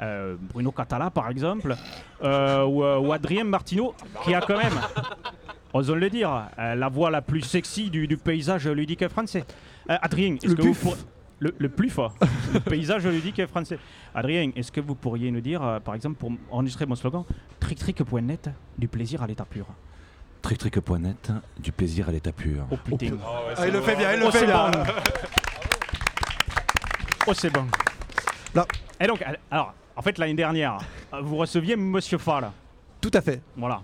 Euh, Bruno Catala par exemple, euh, ou, euh, ou Adrien Martineau, qui a quand même, osons le dire, euh, la voix la plus sexy du, du paysage ludique français. Euh, Adrien, est-ce Le que plus vous pour- le, le plus fort, le paysage ludique français. Adrien, est-ce que vous pourriez nous dire, euh, par exemple, pour enregistrer mon slogan, tricktrick.net, du plaisir à l'état pur? Tricktrick.net, du plaisir à l'état pur. Oh putain. Ah, il le fait bien, il le Oh, fait c'est bien. bon. Oh, c'est bon. Là. Et donc, alors, en fait, l'année dernière, euh, vous receviez Monsieur Fall. Tout à fait. Voilà.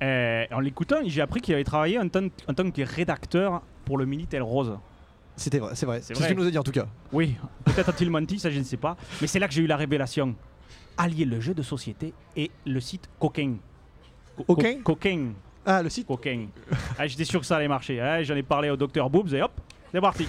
Et en l'écoutant, j'ai appris qu'il avait travaillé en tant, en tant que rédacteur pour le Minitel Rose. C'était vrai, c'est vrai. C'est ce qu'il nous a dit en tout cas. Oui, peut-être a-t-il menti, ça je ne sais pas. Mais c'est là que j'ai eu la révélation. Allier le jeu de société et le site Coquin. Co- co- Coquin. Ah, le site Coquin. Ah, J'étais sûr que ça allait marcher. Ah, J'en ai parlé au docteur Boobs et hop, c'est parti.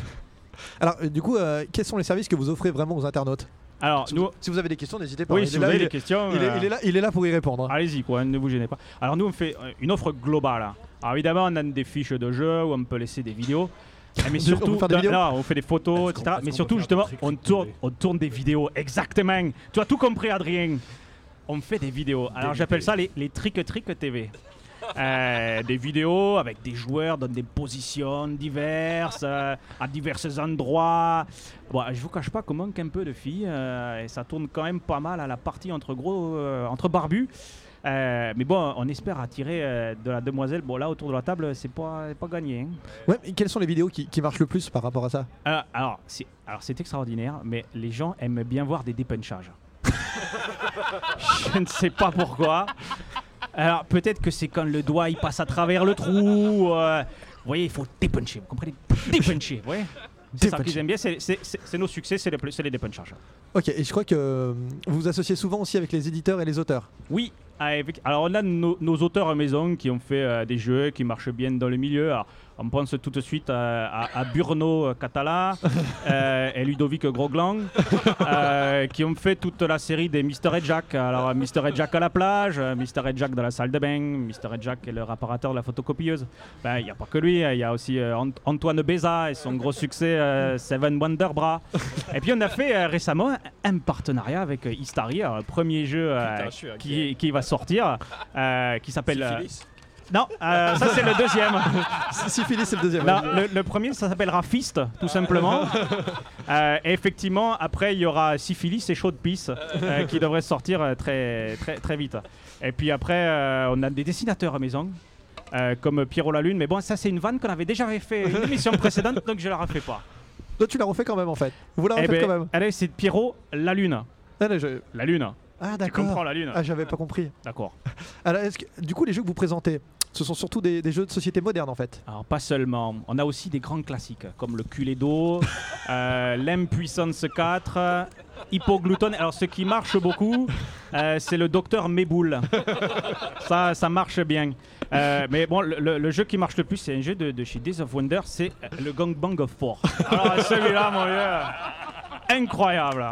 Alors euh, du coup, euh, quels sont les services que vous offrez vraiment aux internautes? Alors, si, nous, vous, si vous avez des questions, n'hésitez pas. Oui, Il si est vous là, avez il des est- questions, il est, euh, il est là, il est là pour y répondre. hein. Allez-y, quoi, ne vous gênez pas. Alors, nous, on fait euh, une offre globale. Alors, évidemment, on a des fiches de jeu où on peut laisser des vidéos. Eh, Mais On surtout, des non, on fait des photos, etc. Mais surtout, justement, on tourne, on tourne des vidéos. Exactement. Tu as tout compris, Adrien. On fait des vidéos. Alors, j'appelle ça les, les Trick Trick TV. Euh, des vidéos avec des joueurs dans des positions diverses, euh, à divers endroits. Bon, je vous cache pas qu'on manque un peu de filles euh, et ça tourne quand même pas mal à la partie entre gros, entre barbus. Euh, mais bon, on espère attirer euh, de la demoiselle. Bon, là, autour de la table, c'est pas, pas gagné. hein. Ouais, mais quelles sont les vidéos qui, qui marchent le plus par rapport à ça? Euh, alors, c'est, alors, c'est extraordinaire, mais les gens aiment bien voir des dépunchages. Je ne sais pas pourquoi. Alors, peut-être que c'est quand le doigt il passe à travers le trou. euh, vous voyez, il faut dépuncher, vous comprenez? Dépuncher, vous voyez? C'est ça qu'ils aiment bien, c'est, nos succès, c'est les, les dépunchages. Ok, et je crois que euh, vous vous associez souvent aussi avec les éditeurs et les auteurs. Oui, avec- alors on a nos, nos auteurs à maison qui ont fait euh, des jeux qui marchent bien dans le milieu. Alors, on pense tout de suite à, à- à Burno Catala euh, et Ludovic Groglang euh, qui ont fait toute la série des Mister et Jack. Alors Mister et Jack à la plage, Mister et Jack dans la salle de bain, Mister et Jack est le réparateur de la photocopieuse. Ben, Il n'y a pas que lui, il y a aussi euh, Ant- Antoine Béza et son gros succès euh, Seven Wonder Bra. Et puis on a fait récemment un, partenariat avec Istari, le premier jeu Putain, qui, qui va sortir, qui s'appelle. Euh, non, euh, ça c'est le deuxième. Syphilis, c'est le deuxième. Non, le, le premier, ça s'appellera Fist, tout simplement. Euh, et effectivement, après, il y aura Syphilis et Chaud de Pisse euh, qui devraient sortir euh, très, très, très vite. Et puis après, euh, on a des dessinateurs à maison. euh, comme Pierrot la Lune, mais bon, ça c'est une vanne qu'on avait déjà fait une émission précédente, donc je la refais pas. Toi, tu l'as refait quand même en fait. Vous la Eh refaites ben, quand même. allez, c'est Pierrot la Lune. Allez, je- La Lune. Ah, Tu d'accord. comprends la Lune Ah, j'avais pas compris. D'accord. Alors, est-ce que, du coup, les jeux que vous présentez, ce sont surtout des, des jeux de société moderne en fait. Alors pas seulement, on a aussi des grands classiques comme le culé d'eau, euh, l'M puissance 4, euh, hypogluton. Alors ce qui marche beaucoup, euh, c'est le docteur Méboul. ça, ça marche bien. Euh, mais bon, le, jeu qui marche le plus, c'est un jeu de, de chez Days of Wonder, c'est le Gangbang of Four. Alors celui-là, mon vieux, incroyable.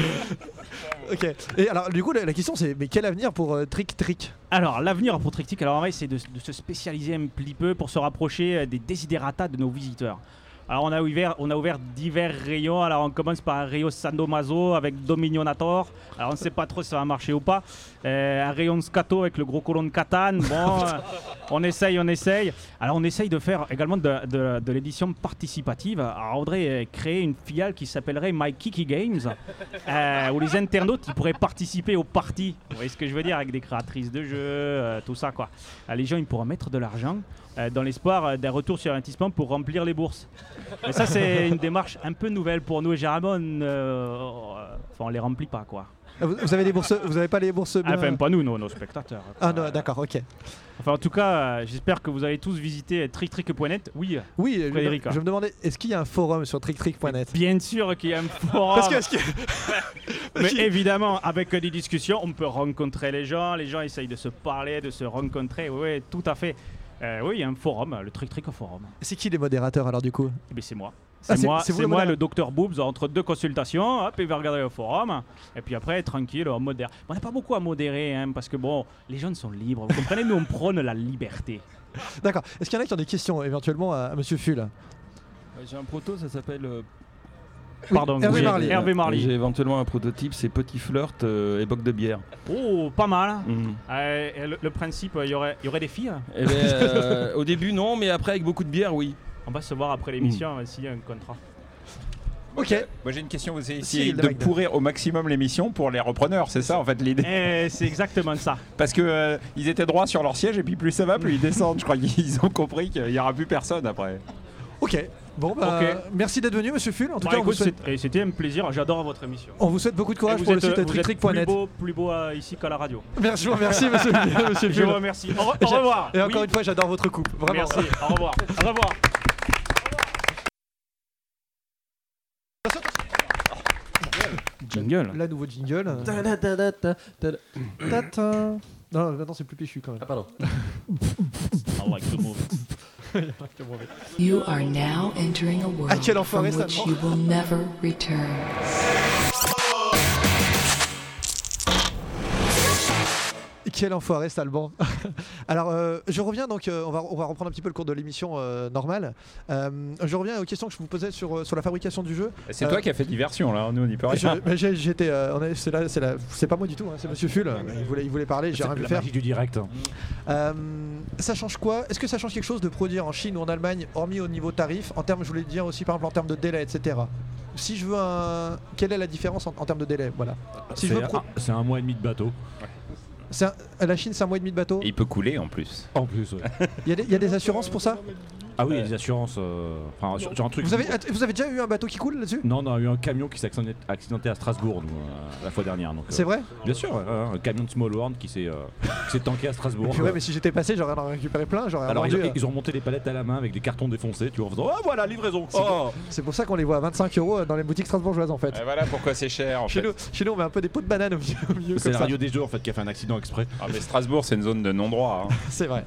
Ok. Et alors, du coup, la, question c'est mais quel avenir pour euh, Trick Trick? Alors, l'avenir pour Trictic, alors en vrai, c'est de, se spécialiser un petit peu pour se rapprocher euh, des desiderata de nos visiteurs. Alors, on a ouvert, on a ouvert divers rayons. Alors, on commence par un rayon Sandomaso avec Dominionator. Alors, on ne sait pas trop si ça va marcher ou pas. Euh, un rayon Scato avec le gros colon de Catane. Bon, euh, on essaye, on essaye. Alors, on essaye de faire également de, de- de l'édition participative. Alors, on voudrait créer une filiale qui s'appellerait My Kiki Games, euh, où les internautes ils pourraient participer aux parties. Vous voyez ce que je veux dire Avec des créatrices de jeux, tout ça, quoi. Les gens, ils pourront mettre de l'argent dans l'espoir euh, d'un retour sur investissement pour remplir les bourses. Et ça, c'est une démarche un peu nouvelle pour nous. Et généralement, on, euh, enfin, on les remplit pas, quoi. Ah, vous, avez des bourses Vous avez pas les bourses bien- Ah, Enfin, pas nous, nos, nos spectateurs. Ah non, d'accord, ok. Enfin, en tout cas, euh, j'espère que vous allez tous visiter tricktrick.net. Oui, Oui, Frédéric. je me demandais, est-ce qu'il y a un forum sur TrickTrick.net Bien sûr qu'il y a un forum. Parce que, Mais évidemment, avec des discussions, on peut rencontrer les gens. Les gens essayent de se parler, de se rencontrer. Oui, tout à fait. Euh, oui, il y a un forum, le Trick Trick Forum. c'est qui les modérateurs alors du coup Eh ben, c'est moi. Ah, C'est moi, c'est vous c'est le moi le docteur Boobs entre deux consultations. Hop, il va regarder le forum. Et puis après, tranquille, on modère. On n'a pas beaucoup à modérer, hein, parce que bon, les jeunes sont libres. Vous comprenez, nous on prône la liberté. D'accord. Est-ce qu'il y en a qui ont des questions éventuellement à, à Monsieur Full? J'ai un proto, ça s'appelle. Euh, Pardon, Hervé Marly. Hervé Marly. J'ai éventuellement un prototype, c'est Petit Flirt, euh, époque de bière. Oh, pas mal. Mhm. Euh, le, le principe, il y aurait, il y aurait des filles Eh ben, euh, au début, non, mais après, avec beaucoup de bière, oui. On va se voir après l'émission euh, s'il y a un contrat. Ok. Moi j'ai une question, vous essayez Si, de pourrir au maximum l'émission pour les repreneurs, c'est ça en fait l'idée Et c'est exactement ça. Parce que euh, ils étaient droits sur leur siège et puis plus ça va, plus ils descendent. Je crois qu'ils ont compris qu'il n'y aura plus personne après. Ok. Bon, bah, merci d'être venu, Monsieur Full. En tout Bah, cas, on vous, écoute, souhaite, et c'était un plaisir. J'adore votre émission. on vous souhaite beaucoup de Et courage pour êtes, le site êtes plus beau, plus beau euh, ici qu'à la radio. Merci, je vous remercie, Monsieur, monsieur Je Full. vous remercie. Au, re- au revoir. Et encore Oui. une fois, j'adore votre coupe. Vraiment. Merci. Au revoir. Au revoir. Jingle. La nouveau jingle. Non, maintenant c'est plus péchu quand même. Ah, pardon. I like to move. You are now entering a world from which you will never return. Quel enfoiré, Stalban. Alors, euh, je reviens donc, euh, on, va, on va reprendre un petit peu le cours de l'émission euh, normale. Euh, je reviens aux questions que je vous posais sur, sur la fabrication du jeu. C'est Euh, toi qui as fait diversion là, nous on n'y peut rien. J'étais, euh, c'est là- c'est là- c'est pas moi du tout, hein, c'est Monsieur Full. Il voulait, il voulait parler, j'ai rien pu la faire. magie du direct. Euh, ça change quoi? Est-ce que ça change quelque chose de produire en Chine ou en Allemagne, hormis au niveau tarif, en termes, je voulais dire aussi par exemple en termes de délai, etc. Si je veux un, quelle est la différence en, en termes de délai? Voilà. Si je C'est pro- un, c'est un mois et demi de bateau. Un- à la Chine, c'est un mois et demi de bateau. Et il peut couler en plus. En plus, ouais. Y, il y a des assurances pour ça? Ah oui, les assurances. euh, Enfin, sur, sur un truc. vous avez, vous avez déjà eu un bateau qui coule là-dessus? Non, on a eu un camion qui s'est accident- accidenté à Strasbourg nous, euh, la fois dernière. donc, euh, C'est vrai? Bien sûr, ouais, ouais, un camion de Small World qui s'est euh, qui s'est tanké à Strasbourg. Ouais, mais si j'étais passé, j'aurais en récupéré plein. J'aurais Alors ils, vendu, ont- ils ont monté les palettes à la main avec des cartons défoncés, tu vois, en faisant Ah voilà, livraison C'est pour- C'est pour ça qu'on les voit à 25 euros dans les boutiques strasbourgeoises en fait. Et voilà pourquoi c'est cher en Chez fait. nous, chez nous, on met un peu des pots de banane au milieu. au milieu C'est comme la ça. radio des jeux en fait qui a fait un accident exprès. Ah, mais Strasbourg, c'est une zone de non-droit. hein. C'est vrai.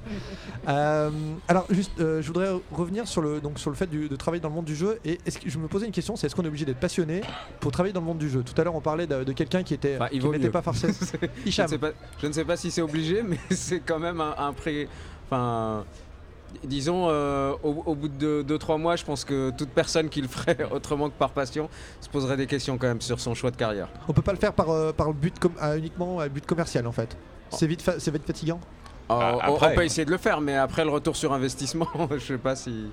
Euh, alors juste, euh, je voudrais revenir sur le donc sur le fait du- de travailler dans le monde du jeu et est-ce que je me posais une question, c'est est-ce qu'on est obligé d'être passionné pour travailler dans le monde du jeu? Tout à l'heure, on parlait de, de quelqu'un qui était il qui n'était pas forcément. je, ne sais pas, je ne sais pas si c'est obligé, mais c'est quand même un, un pré. Enfin. Disons, euh, au, au bout de 2-3 mois, je pense que toute personne qui le ferait autrement que par passion se poserait des questions quand même sur son choix de carrière. On peut pas le faire par euh, par but com- à uniquement à but commercial en fait. Oh. C'est vite fa- c'est vite fatigant. Euh, Ah, on- après. on peut essayer de le faire, mais après le retour sur investissement, je sais pas si.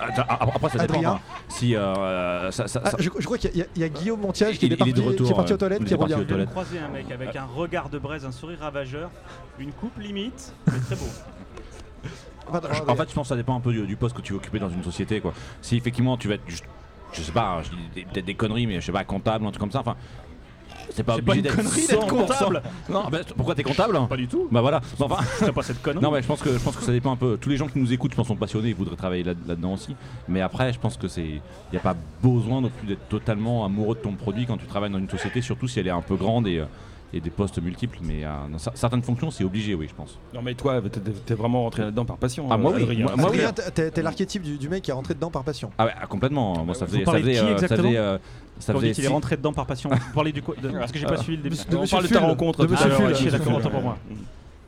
Attends, a- après ça dépend. Enfin, Si euh, ça, ça- Ah, ça- je, je crois qu'il y, a- il y a Guillaume Montiage Il- qui, est il est parti, de retour, qui est parti aux euh, toilettes, il qui est parti revient. aux toilettes. croisé un mec avec un regard de braise, un sourire ravageur, une coupe limite, mais très beau. En fait, je pense que ça dépend un peu du, du poste que tu veux occuper dans une société. Quoi. Si effectivement tu vas être, juste- je sais pas, hein, je dis des- peut-être des conneries, mais je sais pas, comptable, un truc comme ça. Enfin, c'est pas obligé d'être connerie d'être 100%. comptable. Non, bah, pourquoi t'es comptable? Pas du tout. Bah voilà. Bon, enfin, T'as pas cette connerie. non, mais je pense que je pense que ça dépend un peu. Tous les gens qui nous écoutent, je pense, sont passionnés, ils voudraient travailler là- là-dedans aussi. Mais après, je pense que c'est, il y a pas besoin non plus d'être totalement amoureux de ton produit quand tu travailles dans une société, surtout si elle est un peu grande et euh, et des postes multiples. Mais euh, dans certaines fonctions, c'est obligé, oui, je pense. Non mais toi, t'es- vraiment rentré là-dedans par passion. Ah, moi, euh, oui. Adrien. Moi- moi, oui. Adrien, t'es- l'archétype du, du mec qui est rentré dedans par passion. Ah ouais, ah, complètement. Moi, ça Vous faisait, ça faisait, qui euh, ça exactement? faisait, euh, ça Quand on faisait dit qu'il est rentré dedans par passion. Vous parlez du quoi de- Parce que j'ai pas suivi le début. De On Monsieur parle de ta Full. rencontre. De tout à Monsieur l'heure, Full. ouais, Ok, Monsieur d'accord, Full. autant pour moi.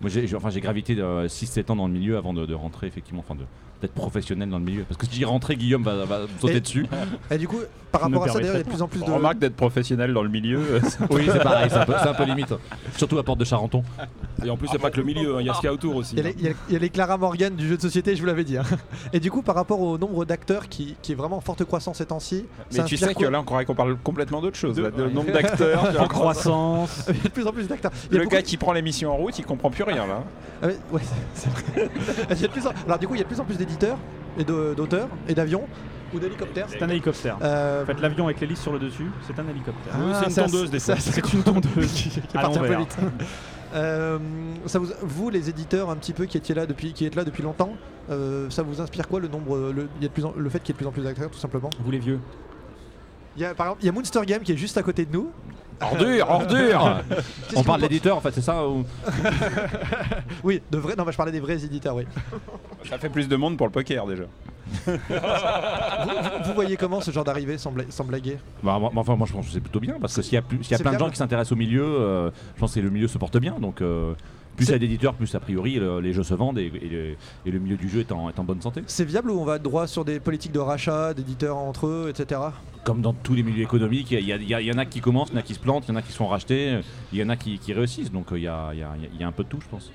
Moi, j'ai, j'ai- enfin, j'ai gravité de 6-7 ans dans le milieu avant de, de rentrer effectivement, enfin de d'être professionnel dans le milieu. Parce que si j'y rentrais, Guillaume va, va me sauter Et- dessus. Et du coup, par Je rapport à ça, d'ailleurs, il y a de plus en plus de. Remarque d'être professionnel dans le milieu. oui, c'est pareil, c'est un, peu, c'est un peu limite. Surtout à Porte de Charenton. Et en plus, a pas que le milieu, hein, il y a ce qu'il y a autour aussi. Il y, a les, il y a- il y a les Clara Morgan du jeu de société, je vous l'avais dit. hein. Et du coup, par rapport au nombre d'acteurs qui, qui est vraiment en forte croissance ces temps-ci, Mais tu sais que là, on croirait qu'on parle complètement d'autre chose. De- là, de ouais. nombre d'acteurs. En croissance. il y a de plus en plus d'acteurs. Il y a Le beaucoup- gars qui prend l'émission en route, il comprend plus rien là. Ah ouais, c'est vrai. Alors du coup, il y a de plus en plus d'éditeurs et d'auteurs et d'avions ou d'hélicoptères. C'est un hélicoptère. Euh, En fait, l'avion avec l'hélice sur le dessus, c'est un hélicoptère. Oui, c'est une tondeuse, des fois. C'est une tondeuse qui est à partie un peu l'envers. vite. Euh, ça vous, vous, les éditeurs, un petit peu qui étiez là depuis, qui êtes là depuis longtemps, euh, ça vous inspire quoi le nombre, le, il y a de plus en- le fait qu'il y ait de plus en plus d'acteurs, tout simplement? Vous les vieux? Il y a par exemple, il y a Monster Game qui est juste à côté de nous. Ordure, ordure On parle vous d'éditeur en fait, c'est ça ou- Oui, de vrais. Non, mais je parlais des vrais éditeurs, oui. Ça fait plus de monde pour le poker déjà. vous, vous- vous voyez comment ce genre d'arrivée sans, bla- sans blaguer? Bah, moi- enfin, moi je pense que c'est plutôt bien parce que s'il y a, plus- s'il y a C'est plein de gens viable. qui s'intéressent au milieu, euh, je pense que le milieu se porte bien. Donc euh, plus il y a d'éditeurs, plus a priori le- les jeux se vendent et, et le, et le milieu du jeu est en, est en bonne santé. C'est viable ou on va droit sur des politiques de rachat, d'éditeurs entre eux, etc. Comme dans tous les milieux économiques, il y, en a qui commencent, il y en a qui se plantent, il y en a qui se font racheter, il y en a qui, qui réussissent. Donc euh, il y, a, y un peu de tout, je pense.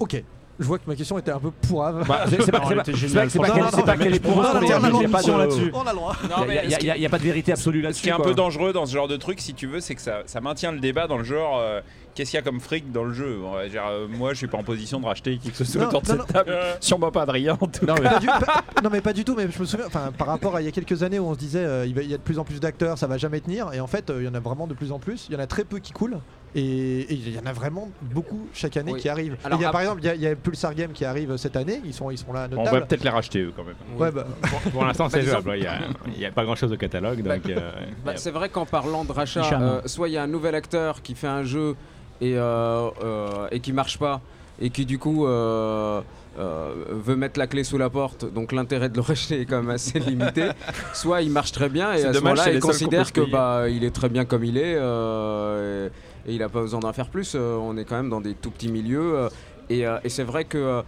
Ok. Je vois que ma question était un peu pourrave. Bah, c'est- pas- pas- pas- pas qu'elle- est pour On a le droit, il y a pas de- là-dessus. On a le droit. Non, Il y a- il y a- il y a- il y a pas de vérité absolue Ce là-dessus. qui est un peu dangereux dans ce genre de truc, si tu veux, c'est que ça, ça maintient le débat dans le genre euh, qu'est-ce qu'il y a comme fric dans le jeu. Euh, moi, je suis pas en position de racheter qui que ce soit autour de non, cette table. Sûrement pas Adrien. en tout Non, cas. mais- Pas du- pas- non mais pas du tout, mais je me souviens, enfin par rapport à il y a quelques années où on se disait euh, il va- il y a de plus en plus d'acteurs, ça va jamais tenir, et en fait euh, il y en a vraiment de plus en plus, il y en a très peu qui coulent, et et il y en a vraiment beaucoup chaque année Oui. qui arrivent. Alors, il y a, par exemple, il y a- il y, a Pulsar Game qui arrive cette année, ils sont, ils sont là à notre On table. va peut-être les racheter eux quand même. Ouais, bah, Pour l'instant, c'est Bah, jouable. Il n'y a, il y a pas grand chose au catalogue. Donc, euh, Bah, c'est vrai qu'en parlant de rachat, euh, soit il y a un nouvel acteur qui fait un jeu et, euh, euh, et qui marche pas et qui du coup euh, euh, veut mettre la clé sous la porte, donc l'intérêt de le racheter est quand même assez limité. soit il marche très bien et à ce moment-là il considère que bah il est très bien comme il est euh, et, et il n'a pas besoin d'en faire plus. On est quand même dans des tout petits milieux. et, et c'est vrai que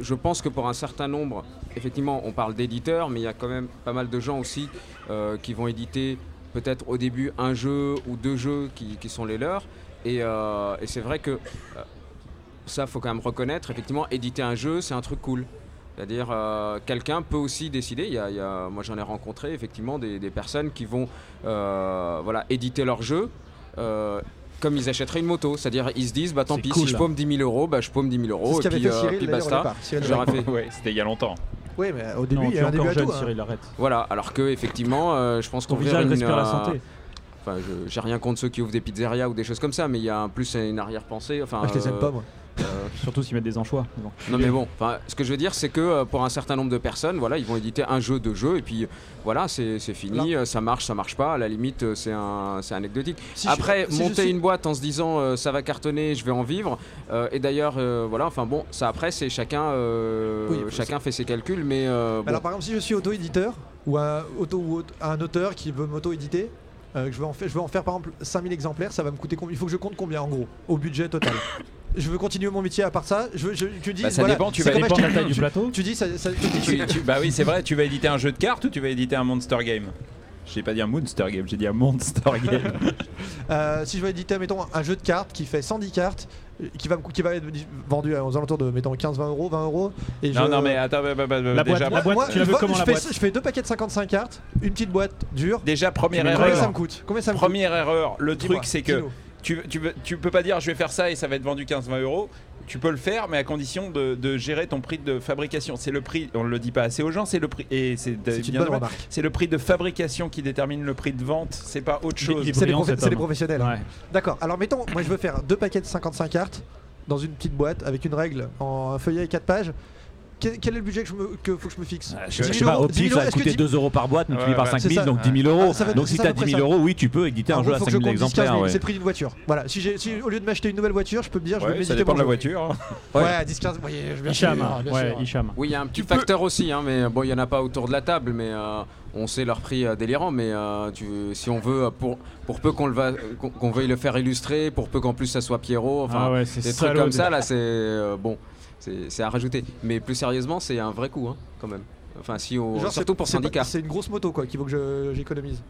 je pense que pour un certain nombre, effectivement, on parle d'éditeurs, mais il y a quand même pas mal de gens aussi qui vont éditer peut-être au début un jeu ou deux jeux qui, qui sont les leurs. Et, euh, et c'est vrai que euh, ça, faut quand même reconnaître, effectivement, éditer un jeu, c'est un truc cool. C'est-à-dire, euh, quelqu'un peut aussi décider. Il y a, il y a- moi, j'en ai rencontré effectivement des, des personnes qui vont, euh, voilà, éditer leur jeu. euh, comme ils achèteraient une moto, c'est-à-dire ils se disent bah tant pis cool. si je paume 10 000 euros, bah je paume 10 000 C'est euros ce et puis, fait Cyril, puis d'ailleurs, au basta. fait- Ouais, c'était il y a longtemps. Oui, mais au début, Non, il y a un début encore à jeune, tout. hein. Cyril, arrête. Voilà, alors que effectivement, euh, je pense visage une, la santé. Enfin, je- j'ai rien contre ceux qui ouvrent des pizzerias ou des choses comme ça, mais il y a en plus une arrière-pensée. Enfin, Ah, je les aime euh, pas, moi. euh, Surtout s'ils mettent des anchois. bon. non mais bon, enfin, ce que je veux dire, c'est que euh, pour un certain nombre de personnes, voilà, ils vont éditer un jeu, deux jeux, et puis euh, voilà, c'est c'est fini, euh, ça marche, ça marche pas. À la limite, euh, c'est un, c'est anecdotique. Si je- Après, si je monter suis- une boîte en se disant euh, ça va cartonner, je vais en vivre. euh, et d'ailleurs, euh, voilà, enfin bon, ça après, c'est chacun, euh, Oui, chacun fait ses calculs, mais euh, bon. Alors par exemple, si je suis auto-éditeur ou un, auto, ou un auteur qui veut m'auto-éditer, euh, je, veux en faire, je veux en faire par exemple 5000 exemplaires, ça va me coûter combien Il faut que je compte combien en gros au budget total? Je veux continuer mon métier à part ça. Je veux, je, tu dis, Bah, ça voilà, dépend, tu vas de la taille du plateau. Tu dis, ça, ça- tu dis- Tu- tu- bah oui, c'est vrai, tu vas éditer un jeu de cartes ou tu vas éditer un Monster Game? J'ai pas dit un Monster Game, j'ai dit un Monster Game. Euh, si je veux éditer, mettons, un jeu de cartes qui fait 110 cartes, qui va, qui va être vendu aux alentours de, mettons, 15-20 euros, 20 euros. Et non, je- non, mais attends, bah, bah, bah, La déjà, boîte, la Moi, tu la je veux comment je la fais, boîte je fais deux paquets de 55 cartes, une petite boîte dure. déjà première erreur. Combien ça me coûte? Combien ça me coûte? Première erreur, le truc c'est que dis-nous. Tu, tu, veux- tu peux pas dire je vais faire ça et ça va être vendu 15-20 euros. Tu peux le faire, mais à condition de, de gérer ton prix de fabrication. C'est le prix, on le dit pas assez aux gens, c'est le prix et c'est C'est le prix de fabrication qui détermine le prix de vente. C'est pas autre chose. C'est les, professionnels. hein. Ouais. D'accord. Alors mettons, moi je veux faire deux paquets de 55 cartes dans une petite boîte avec une règle en feuillet 4 pages. Quel, quel est le budget que je me, que faut que je me fixe Je 10 sais 000 pas, euros, au 10 000 pif, ça va coûter 10 2 euros par boîte, multiplié Ouais, par ouais, 5000, c'est ça. donc 10 000 euros. Ah, ça va- donc si t'as à peu 10 000 près ça. euros, oui, tu peux éditer un jeu à faut que je 5000 compte 10 15 exemplaires. 000, ouais. C'est le prix d'une voiture. Voilà. Si, si au lieu de m'acheter une nouvelle voiture, je peux me dire, je vais Ouais, ça méditer dépend de la voiture. hein. Ouais, 10 15 oui, je- bien Hicham, ouais. Oui, il y a un petit facteur aussi, hein, mais bon, il y en a pas autour de la table, mais euh, on sait leur prix euh, délirant. Mais euh, tu- si on veut, euh, pour, pour peu qu'on le va, qu'on qu'on veuille le faire illustrer, pour peu qu'en plus ça soit Pierrot, enfin, Ah ouais, c'est des trucs comme de- ça, là, c'est euh, bon, c'est à rajouter. Mais plus sérieusement, c'est un vrai coup, hein, quand même. Enfin, si on, Genre, surtout c'est- pour syndicat. C'est une grosse moto quoi qu'il faut que je- j'économise.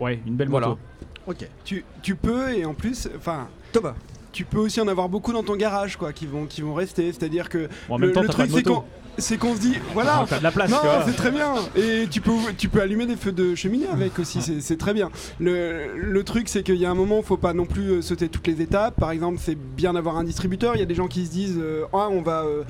Ouais, une belle Voilà. moto. Ok. Tu, tu peux, et en plus, enfin, Thomas. Tu peux aussi en avoir beaucoup dans ton garage, quoi, qui vont, qui vont rester. C'est-à-dire que Bon, en le, même temps, le t'as truc, c'est qu'on c'est qu'on se dit, voilà, de la place, non, c'est très bien. Et tu peux, tu peux allumer des feux de cheminée avec aussi, c'est- c'est très bien. Le, le truc, c'est qu'il y a un moment, faut pas non plus euh, sauter toutes les étapes. Par exemple, c'est bien d'avoir un distributeur. Il y a des gens qui se disent, euh, ah, on va, euh,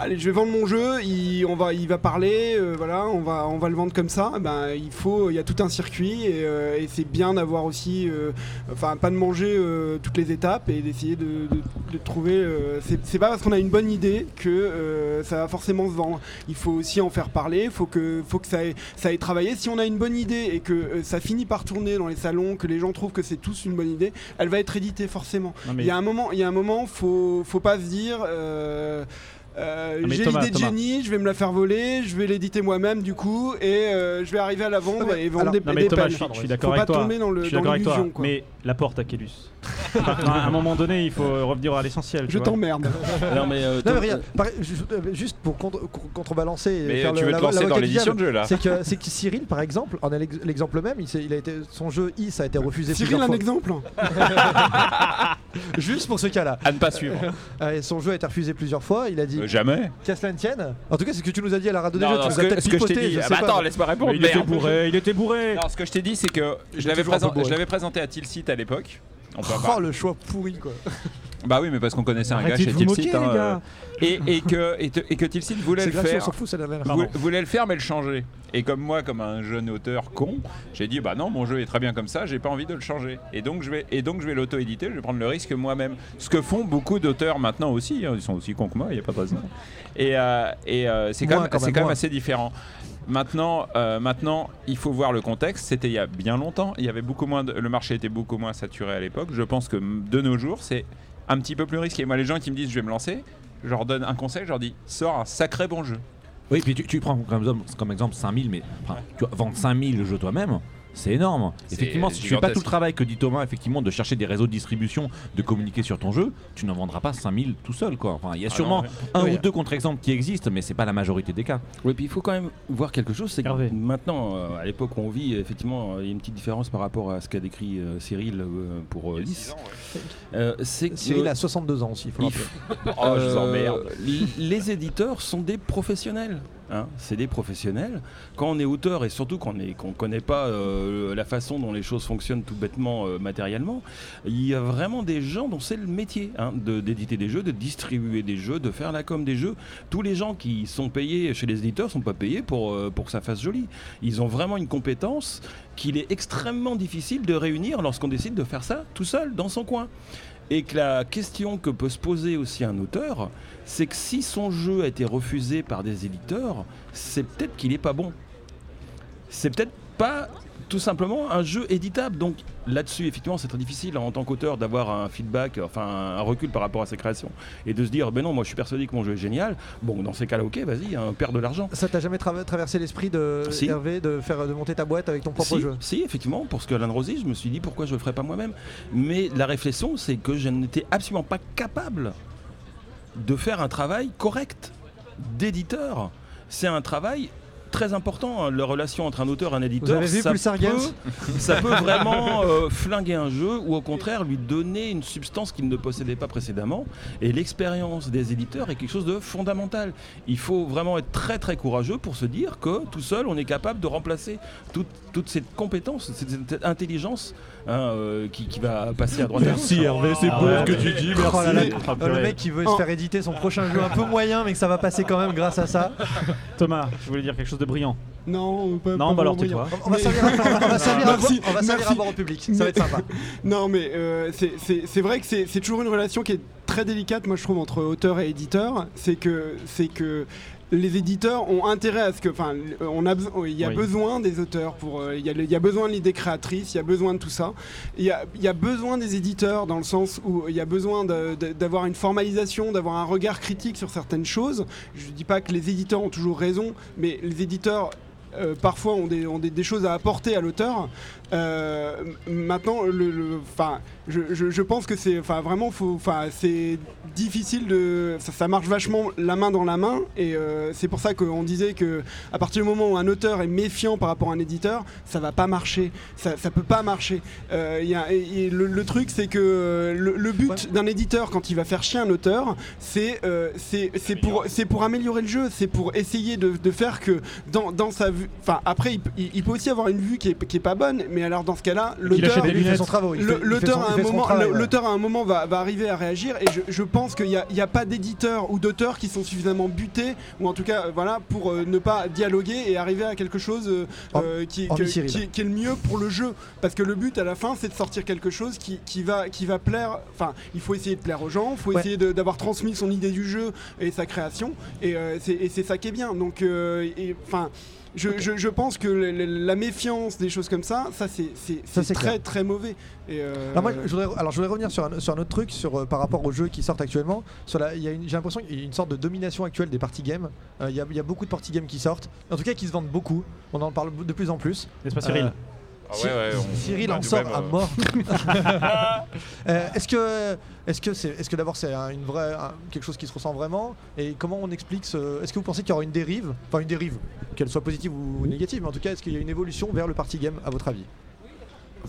allez, je vais vendre mon jeu, il, on va, il va parler, euh, voilà, on va, on va le vendre comme ça. Ben, il faut, il y a tout un circuit et, euh, et c'est bien d'avoir aussi, euh, enfin, pas de manger euh, toutes les étapes et d'essayer de, de- de trouver. euh, c'est pas parce qu'on a une bonne idée que euh, ça va forcément se vendre. Il faut aussi en faire parler, faut que, faut que ça ait, ça ait travaillé. Si on a une bonne idée et que ça finit par tourner dans les salons, que les gens trouvent que c'est tous une bonne idée, elle va être éditée forcément. Mais- Il y a un moment, il y a un moment, faut, faut pas se dire. Euh, Ah, j'ai l'idée de génie, je vais me la faire voler, je vais l'éditer moi-même du coup, et euh, je vais arriver à la vendre Ah, et vendre alors- des, Non mais des Thomas, pelles. je, suis- je suis Faut d'accord pas avec toi. tomber dans le je suis dans d'accord avec toi. l'illusion, quoi. Mais la porte à Kélus. à un moment donné, il faut revenir à l'essentiel. tu Je vois. t'emmerde. Non, mais euh, Non, pareil, ju- euh, juste pour contre- contre- contrebalancer et Mais faire tu le- veux te la- lancer l'avocat dans du l'édition diable, de jeu là C'est que, c'est que Cyril, par exemple, en est l'ex- l'exemple même, il, s'est- il a été, son jeu Is a été refusé Cyril, plusieurs un fois. exemple Juste pour ce cas-là. À ne pas suivre. Euh, et son jeu a été refusé plusieurs fois. Il a dit Euh, jamais. qu'à cela ne tienne? En tout cas, c'est ce que tu nous as dit à la radio des Non, jeux. non, tu nous as que, peut-être ce que je t'ai pipoté, dit. je Ah sais bah pas. attends, laisse-moi répondre. Il était merde. bourré, il était bourré. Non, ce que je t'ai dit, c'est que je est l'avais toujours un peu présent- bourré. je l'avais présenté à Tilsit à l'époque. On peut en Oh, le choix pourri quoi. Bah oui, mais parce qu'on connaissait un gars de chez Tilsit. hein, euh, et, et que, et, te- et que Tilsit voulait C'est le faire. s'en fout, la voulait le faire mais le changer. Et comme moi, comme un jeune auteur con, j'ai dit bah non, mon jeu est très bien comme ça, j'ai pas envie de le changer. Et donc je vais, et donc je vais l'auto-éditer, je vais prendre le risque moi-même. Ce que font beaucoup d'auteurs maintenant aussi, hein, ils sont aussi cons que moi, il y a pas de raison. Et, euh, et euh, c'est quand, même, quand c'est même, quand même moins. assez différent. Maintenant, euh, maintenant, il faut voir le contexte. C'était il y a bien longtemps. Il y avait beaucoup moins, de- le marché était beaucoup moins saturé à l'époque. Je pense que de nos jours, c'est un petit peu plus risqué. Moi, les gens qui me disent je vais me lancer, je leur donne un conseil, je leur dis sors un sacré bon jeu. Oui, puis tu, tu prends comme exemple, comme exemple 5000, mais enfin, tu vois, vendre 5000 jeux toi-même, c'est énorme. Effectivement, si tu fais pas tout le travail que dit Thomas, effectivement, de chercher des réseaux de distribution, de communiquer sur ton jeu, tu n'en vendras pas 5000 tout seul. Quoi. Enfin, il y a Ah sûrement non, ouais. un Oui. ou deux contre-exemples qui existent, mais c'est pas la majorité des cas. Oui, puis il faut quand même voir quelque chose, c'est que Hervé. maintenant, euh, à l'époque où on vit, effectivement, il y a une petite différence par rapport à ce qu'a décrit euh, Cyril euh, pour euh, Lys. C'est Cyril a 62 ans aussi, il faut il Oh, je vous emmerde. les éditeurs sont des professionnels. Hein, c'est des professionnels. Quand on est auteur et surtout qu'on ne connaît pas euh, la façon dont les choses fonctionnent tout bêtement euh, matériellement, il y a vraiment des gens dont c'est le métier hein, d'éditer des jeux, de distribuer des jeux, de faire la com des jeux. Tous les gens qui sont payés chez les éditeurs sont pas payés pour, euh, pour que ça fasse joli. Ils ont vraiment une compétence qu'il est extrêmement difficile de réunir lorsqu'on décide de faire ça tout seul dans son coin. Et que la question que peut se poser aussi un auteur, c'est que si son jeu a été refusé par des éditeurs, c'est peut-être qu'il n'est pas bon. C'est peut-être pas tout simplement un jeu éditable. Donc là-dessus, effectivement, c'est très difficile en tant qu'auteur d'avoir un feedback, enfin un recul par rapport à ses créations. Et de se dire, ben non, moi je suis persuadé que mon jeu est génial. Bon, dans ces cas-là, ok, vas-y, hein, perds de l'argent. Ça t'a jamais tra- traversé l'esprit de Si. Hervé de faire de monter ta boîte avec ton propre si, jeu? Si, effectivement, pour ce que Alan Rosy, je me suis dit pourquoi je le ferais pas moi-même? Mais la réflexion, c'est que je n'étais absolument pas capable de faire un travail correct d'éditeur. C'est un travail très important, hein, la relation entre un auteur et un éditeur. avez vu ça, peut, ça peut vraiment euh, flinguer un jeu ou au contraire lui donner une substance qu'il ne possédait pas précédemment. Et l'expérience des éditeurs est quelque chose de fondamental. Il faut vraiment être très très courageux pour se dire que tout seul on est capable de remplacer toute, toute cette compétence, cette, cette intelligence hein, euh, qui, qui va passer à droite Merci. Hervé, c'est beau ce que tu dis, merci. Oh là là, Ah, le purée. mec qui veut se faire éditer son prochain jeu un peu moyen, mais que ça va passer quand même grâce à ça. Thomas, je voulais dire quelque chose de brillant. Non, pas, Non, pas bah alors tais-toi. On va servir à- on va servir à Merci, on va servir à boire au public, ça va être sympa. Non, mais euh, c'est- vrai que c'est c'est toujours une relation qui est très délicate, moi je trouve, entre auteur et éditeur. C'est que, c'est que les éditeurs ont intérêt à ce que, enfin, on a, beso- il y a Oui. besoin des auteurs pour, euh, il y, a le- il y a besoin de l'idée créatrice, il y a besoin de tout ça. Il y a, il y a besoin des éditeurs dans le sens où il y a besoin d'avoir une formalisation, d'avoir un regard critique sur certaines choses. Je dis pas que les éditeurs ont toujours raison, mais les éditeurs euh, parfois ont, des, ont des, des choses à apporter à l'auteur. Euh, maintenant, le, je, je- je pense que c'est enfin, vraiment c'est difficile de. Ça, ça marche vachement la main dans la main, et euh, c'est pour ça qu'on disait que à partir du moment où un auteur est méfiant par rapport à un éditeur, ça va pas marcher. Ça, ça peut pas marcher. Euh, il y a- et- et le, le truc, c'est que le, le but d'un éditeur quand il va faire chier un auteur, c'est c'est pour, c'est pour améliorer le jeu, c'est pour essayer de, de faire que dans, dans sa vue. Enfin, après, il, peut- il- il peut aussi avoir une vue qui est, qui est pas bonne, mais alors dans ce cas-là, l'auteur. à un moment, l'auteur à un moment va, va arriver à réagir, et je, je pense qu'il n'y a, a pas d'éditeur ou d'auteur qui sont suffisamment butés, ou en tout cas, voilà, pour euh, ne pas dialoguer et arriver à quelque chose euh, euh, qui, que- qui- qui est le mieux pour le jeu. Parce que le but à la fin, c'est de sortir quelque chose qui, qui va, qui va plaire. Enfin, il faut essayer de plaire aux gens, il faut Ouais. essayer d'avoir transmis son idée du jeu et sa création. Et euh, c'est ça qui est bien. Donc, enfin. Je, je- je pense que le- le- la méfiance des choses comme ça, ça c'est c'est- Ça, c'est c'est très clair. très mauvais. Et euh, Alors, moi, je voudrais, alors je voudrais revenir sur un, sur un autre truc sur, euh, par rapport aux jeux qui sortent actuellement. Sur la- il y a une- J'ai l'impression qu'il y a une sorte de domination actuelle des party games. Euh, Il y, a- il y a beaucoup de party games qui sortent, en tout cas qui se vendent beaucoup. On en parle de plus en plus. N'est-ce pas, Cyril Ah ouais, ouais, on- Cyril on a en du sort même, à euh. mort. Euh, est-ce que, est-ce que, c'est, est-ce que d'abord c'est un- une vraie, un- quelque chose qui se ressent vraiment Et comment on explique ce Est-ce que vous pensez qu'il y aura une dérive Enfin une dérive, qu'elle soit positive ou négative, mais en tout cas, est-ce qu'il y a une évolution vers le party game à votre avis?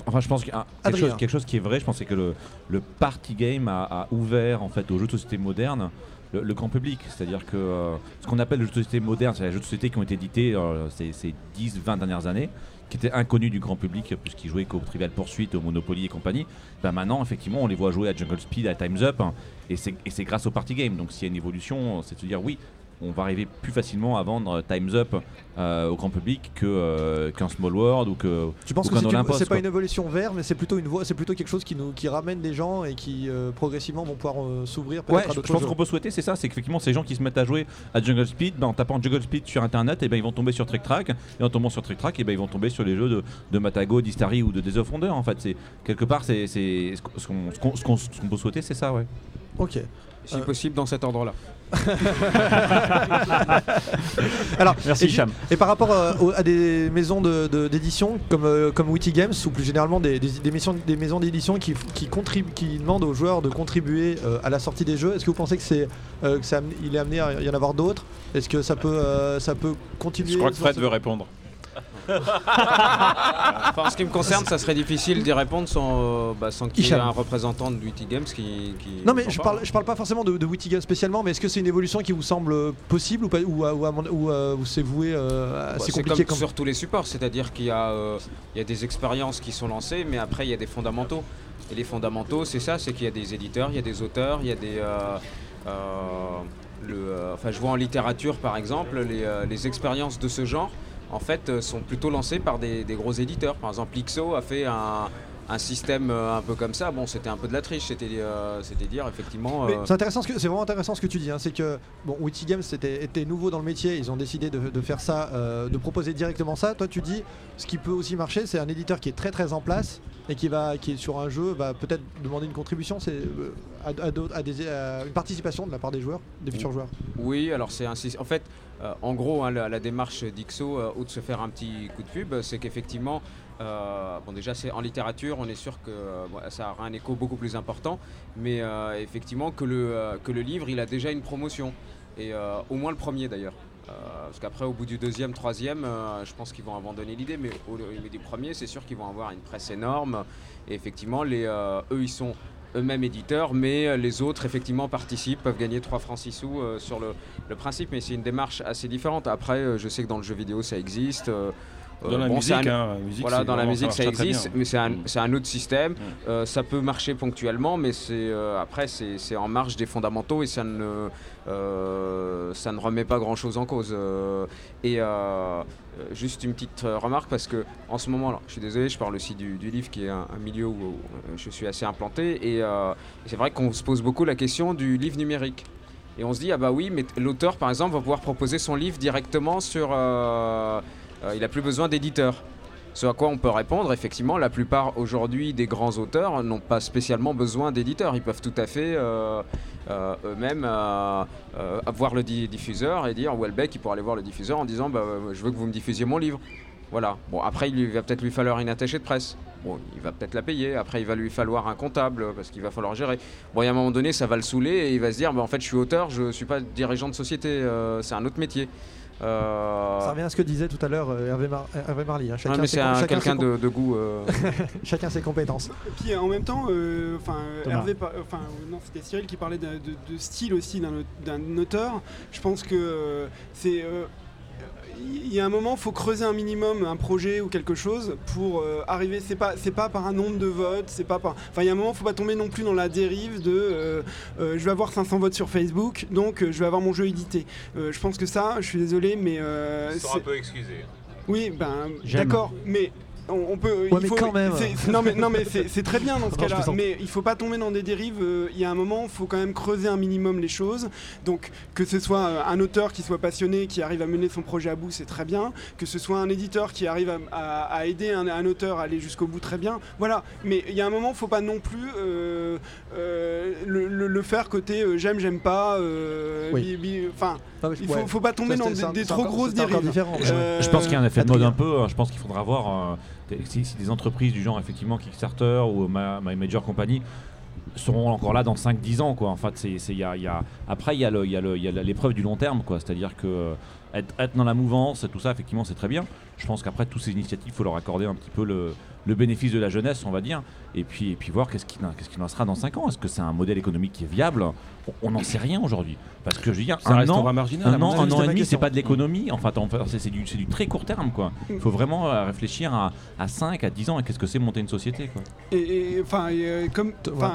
Enfin, je pense que quelque Adrien. chose, quelque chose qui est vrai, je pense c'est que le, le party game a, a ouvert en fait aux jeux de société modernes le, le grand public. C'est-à-dire que euh, ce qu'on appelle les jeux de société modernes, c'est les jeux de société qui ont été édités euh, ces, ces 10-20 dernières années, qui étaient inconnus du grand public puisqu'ils jouaient qu'au Trivial Pursuit, au Monopoly et compagnie. Ben maintenant, effectivement, on les voit jouer à Jungle Speed, à Time's Up, hein, et c'est et c'est grâce au party game. Donc s'il y a une évolution, c'est de se dire oui. On va arriver plus facilement à vendre Time's Up euh, au grand public que, euh, qu'un Small World ou que Tu penses ou que qu'un c'est, pas une évolution vers, mais c'est plutôt une voie, c'est plutôt quelque chose qui nous, qui ramène des gens et qui euh, progressivement vont pouvoir euh, s'ouvrir Ouais, je, pense qu'on peut souhaiter, c'est ça, c'est qu'effectivement ces gens qui se mettent à jouer à Jungle Speed, ben, en tapant Jungle Speed sur internet, et ben, ils vont tomber sur Trick Track, et en tombant sur Trick Track, et ben, ils vont tomber sur les jeux de, de Matago, d'Istari ou de Days of Wonder en fait. C'est, quelque part, c'est, c'est, ce qu'on, ce qu'on- ce qu'on- ce qu'on peut souhaiter, c'est ça, ouais. Ok. Si possible, dans cet ordre-là. Alors, Merci, et, Hicham. Et par rapport euh, au- à des maisons de- de- d'édition comme, euh, comme Witty Games ou plus généralement des, des- des maisons, des maisons d'édition qui, qui, contribuent- qui demandent aux joueurs de contribuer euh, à la sortie des jeux, est-ce que vous pensez que c'est euh, que ça am- il est amené à y en avoir d'autres? Est-ce que ça peut, euh, ça peut continuer Je crois que sur Fred ce- veut répondre. Enfin, en ce qui me concerne, ça serait difficile d'y répondre sans, euh, bah, sans qu'il y ait Hicham. un représentant de Witty Games qui. qui Non mais je parle. parle, je parle pas forcément de, de Witty Games spécialement, mais est-ce que c'est une évolution qui vous semble possible ou, pas, ou, à- ou, à mon- ou, euh, ou c'est voué euh, Bah, assez c'est compliqué comme sur tous les supports, c'est-à-dire qu'il y, a, euh, il y a des expériences qui sont lancées, mais après il y a des fondamentaux. Et les fondamentaux, c'est ça, c'est qu'il y a des éditeurs, il y a des auteurs, il y a des... euh, euh, le, euh, enfin, je vois en littérature par exemple, les, euh, les expériences de ce genre, en fait, euh, sont plutôt lancées par des, des gros éditeurs. Par exemple, Ixo a fait un, un système euh, un peu comme ça. Bon, c'était un peu de la triche, c'était euh, c'était dire effectivement... Euh, c'est intéressant, ce que- c'est vraiment intéressant ce que tu dis. hein, c'est que bon, Witty Games était, était nouveau dans le métier, ils ont décidé de, de faire ça, euh, de proposer directement ça. Toi, tu dis, ce qui peut aussi marcher, c'est un éditeur qui est très très en place et qui va, qui est sur un jeu, va peut-être demander une contribution, c'est à, à d'autres- à des- à une participation de la part des joueurs, des futurs joueurs. Oui, alors c'est un En fait, euh, en gros, hein, la, la démarche d'IXO, euh, ou de se faire un petit coup de pub, c'est qu'effectivement, euh, bon déjà c'est en littérature, on est sûr que ça aura un écho beaucoup plus important, mais euh, effectivement que le, euh, que le livre, il a déjà une promotion, et au moins le premier d'ailleurs. Parce qu'après, au bout du deuxième, troisième, je pense qu'ils vont abandonner l'idée, mais au mais du premier, c'est sûr qu'ils vont avoir une presse énorme. Et effectivement, les, eux, ils sont eux-mêmes éditeurs, mais les autres, effectivement, participent, peuvent gagner 3 francs 6 sous sur le, principe. Mais c'est une démarche assez différente. Après, je sais que dans le jeu vidéo, ça existe. Dans la musique, un- hein, la musique, voilà, dans la musique, ça existe, mais c'est un, c'est un autre système. Euh, ça peut marcher ponctuellement, mais c'est euh, après, c'est en marge des fondamentaux et ça ne, euh, ça ne remet pas grand-chose en cause. Euh, et euh, euh, juste une petite euh, remarque, parce que en ce moment, alors, je suis désolé, je parle aussi du, du livre qui est un, un milieu où, où, euh, je suis assez implanté, et euh, c'est vrai qu'on se pose beaucoup la question du livre numérique. Et on se dit, ah bah oui, mais l'auteur, par exemple, va pouvoir proposer son livre directement sur... euh, euh, il n'a plus besoin d'éditeur. Ce à quoi on peut répondre, effectivement, la plupart aujourd'hui des grands auteurs n'ont pas spécialement besoin d'éditeurs. Ils peuvent tout à fait euh, euh, eux-mêmes euh, euh, avoir le di- diffuseur et dire, Welbeck, il pourra aller voir le diffuseur en disant, bah, euh, je veux que vous me diffusiez mon livre. Voilà. Bon, après, il va peut-être lui falloir une attachée de presse. Bon, il va peut-être la payer. Après, il va lui falloir un comptable euh, parce qu'il va falloir gérer. Bon, et à un moment donné, ça va le saouler et il va se dire, bah, en fait, je suis auteur, je suis pas dirigeant de société, euh, c'est un autre métier. Euh, Ça revient à ce que disait tout à l'heure euh, Hervé, Mar- Hervé Marly. hein, Ouais, mais ses c'est chacun quelqu'un de, de goût. euh, chacun ses compétences. Et puis en même temps, euh, enfin euh. Hervé, enfin euh, non, c'était Cyril qui parlait de, de style aussi d'un au- d'un auteur. Je pense que euh, c'est euh, il y a un moment, faut creuser un minimum un projet ou quelque chose pour euh, arriver. C'est pas, c'est pas par un nombre de votes, c'est pas par. Enfin, il y a un moment, faut pas tomber non plus dans la dérive de. euh, euh, je vais avoir 500 votes sur Facebook, donc euh, je vais avoir mon jeu édité. Euh, je pense que ça, je suis désolé, mais. euh, Ils sont c'est- un peu excusés. oui, ben d'accord, mais on, on peut. Ouais, il mais faut, quand même. c'est- Non mais non mais c'est très bien dans ce cas-là, mais il faut pas tomber dans des dérives. euh, Il y a un moment, il faut quand même creuser un minimum les choses. Donc que ce soit euh, un auteur qui soit passionné, qui arrive à mener son projet à bout, c'est très bien. Que ce soit un éditeur qui arrive à, à- à aider un, un auteur à aller jusqu'au bout, très bien. Voilà. Mais il y a un moment, faut pas non plus euh, euh, le, le- le faire côté euh, j'aime, j'aime pas. euh, Oui. Enfin, il ouais. faut, faut pas tomber dans des, des trop grosses dérives. Euh, Je pense qu'il y a un effet de mode un peu. hein. Je pense qu'il faudra voir euh, si, des entreprises du genre effectivement Kickstarter ou My Major Company seront encore là dans 5-10 ans quoi. En fait, c'est, c'est- y après il y a le- l'épreuve du long terme quoi. C'est-à-dire que euh, être, être dans la mouvance, tout ça effectivement c'est très bien. Je pense qu'après toutes ces initiatives, il faut leur accorder un petit peu le, le bénéfice de la jeunesse, on va dire, et puis, et puis voir qu'est-ce qu'il, en- qu'est-ce qu'il en sera dans 5 ans. Est-ce que c'est un modèle économique qui est viable? On- n'en sait rien aujourd'hui. Parce que je veux dire, Ça un an, marginal, à un an, un an et demi, c'est pas de l'économie. Enfin, en fait, c'est, du, c'est du très court terme quoi. Il faut vraiment euh, réfléchir à, à 5, à 10 ans et qu'est-ce que c'est monter une société quoi. Et enfin, euh, comme, enfin,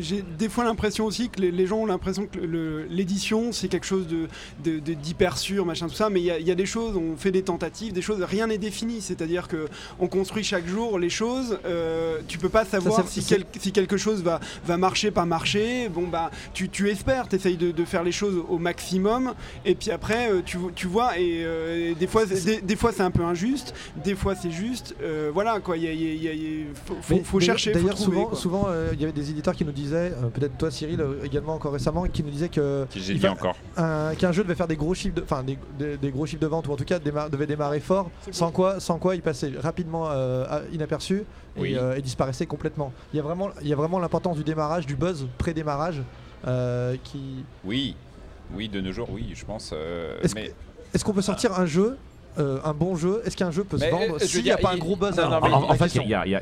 j'ai des fois l'impression aussi que les, les gens ont l'impression que l'édition c'est quelque chose de de- de- d'hyper sûr, machin tout ça. Mais il y, y a des choses, on fait des tentatives, des choses, rien n'est défini. C'est-à-dire que on construit chaque jour les choses. euh, tu peux pas savoir Ça, si, c'est- quel- si quelque chose va va marcher, pas marcher. Bon bah, tu, tu espères, tu essayes de, de faire les choses au maximum. Et puis après, euh, tu, tu vois, et euh, des fois, c'est- des, des fois c'est un peu injuste, des fois c'est juste. euh, voilà quoi, il y a- il y a- il y a- il y a- faut, faut- Mais faut chercher, D'ailleurs, trouver. souvent, euh, il y avait des éditeurs qui nous disaient, euh, peut-être toi Cyril euh, également encore récemment, qui nous disaient que Si j'ai dit encore. un- qu'un jeu devait faire des gros chiffres, de, enfin des, des- des gros chiffres de vente ou en tout cas devait démarrer fort, sans quoi, sans quoi il passait rapidement euh, inaperçu et, Oui. euh, et disparaissait complètement. Il y a vraiment, il y a vraiment l'importance du démarrage, du buzz pré-démarrage, euh, qui. Oui, oui, de nos jours, oui, je pense. euh, Est-ce mais Est-ce qu'on peut sortir un jeu euh, un bon jeu, est-ce qu'un jeu peut se vendre s'il n'y a pas un il- gros buzz? Non, non, En, fait, il y a, y y un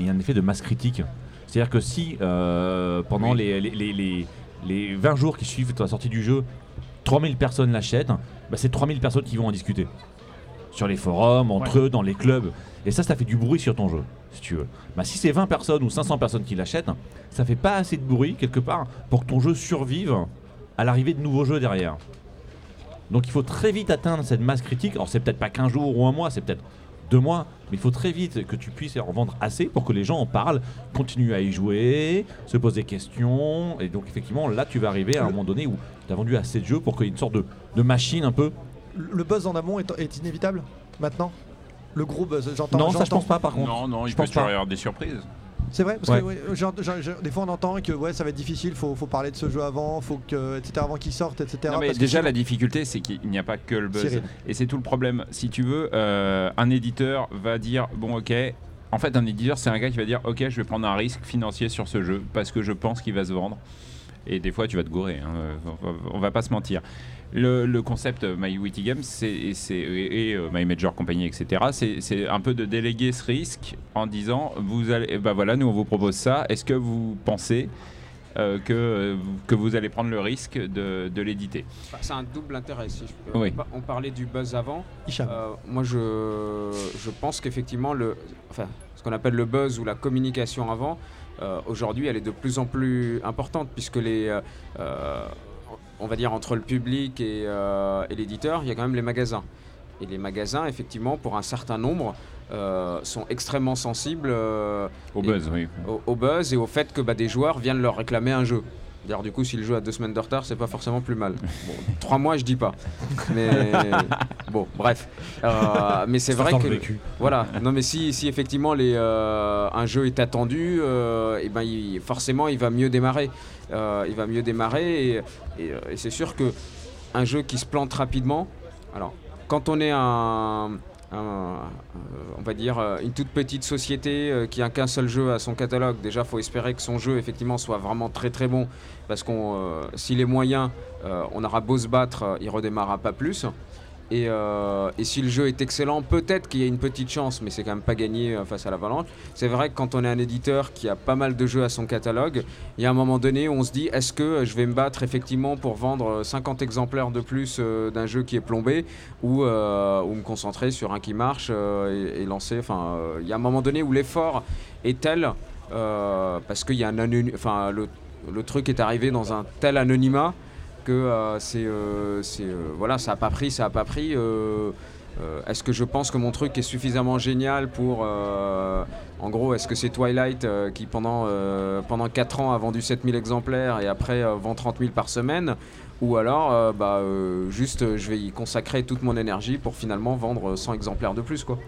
il y a un effet de masse critique. C'est-à-dire que si euh, pendant les, les, les- les- les 20 jours qui suivent la sortie du jeu, 3000 personnes l'achètent, bah, c'est 3000 personnes qui vont en discuter. Sur les forums, entre eux, dans les clubs. Et ça, ça fait du bruit sur ton jeu, si tu veux. Bah, si c'est 20 personnes ou 500 personnes qui l'achètent, ça fait pas assez de bruit, quelque part, pour que ton jeu survive à l'arrivée de nouveaux jeux derrière. Donc il faut très vite atteindre cette masse critique. Alors c'est peut-être pas qu'un jour ou un mois, c'est peut-être deux mois, mais il faut très vite que tu puisses en vendre assez pour que les gens en parlent, continuent à y jouer, se posent des questions. Et donc effectivement, là tu vas arriver à un moment donné où tu as vendu assez de jeux pour qu'il y ait une sorte de, de machine un peu. Le buzz en amont est, est inévitable maintenant? Le gros buzz, j'entends. Non, ça, je pense pas, par contre. Non, non, il Je peut pense toujours pas. y avoir des surprises. C'est vrai, parce Ouais. que ouais, genre, genre, genre, des fois on entend que ouais, ça va être difficile, faut, faut parler de ce jeu avant, faut que, etc., avant qu'il sorte, etc. Non, mais parce déjà, la difficulté, c'est qu'il n'y a pas que le buzz. Cyril. Et c'est tout le problème. Si tu veux, euh, un éditeur va dire Bon, ok. En fait, un éditeur, c'est un gars qui va dire Ok, je vais prendre un risque financier sur ce jeu parce que je pense qu'il va se vendre. Et des fois, tu vas te gourer. hein. On va pas se mentir. Le, le concept euh, My Witty Games c'est, et, et, et, euh, My Major Company, etc., c'est, un peu de déléguer ce risque en disant vous allez, bah voilà, nous on vous propose ça. Est-ce que vous pensez euh, que, que vous allez prendre le risque de, de l'éditer? Bah, C'est un double intérêt. Si je peux. Oui. on, par- on parlait du buzz avant. Euh, moi, je, je pense qu'effectivement, enfin, ce qu'on appelle le buzz ou la communication avant, euh, aujourd'hui, elle est de plus en plus importante puisque les, euh, on va dire entre le public et, euh, et l'éditeur, il y a quand même les magasins. Et les magasins, effectivement, pour un certain nombre, euh, sont extrêmement sensibles euh, Au et- buzz, oui. au, au buzz et au fait que bah, des joueurs viennent leur réclamer un jeu. D'ailleurs, du coup, si le jeu a deux semaines de retard, c'est pas forcément plus mal. Bon, trois mois, je dis pas. Mais bon, bref. Euh, mais c'est vrai que vécu. voilà. Non, mais si, si effectivement les, euh, un jeu est attendu, et ben il- forcément, il va mieux démarrer. Euh, il va mieux démarrer et, et, euh, et c'est sûr que un jeu qui se plante rapidement. Alors, quand on est un, un, euh, on va dire euh, une toute petite société euh, qui a qu'un seul jeu à son catalogue, déjà faut espérer que son jeu effectivement soit vraiment très très bon parce qu'on s'il est moyen, on aura beau se battre, il redémarrera pas plus. Et, euh, et si le jeu est excellent, peut-être qu'il y a une petite chance, mais c'est quand même pas gagné euh, face à l'Avalanche. C'est vrai que quand on est un éditeur qui a pas mal de jeux à son catalogue, il y a un moment donné où on se dit est-ce que euh, je vais me battre effectivement pour vendre euh, 50 exemplaires de plus d'un jeu qui est plombé ou, me concentrer sur un qui marche et, lancer. Il y a un moment donné où l'effort est tel parce qu'il y a un enfin le truc est arrivé dans un tel anonymat que euh, c'est euh, euh, voilà ça a pas pris ça a pas pris est-ce que je pense que mon truc est suffisamment génial pour en gros est-ce que c'est Twilight qui pendant pendant 4 ans a vendu 7000 exemplaires et après vend 30 000 par semaine? Ou alors bah juste je vais y consacrer toute mon énergie pour finalement vendre 100 exemplaires de plus quoi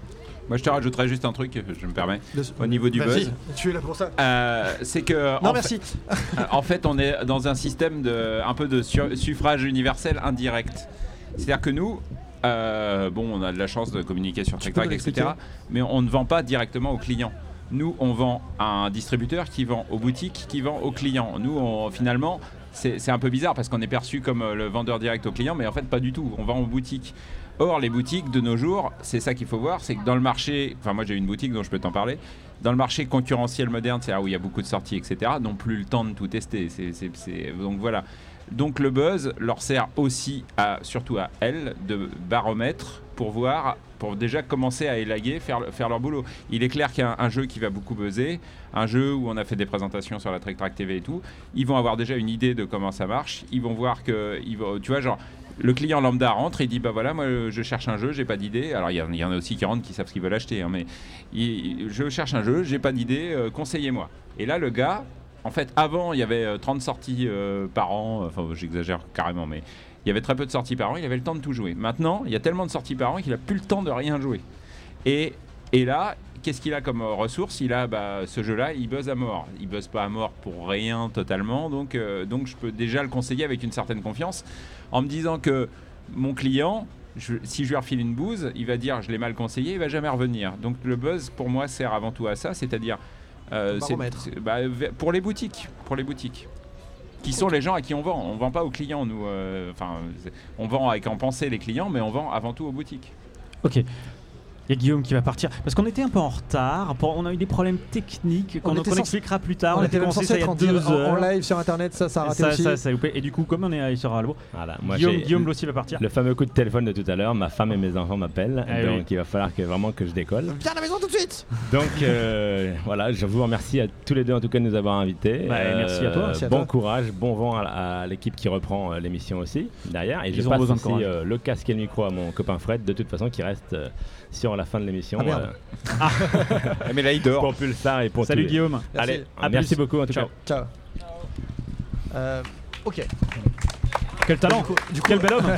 Moi, je te rajouterais juste un truc, je me permets, au niveau du Vas-y, buzz. tu es là pour ça. Euh, c'est que Non, en merci. euh, en fait, on est dans un système de un peu de su- suffrage universel indirect. C'est-à-dire que nous, euh, bon, on a de la chance de communiquer sur nous etc. Mais on ne vend pas directement aux clients. Nous, on vend à un distributeur qui vend aux boutiques, qui vend aux clients. Nous, on- finalement, c'est un peu bizarre parce qu'on est perçu comme le vendeur direct aux clients, mais en fait, pas du tout. On vend aux boutiques. Or, les boutiques de nos jours, c'est ça qu'il faut voir, c'est que dans le marché, enfin moi j'ai une boutique dont je peux t'en parler, dans le marché concurrentiel moderne, c'est là où il y a beaucoup de sorties, etc., n'ont plus le temps de tout tester. Donc voilà. Donc le buzz leur sert aussi, surtout à elles, de baromètre pour voir, pour déjà commencer à élaguer, faire, le- faire leur boulot. Il est clair qu'un un jeu qui va beaucoup buzzer, un jeu où on a fait des présentations sur la Track TV et tout, ils vont avoir déjà une idée de comment ça marche. Ils vont voir que, tu vois, genre, le client lambda rentre et dit bah voilà moi euh, je cherche un jeu j'ai pas d'idée. Alors il y, en- a aussi qui rentrent qui savent ce qu'ils veulent acheter hein, mais je cherche un jeu j'ai pas d'idée euh, conseillez-moi. Et là le gars en fait avant il y avait euh, 30 sorties euh, par an enfin j'exagère carrément mais il y avait très peu de sorties par an il avait le temps de tout jouer. Maintenant il y a tellement de sorties par an qu'il a plus le temps de rien jouer. Et, et là, qu'est-ce qu'il a comme euh, ressource? Il a bah, ce jeu-là, il buzz à mort. Il buzz pas à mort pour rien totalement, donc, euh, donc je peux déjà le conseiller avec une certaine confiance en me disant que mon client, je- si je lui refile une bouse, il va dire je l'ai mal conseillé, il va jamais revenir. Donc le buzz pour moi sert avant tout à ça, c'est-à-dire euh, bah, pour les boutiques, pour les boutiques. Qui sont les gens à qui on vend. On vend pas aux clients, nous. Enfin, on vend avec en pensée les clients, mais on vend avant tout aux boutiques. Ok. Il y a Guillaume qui va partir. Parce qu'on était un peu en retard. On a eu des problèmes techniques qu'on On qu'on était censé- expliquera plus tard. on était même censé censé ça il y être a en, en- live sur internet, ça, ça a raté ça, aussi. ça, ça a loupé. Et du coup, comme on est sur Albo, Voilà, moi, Guillaume, Guillaume aussi va partir. Le fameux coup de téléphone de tout à l'heure, ma femme et mes enfants m'appellent, Ah donc oui. il va falloir que, vraiment que je décolle. Viens à la maison tout de suite Donc euh, voilà, je vous remercie à tous les deux en tout cas de nous avoir invités. Bah, merci à toi, merci à bon toi. courage, bon vent à, à l'équipe qui reprend euh, l'émission aussi derrière. Et Ils je ont passe besoin de aussi euh, le casque et le micro à mon copain Fred, de toute façon qui reste euh, sur la fin de l'émission. Ah, merde. Ah. mais là il dort. Pour Pulsar et pour Salut tous les- Guillaume. Allez, Merci. À merci plus. beaucoup en tout Ciao. cas. Ciao. Euh, ok. Quel talent Quel bel homme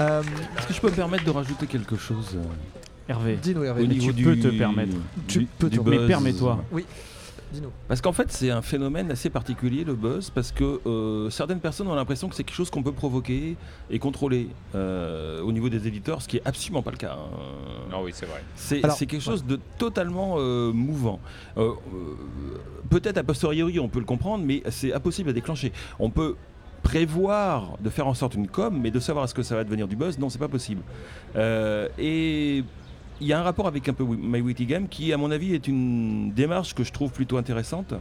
Euh, Est-ce que je peux me permettre de rajouter quelque chose euh, Hervé. Dis-nous, Hervé. au Mais niveau tu du, peux te permettre. Tu du- peux du te- Mais permets-toi. Oui. Dis-nous. Parce qu'en fait, c'est un phénomène assez particulier, le buzz, parce que euh, certaines personnes ont l'impression que c'est quelque chose qu'on peut provoquer et contrôler euh, au niveau des éditeurs, ce qui est absolument pas le cas. hein. Non, oui, c'est vrai. C'est Alors, c'est quelque chose de totalement euh, mouvant. Euh, euh, Peut-être a posteriori, on peut le comprendre, mais c'est impossible à déclencher. On peut prévoir de faire en sorte une com, mais de savoir est-ce que ça va devenir du buzz, non, c'est pas possible. Euh, et il y a un rapport avec un peu My Witty Game qui, à mon avis, est une démarche que je trouve plutôt intéressante.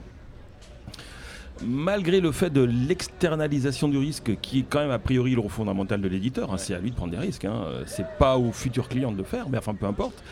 Malgré le fait de l'externalisation du risque, qui est quand même a priori le rôle fondamental de l'éditeur, hein, c'est à lui de prendre des risques. Hein, euh, c'est pas aux futurs clients de le faire, mais enfin peu importe.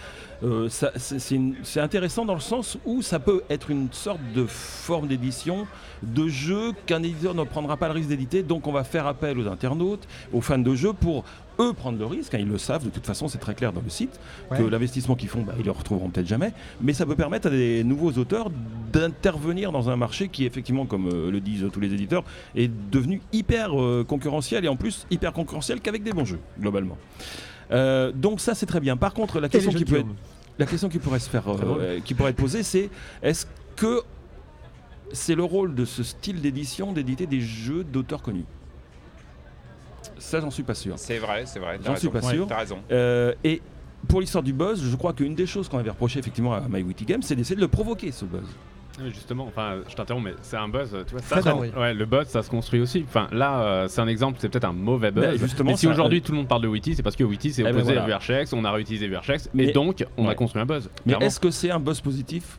Euh, c'est intéressant dans le sens où ça peut être une sorte de forme d'édition de jeu qu'un éditeur ne prendra pas le risque d'éditer, donc on va faire appel aux internautes, aux fans de jeux pour eux prendre le risque. hein, ils le savent, de toute façon c'est très clair dans le site, que l'investissement qu'ils font, bah, ils le retrouveront peut-être jamais, mais ça peut permettre à des nouveaux auteurs d'intervenir dans un marché qui effectivement, comme euh, le disent tous les éditeurs, est devenu hyper euh, concurrentiel et en plus hyper concurrentiel qu'avec des bons jeux, globalement. Euh, donc ça c'est très bien. Par contre, la question qui de peut être, Guillaume. la question qui pourrait se faire, qui pourrait être posée, c'est est-ce que c'est le rôle de ce style d'édition d'éditer des jeux d'auteurs connus? Ça, j'en suis pas sûr. C'est vrai, c'est vrai. t'as J'en suis raison. pas Ouais, sûr. T'as raison. Euh, et pour l'histoire du buzz, je crois qu'une des choses qu'on avait reproché effectivement à My Witty Game, c'est d'essayer de le provoquer ce buzz. Oui, Justement, enfin, je t'interromps, mais c'est un buzz, tu vois. Ça, ça- ouais, le buzz, ça se construit aussi. Enfin, là, euh, c'est un exemple, c'est peut-être un mauvais buzz. Mais justement, mais si aujourd'hui tout le monde parle de Witty, c'est parce que Witty s'est Eh ben opposé voilà. à VRChex, on a réutilisé VRChex, Mais- et donc on a construit un buzz. Mais est-ce que c'est un buzz positif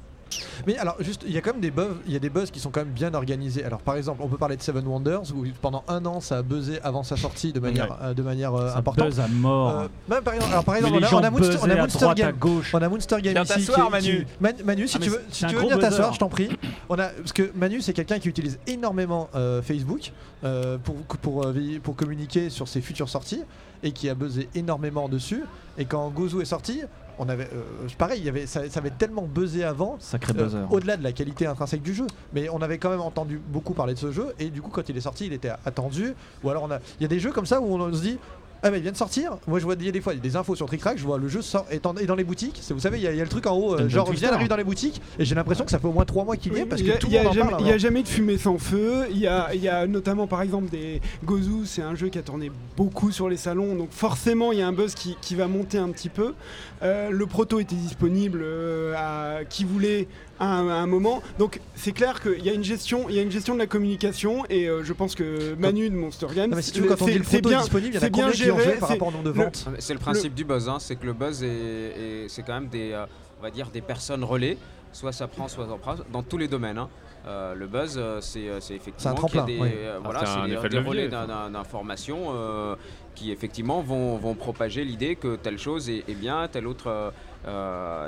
Mais alors, juste, il y a quand même des buzz, il y a des buzz qui sont quand même bien organisés. Alors, par exemple, on peut parler de Seven Wonders où pendant un an ça a buzzé avant sa sortie de manière, euh, de manière euh, Ça importante. buzz à mort. Euh, même par exemple, alors par exemple, on a, on a Monster, on a Game, gauche. on a Monster Game ici. qui- Manu. Man- Manu, si Ah, tu veux, si tu veux venir t'asseoir, je t'en prie. On a parce que Manu c'est quelqu'un qui utilise énormément euh, Facebook euh, pour pour euh, pour communiquer sur ses futures sorties et qui a buzzé énormément dessus. Et quand Gozu est sorti, on avait euh, pareil, il y avait ça, ça avait tellement buzzé avant. Sacré euh, buzzer. au-delà de la qualité intrinsèque du jeu, mais on avait quand même entendu beaucoup parler de ce jeu et du coup quand il est sorti, il était attendu. Ou alors on a, il y a des jeux comme ça où on se dit. Ah mais il vient de sortir. Moi je vois des, des fois des infos sur Trick Track. Je vois le jeu sort est, en- est dans les boutiques. Vous savez il y, a- il y a le truc en haut euh, genre vient d'arriver dans les boutiques et j'ai l'impression que ça fait au moins 3 mois qu'il y est Oui, parce que y a- tout le monde en jamais- parle. Il n'y a jamais de fumée sans feu. Il y a, il y a notamment par exemple des Gozu, c'est un jeu qui a tourné beaucoup sur les salons, donc forcément il y a un buzz qui, qui va monter un petit peu. Euh, le proto était disponible euh, à qui voulait à un, à un moment, donc c'est clair qu'il y a une gestion, il y a une gestion de la communication et euh, je pense que Manu de Monster Games, Non, mais si tu veux, quand on c'est- dit le c'est proto est bien- disponible, il y en a qui ont géré, joué par rapport au nombre de le- ventes? C'est le principe du buzz, hein, c'est que le buzz est, est- c'est quand même des, euh, on va dire des personnes relais. Soit ça prend, soit ça prend, dans tous les domaines. hein. Euh, le buzz, c'est c'est effectivement qu'il y a tremplin, des, oui. euh, voilà, c'est un c'est des- relais d'informations euh, qui effectivement vont, vont propager l'idée que telle chose est, est bien, telle autre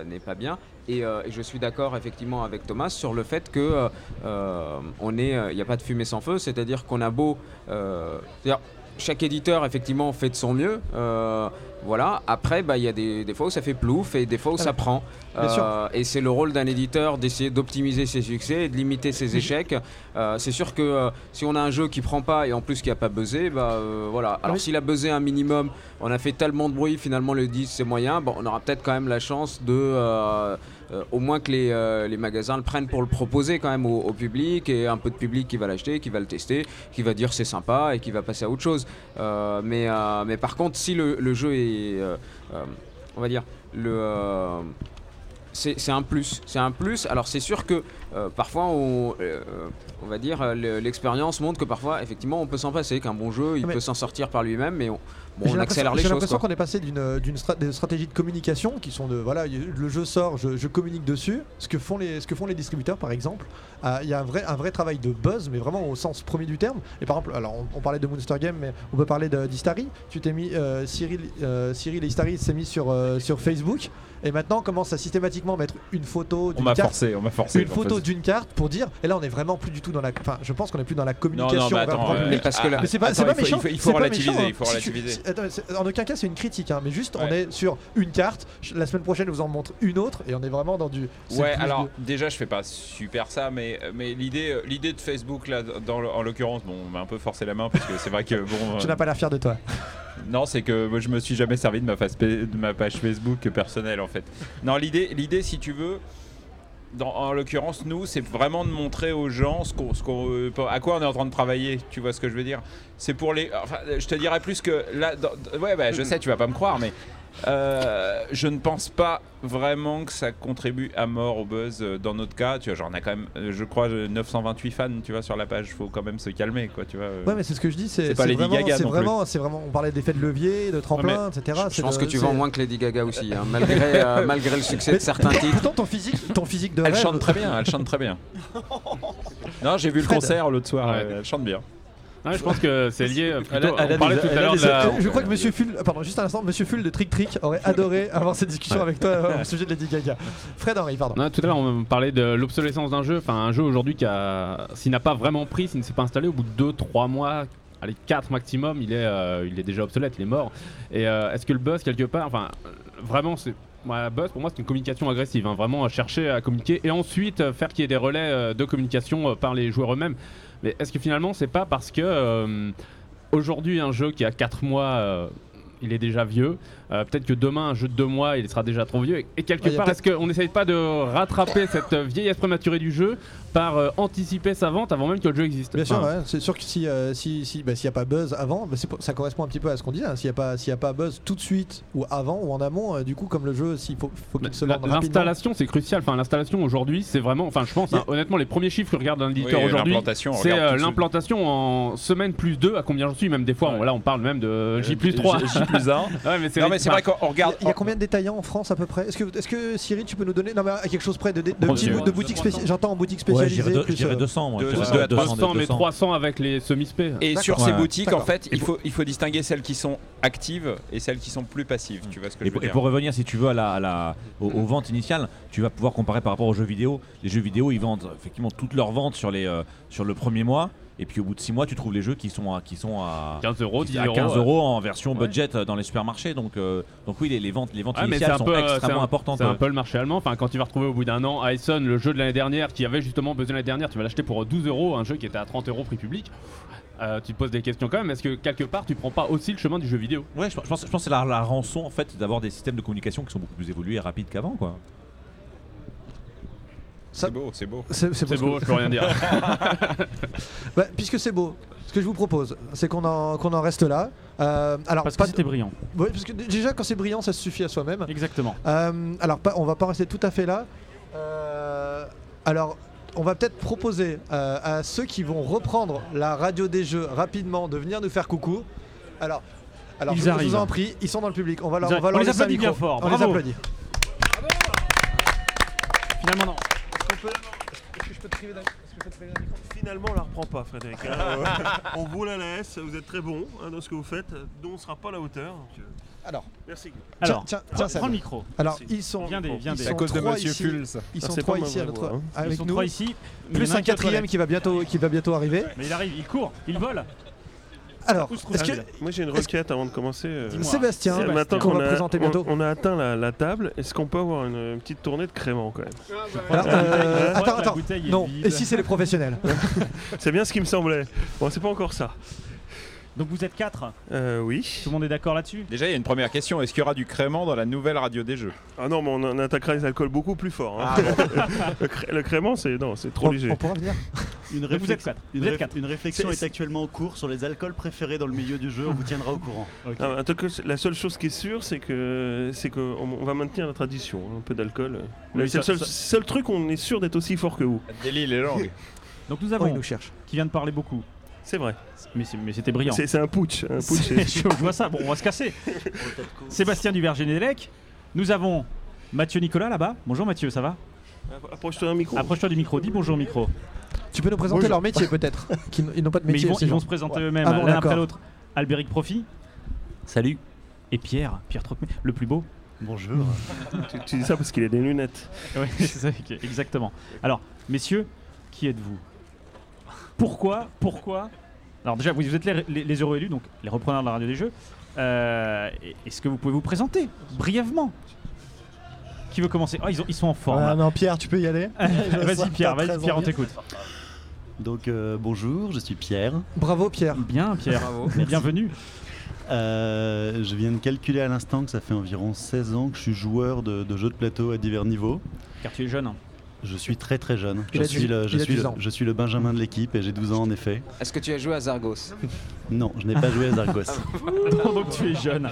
n'est pas bien. Et, euh, et je suis d'accord effectivement avec Thomas sur le fait que euh, euh, on est, il n'y a pas de fumée sans feu, c'est-à-dire qu'on a beau, chaque éditeur effectivement fait de son mieux. voilà. Après, bah, il y a des, des fois où ça fait plouf et des fois où Ah ça prend. Et c'est le rôle d'un éditeur d'essayer d'optimiser ses succès et de limiter ses échecs. C'est sûr que si on a un jeu qui prend pas et en plus qui a pas buzzé, bah voilà. Alors Oui. s'il a buzzé un minimum, on a fait tellement de bruit, finalement le 10 c'est moyen, bon, on aura peut-être quand même la chance de euh, au moins que les, euh, les magasins le prennent pour le proposer quand même au, au public et un peu de public qui va l'acheter, qui va le tester, qui va dire c'est sympa et qui va passer à autre chose. Euh, mais, mais par contre, si le, le jeu est, on va dire, le c'est un plus. C'est un plus. Alors c'est sûr que euh, parfois on, euh, on va dire le- l'expérience montre que parfois effectivement on peut s'en passer, qu'un bon jeu il mais- peut s'en sortir par lui-même, mais on, bon, J'ai on l'impression- accélère les J'ai choses. l'impression quoi. qu'on est passé d'une d'une stra- des stratégies de communication qui sont de voilà le jeu sort, je, je communique dessus. Ce que font les ce que font les distributeurs par exemple. Ah, Il y a un vrai un vrai travail de buzz, mais vraiment au sens premier du terme. Et par exemple, alors on, on parlait de Monster Game, mais on peut parler d'Istari. Tu t'es mis euh, Cyril euh, Cyril et Istari s'est mis sur euh, sur Facebook. Et maintenant, on commence à systématiquement mettre une photo d'une carte, forcé, on m'a forcé. une photo d'une carte pour dire. Et là, on est vraiment plus du tout dans la. Enfin, je pense qu'on est plus dans la Non, communication. non, mais le attends, euh, public. parce que là- Mais c'est pas, attends, pas il faut- méchant. il faut- il faut relativiser, méchant, hein. il faut Si tu- relativiser. si- attends, c'est- en aucun cas, c'est une critique, hein, mais juste on est sur une carte. La semaine prochaine, je vous en montre une autre, et on est vraiment dans du. Ouais, alors de- déjà, je fais pas super ça, mais, mais l'idée, euh, l'idée de Facebook, là, dans, en l'occurrence, bon, on m'a un peu forcé la main parce que c'est vrai que bon. Tu euh, n'as pas l'air fier de toi. Non, c'est que moi, je me suis jamais servi de ma, page Facebook personnelle en fait. Non, l'idée, si tu veux, en l'occurrence, nous, c'est vraiment de montrer aux gens ce qu'on, ce euh, à quoi on est en train de travailler. Tu vois ce que je veux dire? C'est pour les. Je te dirais plus que là. ouais, bah, je sais, tu vas pas me croire, mais. Euh, je ne pense pas vraiment que ça contribue à mort au buzz euh, dans notre cas. Tu vois, genre on a quand même, euh, je crois, euh, 928 fans, tu vois, sur la page. Faut quand même se calmer, quoi, tu vois. euh. Ouais, mais c'est ce que je dis. C'est pas Lady vraiment, Gaga c'est non plus. vraiment, c'est vraiment. On parlait d'effet de levier, de tremplin, etc. Je c'est pense de- que tu c'est- vends moins que Lady Gaga aussi, hein, malgré, euh, malgré le succès de certains titres. Pourtant, ton physique, ton physique de Elle rêve- chante très bien, elle chante très bien. Non, j'ai vu le Fred. concert l'autre soir, Ouais. elle chante bien. Ouais, je pense que c'est lié. euh, plutôt- on parlait des- tout à l'heure de la. Je crois que Monsieur Full, pardon, juste un instant, Monsieur Full de Trick Trick aurait adoré avoir cette discussion avec toi euh, au sujet de Lady Gaga. Fred Henry, pardon. Non, tout à l'heure, on parlait de l'obsolescence d'un jeu. Enfin, un jeu aujourd'hui qui a, s'il n'a pas vraiment pris, s'il ne s'est pas installé au bout de 2-3 mois, allez 4 maximum, il est, euh, il est déjà obsolète, il est mort. Et euh, est-ce que le buzz quelque part, enfin, vraiment, c'est ouais, buzz pour moi, c'est une communication agressive. hein, vraiment chercher à communiquer et ensuite faire qu'il y ait des relais de communication par les joueurs eux-mêmes. Mais est-ce que finalement, c'est pas parce que euh, aujourd'hui un jeu qui a 4 mois euh, il est déjà vieux. Euh, peut-être que demain, un jeu de 2 mois, il sera déjà trop vieux. Et, et quelque Ouais, part, est-ce qu'on n'essaye pas de rattraper cette euh, vieillesse prématurée du jeu par euh, anticiper sa vente avant même que le jeu existe? Bien sûr, ouais. c'est sûr que si euh, si si bah, s'il n'y a pas buzz avant, bah, ça correspond un petit peu à ce qu'on disait. hein. S'il n'y a pas s'il y a pas buzz tout de suite ou avant ou en amont, euh, du coup comme le jeu, s'il faut faut qu'il se la- vende rapidement. L'installation, c'est crucial. Enfin, l'installation aujourd'hui, c'est vraiment. Enfin, je pense, hein, honnêtement, les premiers chiffres que regarde un éditeur Oui, aujourd'hui, c'est euh, l'implantation en semaine plus 2 à combien j'en suis. Même des fois, on- là, on parle même de J plus 3. J- J plus un. ouais, mais c'est Non, mais c'est vrai enfin, qu'on regarde. Il y a combien de détaillants en France à peu près? Est-ce que, est-ce que Cyril, tu peux nous donner non, mais à quelque chose près de, de, de, boutiques spécialisées J'entends en boutique Ouais, spécialisée. j'irais deux- plus, je dirais euh, 200, moi. deux- je dirais deux à 200, 200, mais 200. 300 avec les semi-spé. Et sur ces Ouais. boutiques, en fait, il faut, il faut distinguer celles qui sont actives et celles qui sont plus passives. Tu vois ce que Et, je veux pour- et dire pour revenir, si tu veux, à la, à la- aux, aux ventes initiales, tu vas pouvoir comparer par rapport aux jeux vidéo. Les jeux vidéo, ils vendent effectivement toutes leurs ventes sur, les, euh, sur le premier mois. Et puis au bout de 6 mois, tu trouves les jeux qui sont à, qui sont à 15 euros, qui- 10 à euros. 15 ouais. euros en version Ouais. budget euh, dans les supermarchés. Donc, euh, donc oui, les, les ventes, les ventes initiales sont peu, euh, extrêmement un- importantes. C'est un peu le marché allemand. Enfin, quand tu vas retrouver au bout d'un an Hyson, le jeu de l'année dernière, qui avait justement besoin l'année dernière, tu vas l'acheter pour 12 euros, un jeu qui était à 30 euros prix public. Euh, tu te poses des questions quand même. Est-ce que quelque part, tu prends pas aussi le chemin du jeu vidéo? Ouais, je, pense- je pense, je pense que c'est la, la rançon en fait d'avoir des systèmes de communication qui sont beaucoup plus évolués et rapides qu'avant, quoi. C'est beau, c'est beau. C'est C'est beau, je peux rien dire. Bah, puisque c'est beau, ce que je vous propose, c'est qu'on en, qu'on en reste là. Euh, alors, Parce que pas c'était brillant. Ouais, parce que d- déjà, quand c'est brillant, ça se suffit à soi-même. Exactement. Euh, alors, pas, on va pas rester tout à fait là. Euh, alors, on va peut-être proposer euh, à ceux qui vont reprendre la radio des jeux rapidement de venir nous faire coucou. Alors, alors Ils je, je arrivent. vous en prie, ils sont dans le public. On va leur, on va leur les applaudit bien fort. On les Bravo. applaudit. Finalement, non. Est-ce que je peux te priver d'un- est-ce que je peux te priver d'un micro Finalement, on la reprend pas, Frédéric. hein. on vous la laisse, vous êtes très bon hein, dans ce que vous faites. Nous, on ne sera pas à la hauteur. donc, euh, Alors, Merci. Alors, tiens, prends- tiens, Seb. prends le micro. Alors, ils sont, Viens des- viens ils des. sont C'est à cause de trois Monsieur ici. Ça. Ils Ah, sont c'est trois pas ma ici à notre, voix, hein. avec Ils sont nous. trois ici. mais il y Plus a un quatrième qui va bientôt, qui va bientôt arriver. Mais il arrive, il court, il vole. Alors, est-ce que Moi, j'ai une requête avant de commencer. euh. Sébastien, Maintenant qu'on va a, présenter on- bientôt. on, a atteint la, la table, est-ce qu'on peut avoir une, une petite tournée de crément quand même? Alors, euh, Je crois attends, attends. Non, et si c'est les professionnels? C'est bien ce qui me semblait. Bon, c'est pas encore ça. Donc vous êtes quatre. Euh, oui. Tout le monde est d'accord là-dessus? Déjà, il y a une première question. Est-ce qu'il y aura du crément dans la nouvelle radio des jeux? Ah non, mais on, on attaquera les alcools beaucoup plus fort. hein. Ah bon. le, cré- le crément, c'est non, c'est trop on, léger. on pourra venir Une, Donc vous êtes réflexion, quatre. une, Vous êtes réf- quatre. une réflexion C'est- est actuellement en cours sur les alcools préférés dans le milieu du jeu. On vous tiendra au courant. Ah, en tout cas, la seule chose qui est sûre, c'est que c'est qu'on on va maintenir la tradition, hein, un peu d'alcool. Oui, c'est le ça- seul, ça- seul truc, on est sûr d'être aussi fort que vous. Délie les langues. Donc nous Oh, avons il nous cherche. qui vient de parler beaucoup. C'est vrai. Mais mais c'était brillant. C'est un putsch. Un putsch je vois ça. Bon, on va se casser. Sébastien Duverger-Nédélec. Nous avons Mathieu Nicolas là-bas. Bonjour Mathieu, ça va? Approche-toi d'un micro. Approche-toi du micro. Dis bonjour au micro. Tu peux nous présenter Bonjour. leur métier peut-être Ils n'ont pas de Mais métier. ils vont, ils vont se présenter Ouais. eux-mêmes Ah bon, l'un après l'autre. Albéric Profi. Salut. Et Pierre, Pierre Trocmé, le plus beau. Bonjour. tu, tu dis ça parce qu'il a des lunettes. Oui, c'est ça, exactement. Alors, messieurs, qui êtes-vous? Pourquoi Pourquoi Alors déjà, vous vous êtes les, les- les heureux élus, donc les repreneurs de la radio des jeux. Euh, Est-ce que vous pouvez vous présenter brièvement? Qui veut commencer? Ah, ils, ont- ils sont en forme. Ah non, Pierre, tu peux y aller. Vas-y Pierre, vas-y très Pierre, on t'écoute. Donc euh, bonjour, je suis Pierre. Bravo Pierre. Bien Pierre, Bravo. Et bienvenue. Euh, je viens de calculer à l'instant que ça fait environ 16 ans que je suis joueur de, de jeux de plateau à divers niveaux. Car tu es jeune. Je suis très très jeune. Je suis, le, je, il a suis 10 le, ans. je suis le Benjamin de l'équipe et j'ai 12 ans en effet. Est-ce que tu as joué à Zargos? Non, je n'ai pas joué à Zargos. Non, donc tu es jeune.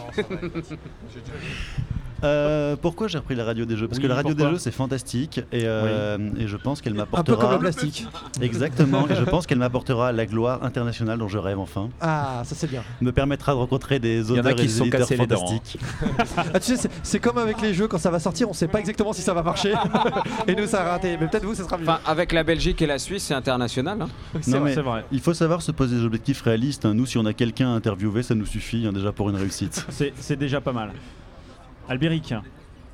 Euh, pourquoi j'ai repris la radio des jeux? Parce Oui, que la radio des jeux c'est fantastique et, euh, et je pense qu'elle Un m'apportera. peu comme le plastique. Exactement, et je pense qu'elle m'apportera la gloire internationale dont je rêve enfin. Ah, ça c'est bien. Me permettra de rencontrer des auteurs qui et des sont éditeurs dents, fantastiques. Ah, tu sais, c'est- c'est comme avec les jeux quand ça va sortir, on sait pas exactement si ça va marcher. Et nous ça a raté. Mais peut-être vous, ça sera mieux. Enfin, avec la Belgique et la Suisse, c'est international. hein. Non, mais Il faut savoir se poser des objectifs réalistes. hein. Nous, si on a quelqu'un à interviewer, ça nous suffit hein, déjà pour une réussite. C'est c'est déjà pas mal. Albéric.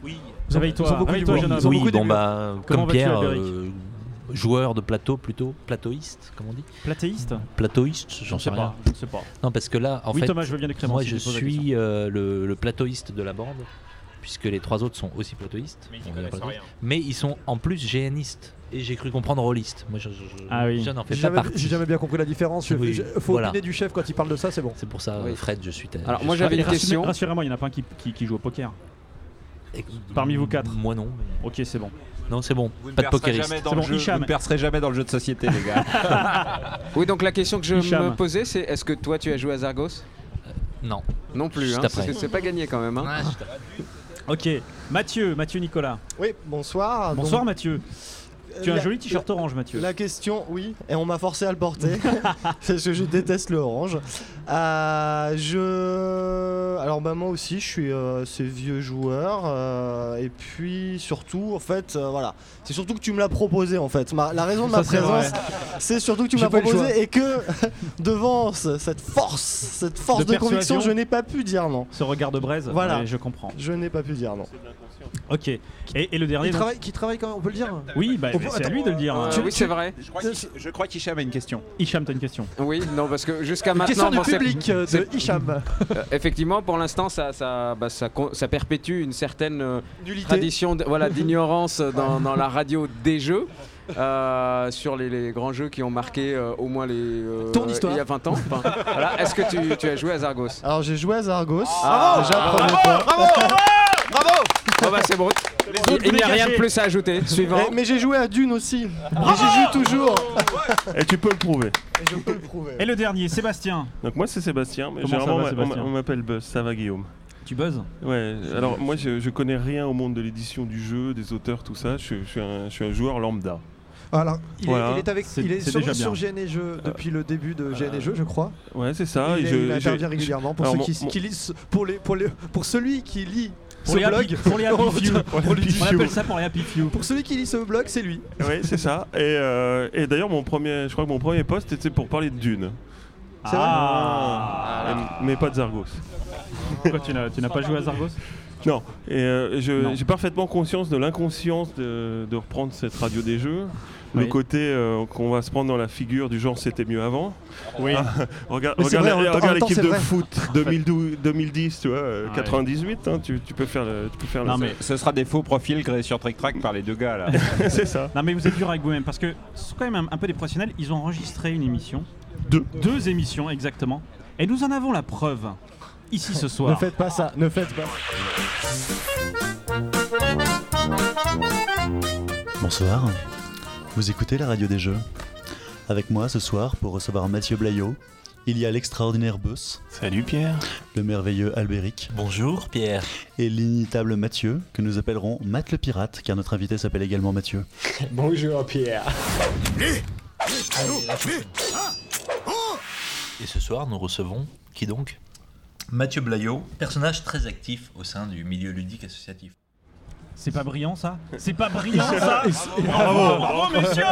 Oui. Réveille-toi, réveille-toi, jeune homme. Oui, bon bah, Comment comme Pierre, euh, joueur de plateau plutôt, plateauiste, comme on dit Platéiste Plateauiste, j'en Je sais sais rien. pas, je sais pas. Non, parce que là, en Oui, fait, Thomas, je veux bien moi si je suis euh, le, le plateauiste de la bande, puisque les trois autres sont aussi plateauistes. Mais ils On est connaissent plateauistes. rien. Mais ils sont en plus GNistes. Et j'ai cru comprendre rôlistes. Moi, je, je- Ah oui. je n'en fais J'ai pas partie. j'ai jamais bien compris la différence. Oui, je- faut voilà. opiner du chef quand il parle de ça, c'est bon. C'est pour ça, Oui. Fred, je suis. Alors, je moi, j'avais une question. Rassurez-moi, il n'y en a pas un qui, qui- qui joue au poker. Parmi vous quatre Moi non. Ok, c'est bon. Non, c'est bon. Vous Pas de pokeriste. jamais dans C'est le bon. Vous ne percerez jamais dans le jeu de société, les gars. Oui, donc la question que je Hicham. me posais, c'est est-ce que toi, tu as joué à Zargos? Non. Non plus, hein, c'est c'est pas gagné quand même. hein. Ok, Mathieu, Mathieu Nicolas. Oui, bonsoir. Bonsoir Donc, Mathieu. Tu as un joli t-shirt orange, Mathieu. La question, oui, et on m'a forcé à le porter parce que je déteste le orange. Euh, je, alors bah moi aussi, je suis euh, ce vieux joueur euh, et puis surtout, en fait, euh, voilà, c'est surtout que tu me l'as proposé en fait. Ma- la raison de ma Ça, présence, c'est surtout que tu me l'as proposé et que devant ce- cette force, cette force De de, conviction, je n'ai pas pu dire non. Ce regard de braise, Voilà. je comprends. Je n'ai pas pu dire non. Ok. Et, et le dernier Qui travaille, qui travaille quand même, on peut le dire? Oui, bah, c'est à lui de le dire. Euh, hein. oui, c'est vrai. Je crois qu'Hicham- a une question. Hicham, t'as une question. Oui, non, parce que jusqu'à maintenant, public euh, de c'est- Hicham. Euh, effectivement, pour l'instant, ça, ça, bah, ça, con- ça perpétue une certaine euh, Nullité. tradition de- voilà, d'ignorance dans, dans la radio des jeux. euh, sur les, les grands jeux qui ont marqué euh, au moins les euh, Ton histoire. il y a 20 ans. Enfin, voilà. Est-ce que tu, tu as joué à Zargos? Alors j'ai joué à Zargos. Ah, déjà bravo. Bravo Bon bah c'est bon. Il, il n'y a rien de plus à ajouter. Suivant. Mais j'ai joué à Dune aussi. Et j'y joue toujours. Et tu peux le prouver. Et je peux le prouver. Et le dernier, Sébastien. Donc moi c'est Sébastien, mais Comment ça généralement va, on m'a- Sébastien on m'appelle Buzz, ça va Guillaume? Tu buzzes Ouais, alors moi je, je connais rien au monde de l'édition du jeu, des auteurs, tout ça, je, suis- je suis un, je suis un joueur lambda. Alors, il, Voilà. est, il est avec, C'est- il est c'est sur, déjà bien. sur GN et Jeux depuis le début de GN et Jeux, je crois. Ouais, c'est ça. il, est- je- il intervient régulièrement pour alors, ceux mon- qui, mon- qui lisent, pour les, pour les, pour celui qui lit Pour ce les happy- blog. pour les happy on- few. on les On appelle ça pour les happy few. Pour celui qui lit ce blog, c'est lui. Oui, c'est ça. Et, euh, et d'ailleurs, mon premier, je crois que mon premier poste était pour parler de Dune. C'est vrai Ah. Mais pas de Zargos. Pourquoi tu n'as tu n'as pas joué à Zargos? Non. Et euh, j'ai parfaitement conscience de l'inconscience de, de reprendre cette radio des jeux. Le côté euh, qu'on va se prendre dans la figure du genre c'était mieux avant. Oui. Ah, regarde vrai, l'équipe de vrai. foot 2012, 2010, tu vois, euh, Ah, 98, hein, tu, tu peux faire le, tu peux faire Non, le- mais- Ce sera des faux profils créés sur Trick Track par les deux gars là. c'est ça. Non mais vous êtes dur avec vous-même parce que ce sont quand même un, un peu des professionnels. Ils ont enregistré une émission. Deux. Deux émissions exactement. Et nous en avons la preuve ici ce soir. Ne faites pas ça, ne faites pas. Bonsoir, vous écoutez la radio des jeux. Avec moi ce soir pour recevoir Mathieu Blaillot, il y a l'extraordinaire Boss, Salut Pierre. le merveilleux Albéric Bonjour Pierre. et l'inimitable Mathieu, que nous appellerons Matt le Pirate, car notre invité s'appelle également Bonjour Pierre. Et ce soir, nous recevons qui donc? Mathieu Blaillot, personnage très actif au sein du milieu ludique associatif. C'est pas brillant ça C'est pas brillant ça Bravo. Bravo messieurs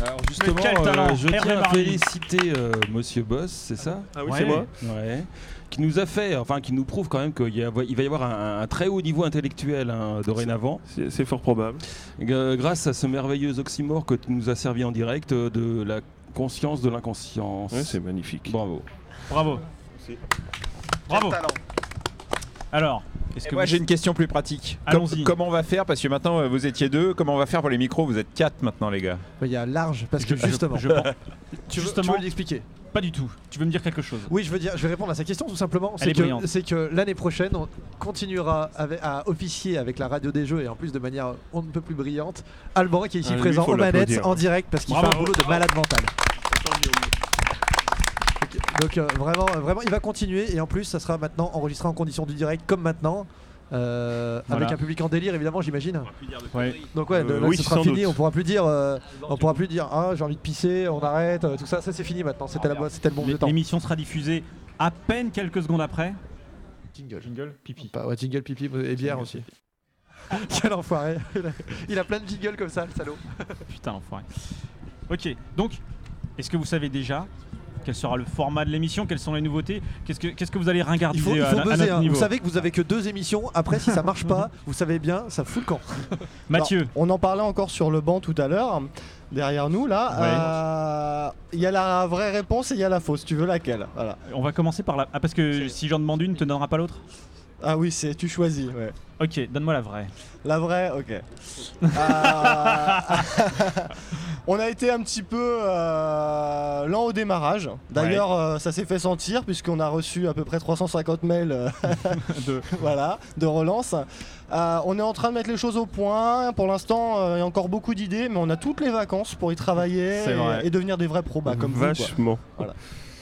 Alors justement, euh, je Hervé tiens à Marie. féliciter euh, Monsieur Boss, c'est ça Ah oui, c'est moi. Ouais. Qui nous a fait, enfin qui nous prouve quand même qu'il y a- il va y avoir un, un très haut niveau intellectuel hein, dorénavant. C'est fort probable. G- grâce à ce merveilleux oxymore que tu nous as servi en direct euh, de la conscience de l'inconscience. Ouais, c'est magnifique. Bravo. Bravo. Bravo. Alors, que moi vous- j'ai une question plus pratique. Allons-y. comment on va faire Parce que maintenant euh, vous étiez deux, comment on va faire pour les micros Vous êtes quatre maintenant les gars. Il y a large, parce que Je- justement. je pense- tu veux, Justement. tu veux l'expliquer Pas du tout. Tu veux me dire quelque chose? Oui, je veux dire, je vais répondre à sa question tout simplement. Elle C'est est que, brillante. c'est que l'année prochaine, on continuera avec- à officier avec la radio des jeux et en plus de manière on ne peut plus brillante. Alban qui est ici Ah, présent aux manettes en direct parce qu'il fait un boulot de malade mental. Donc euh, vraiment, vraiment, il va continuer et en plus, ça sera maintenant enregistré en conditions du direct comme maintenant. euh, Voilà. Avec un public en délire évidemment j'imagine. Ouais. Donc ouais, Euh, là, oui, ce sera fini, doute. on pourra plus dire, euh, on pourra plus dire ah j'ai envie de pisser, on arrête, euh, tout ça, ça c'est fini maintenant, c'était c'était le bon vieux temps. L'émission sera diffusée à peine quelques secondes après. Jingle. Jingle, pipi. Pas, ouais, jingle pipi et bière aussi. Quel enfoiré. Il a- Il a plein de jingles comme ça, le salaud. Putain, l'enfoiré. Ok, donc, est-ce que vous savez déjà quel sera le format de l'émission Quelles sont les nouveautés Qu'est-ce que, qu'est-ce que vous allez Il ringardiser faut, il à, faut à buzzer, notre hein. niveau Vous savez que vous avez que deux émissions. Après, si ça marche pas, vous savez bien, ça fout le camp. Mathieu. Alors, on en parlait encore sur le banc tout à l'heure, derrière nous là. Euh, Il y a la vraie réponse et il y a la fausse. Tu veux laquelle? Voilà. On va commencer par la. Ah, parce que si j'en demande une, te donnera pas l'autre? Ah oui, c'est tu choisis. Ouais. Ok, donne-moi la vraie. La vraie, ok. Euh, on a été un petit peu euh, lent au démarrage. D'ailleurs, euh, ça s'est fait sentir puisqu'on a reçu à peu près 350 mails euh, de, voilà, de relance. Euh, on est en train de mettre les choses au point. Pour l'instant, euh, il y a encore beaucoup d'idées, mais on a toutes les vacances pour y travailler et, et devenir des vrais pros, bah, comme vous. Vachement. Voilà.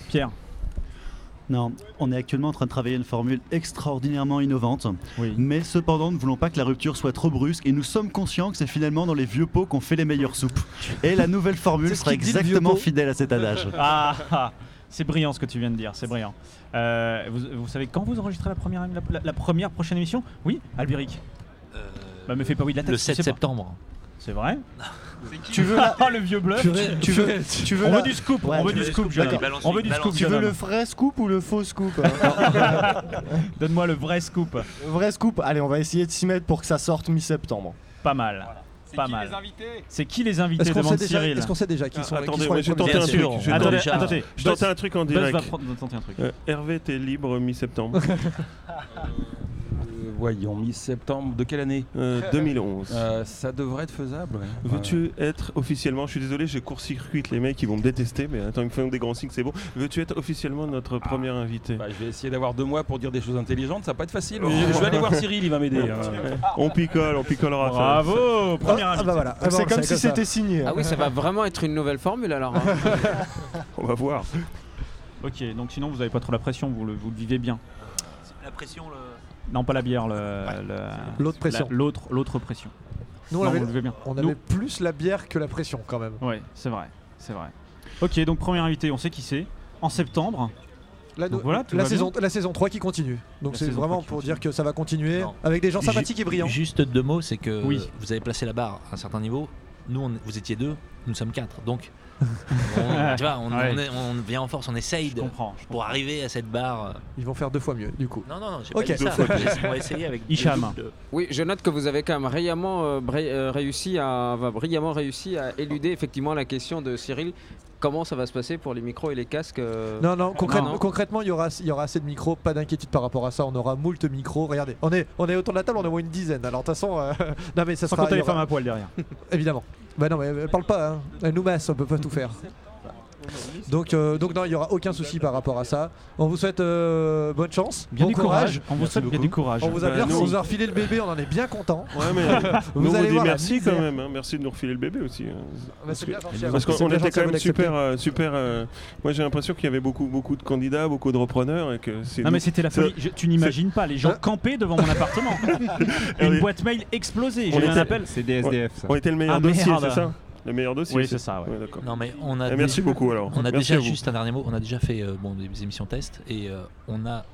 Pierre. Non, on est actuellement en train de travailler une formule extraordinairement innovante. Oui. Mais cependant, nous ne voulons pas que la rupture soit trop brusque et nous sommes conscients que c'est finalement dans les vieux pots qu'on fait les meilleures soupes. Et la nouvelle formule sera exactement fidèle à cet adage. Ah, ah, c'est brillant ce que tu viens de dire, c'est brillant. Euh, vous, vous savez quand vous enregistrez la première, la, la- la première prochaine émission? Oui, Albéric? Bah, me fais pas oui de la tête. Le je 7 sais pas. septembre. C'est vrai Tu veux la- Ah, le vieux bluff Tu veux- tu veux- tu veux On la- veut du scoop, Ouais, on veut tu du veux- scoop, jeune D'accord. homme. On veut du scoop, Tu jeune veux le homme. vrai scoop ou le faux scoop hein Donne-moi le vrai scoop. Le vrai scoop, allez, on va essayer de s'y mettre pour que ça sorte mi-septembre. Pas mal. Pas mal. C'est qui les invités Est-ce qu'on demande sait déjà, Cyril. est-ce qu'on sait déjà qui Ah, sont, qui attendez, seront moi, les j'ai premiers tenté un invités truc. j'ai Attendez, tenté- attendez. j'ai Buzz- tenté un truc en Buzz va direct. prendre- tenter un truc. Euh, Hervé, t'es libre mi-septembre. Euh, voyons, mi-septembre, de quelle année Euh, 2011. Euh, Ça devrait être faisable. ouais. Veux-tu être officiellement, je suis désolé, j'ai court-circuite les mecs, ils vont me détester, mais attends, ils me font des grands signes, c'est bon. Veux-tu être officiellement notre premier invité Bah, je vais essayer d'avoir deux mois pour dire des choses intelligentes, ça va pas être facile. Je, je vais aller voir Cyril, il va m'aider. hein. On picole, on picolera. ça- Bravo, premier Ah invité. bah voilà. C'est bon, comme si ça. c'était signé. Ah oui, ça va vraiment être une nouvelle formule alors. hein. On va voir. Ok, donc sinon vous avez pas trop la pression, vous le, vous le vivez bien. La pression, le... Non, pas la bière, le, le- L'autre pression. la- L'autre, l'autre pression. Nous, on Non, avait, bien. on Nous- avait plus la bière que la pression quand même. Ouais, c'est vrai, c'est vrai. Ok, donc premier invité, on sait qui c'est. En septembre. Donc nous- voilà, la, saison, la saison 3 qui continue. Donc La c'est vraiment 3 qui pour continue. dire que ça va continuer Non. avec des gens Ju- sympathiques et brillants. Juste deux mots, c'est que Oui. vous avez placé la barre à un certain niveau. Nous, on- vous étiez deux, nous sommes quatre. Donc, on, tu vois, on, Ouais. on est- on vient en force, on essaye de, comprends, je pour arriver à cette barre. euh, Ils vont faire deux fois mieux du coup. Non, non, non, j'ai Ok. pas dit Deux ça. On va essayer avec. Hicham. de- Oui, je note que vous avez quand même brillamment, euh, bri- euh, réussi à, brillamment réussi à éluder effectivement la question de Cyril. Comment ça va se passer pour les micros et les casques euh, Non, non, concrètement, non. concrètement, il y aura, il y aura assez de micros, pas d'inquiétude par rapport à ça. On aura moult micros. Regardez, on est, on est autour de la table, on a au moins une dizaine. Alors de toute façon, euh, non mais ça Sans sera. compter il y les aura- femmes à poil derrière. Évidemment. Bah non, mais elle parle pas. Hein. Elle nous masse, on peut pas tout faire. Donc, euh, donc non, il y aura aucun souci par rapport à ça. On vous souhaite euh, bonne chance, Bien bon du courage. On vous souhaite bien du courage. On vous a Bah, bien, nous- on vous a refilé le bébé, on en est bien content. Ouais, mais Vous nous on allez vous voir merci quand même, hein. merci de nous refiler le bébé aussi. hein. bah, Parce C'est qu'on était quand même super, euh, super. euh, moi j'ai l'impression qu'il y avait beaucoup, beaucoup de candidats, beaucoup de repreneurs et que c'est. Non nous- mais c'était la folie. Je- tu n'imagines pas, les gens Hein campaient devant mon appartement. Une boîte mail explosée. on J'ai eu un appel. C'est des SDF ça. On était le meilleur Ah, dossier, c'est ça Le meilleur dossier. Oui, c'est ça, ouais. Non mais on a Eh, merci déjà- beaucoup alors. On a Merci déjà juste un dernier mot. On a déjà fait euh, bon, des émissions test et euh, on a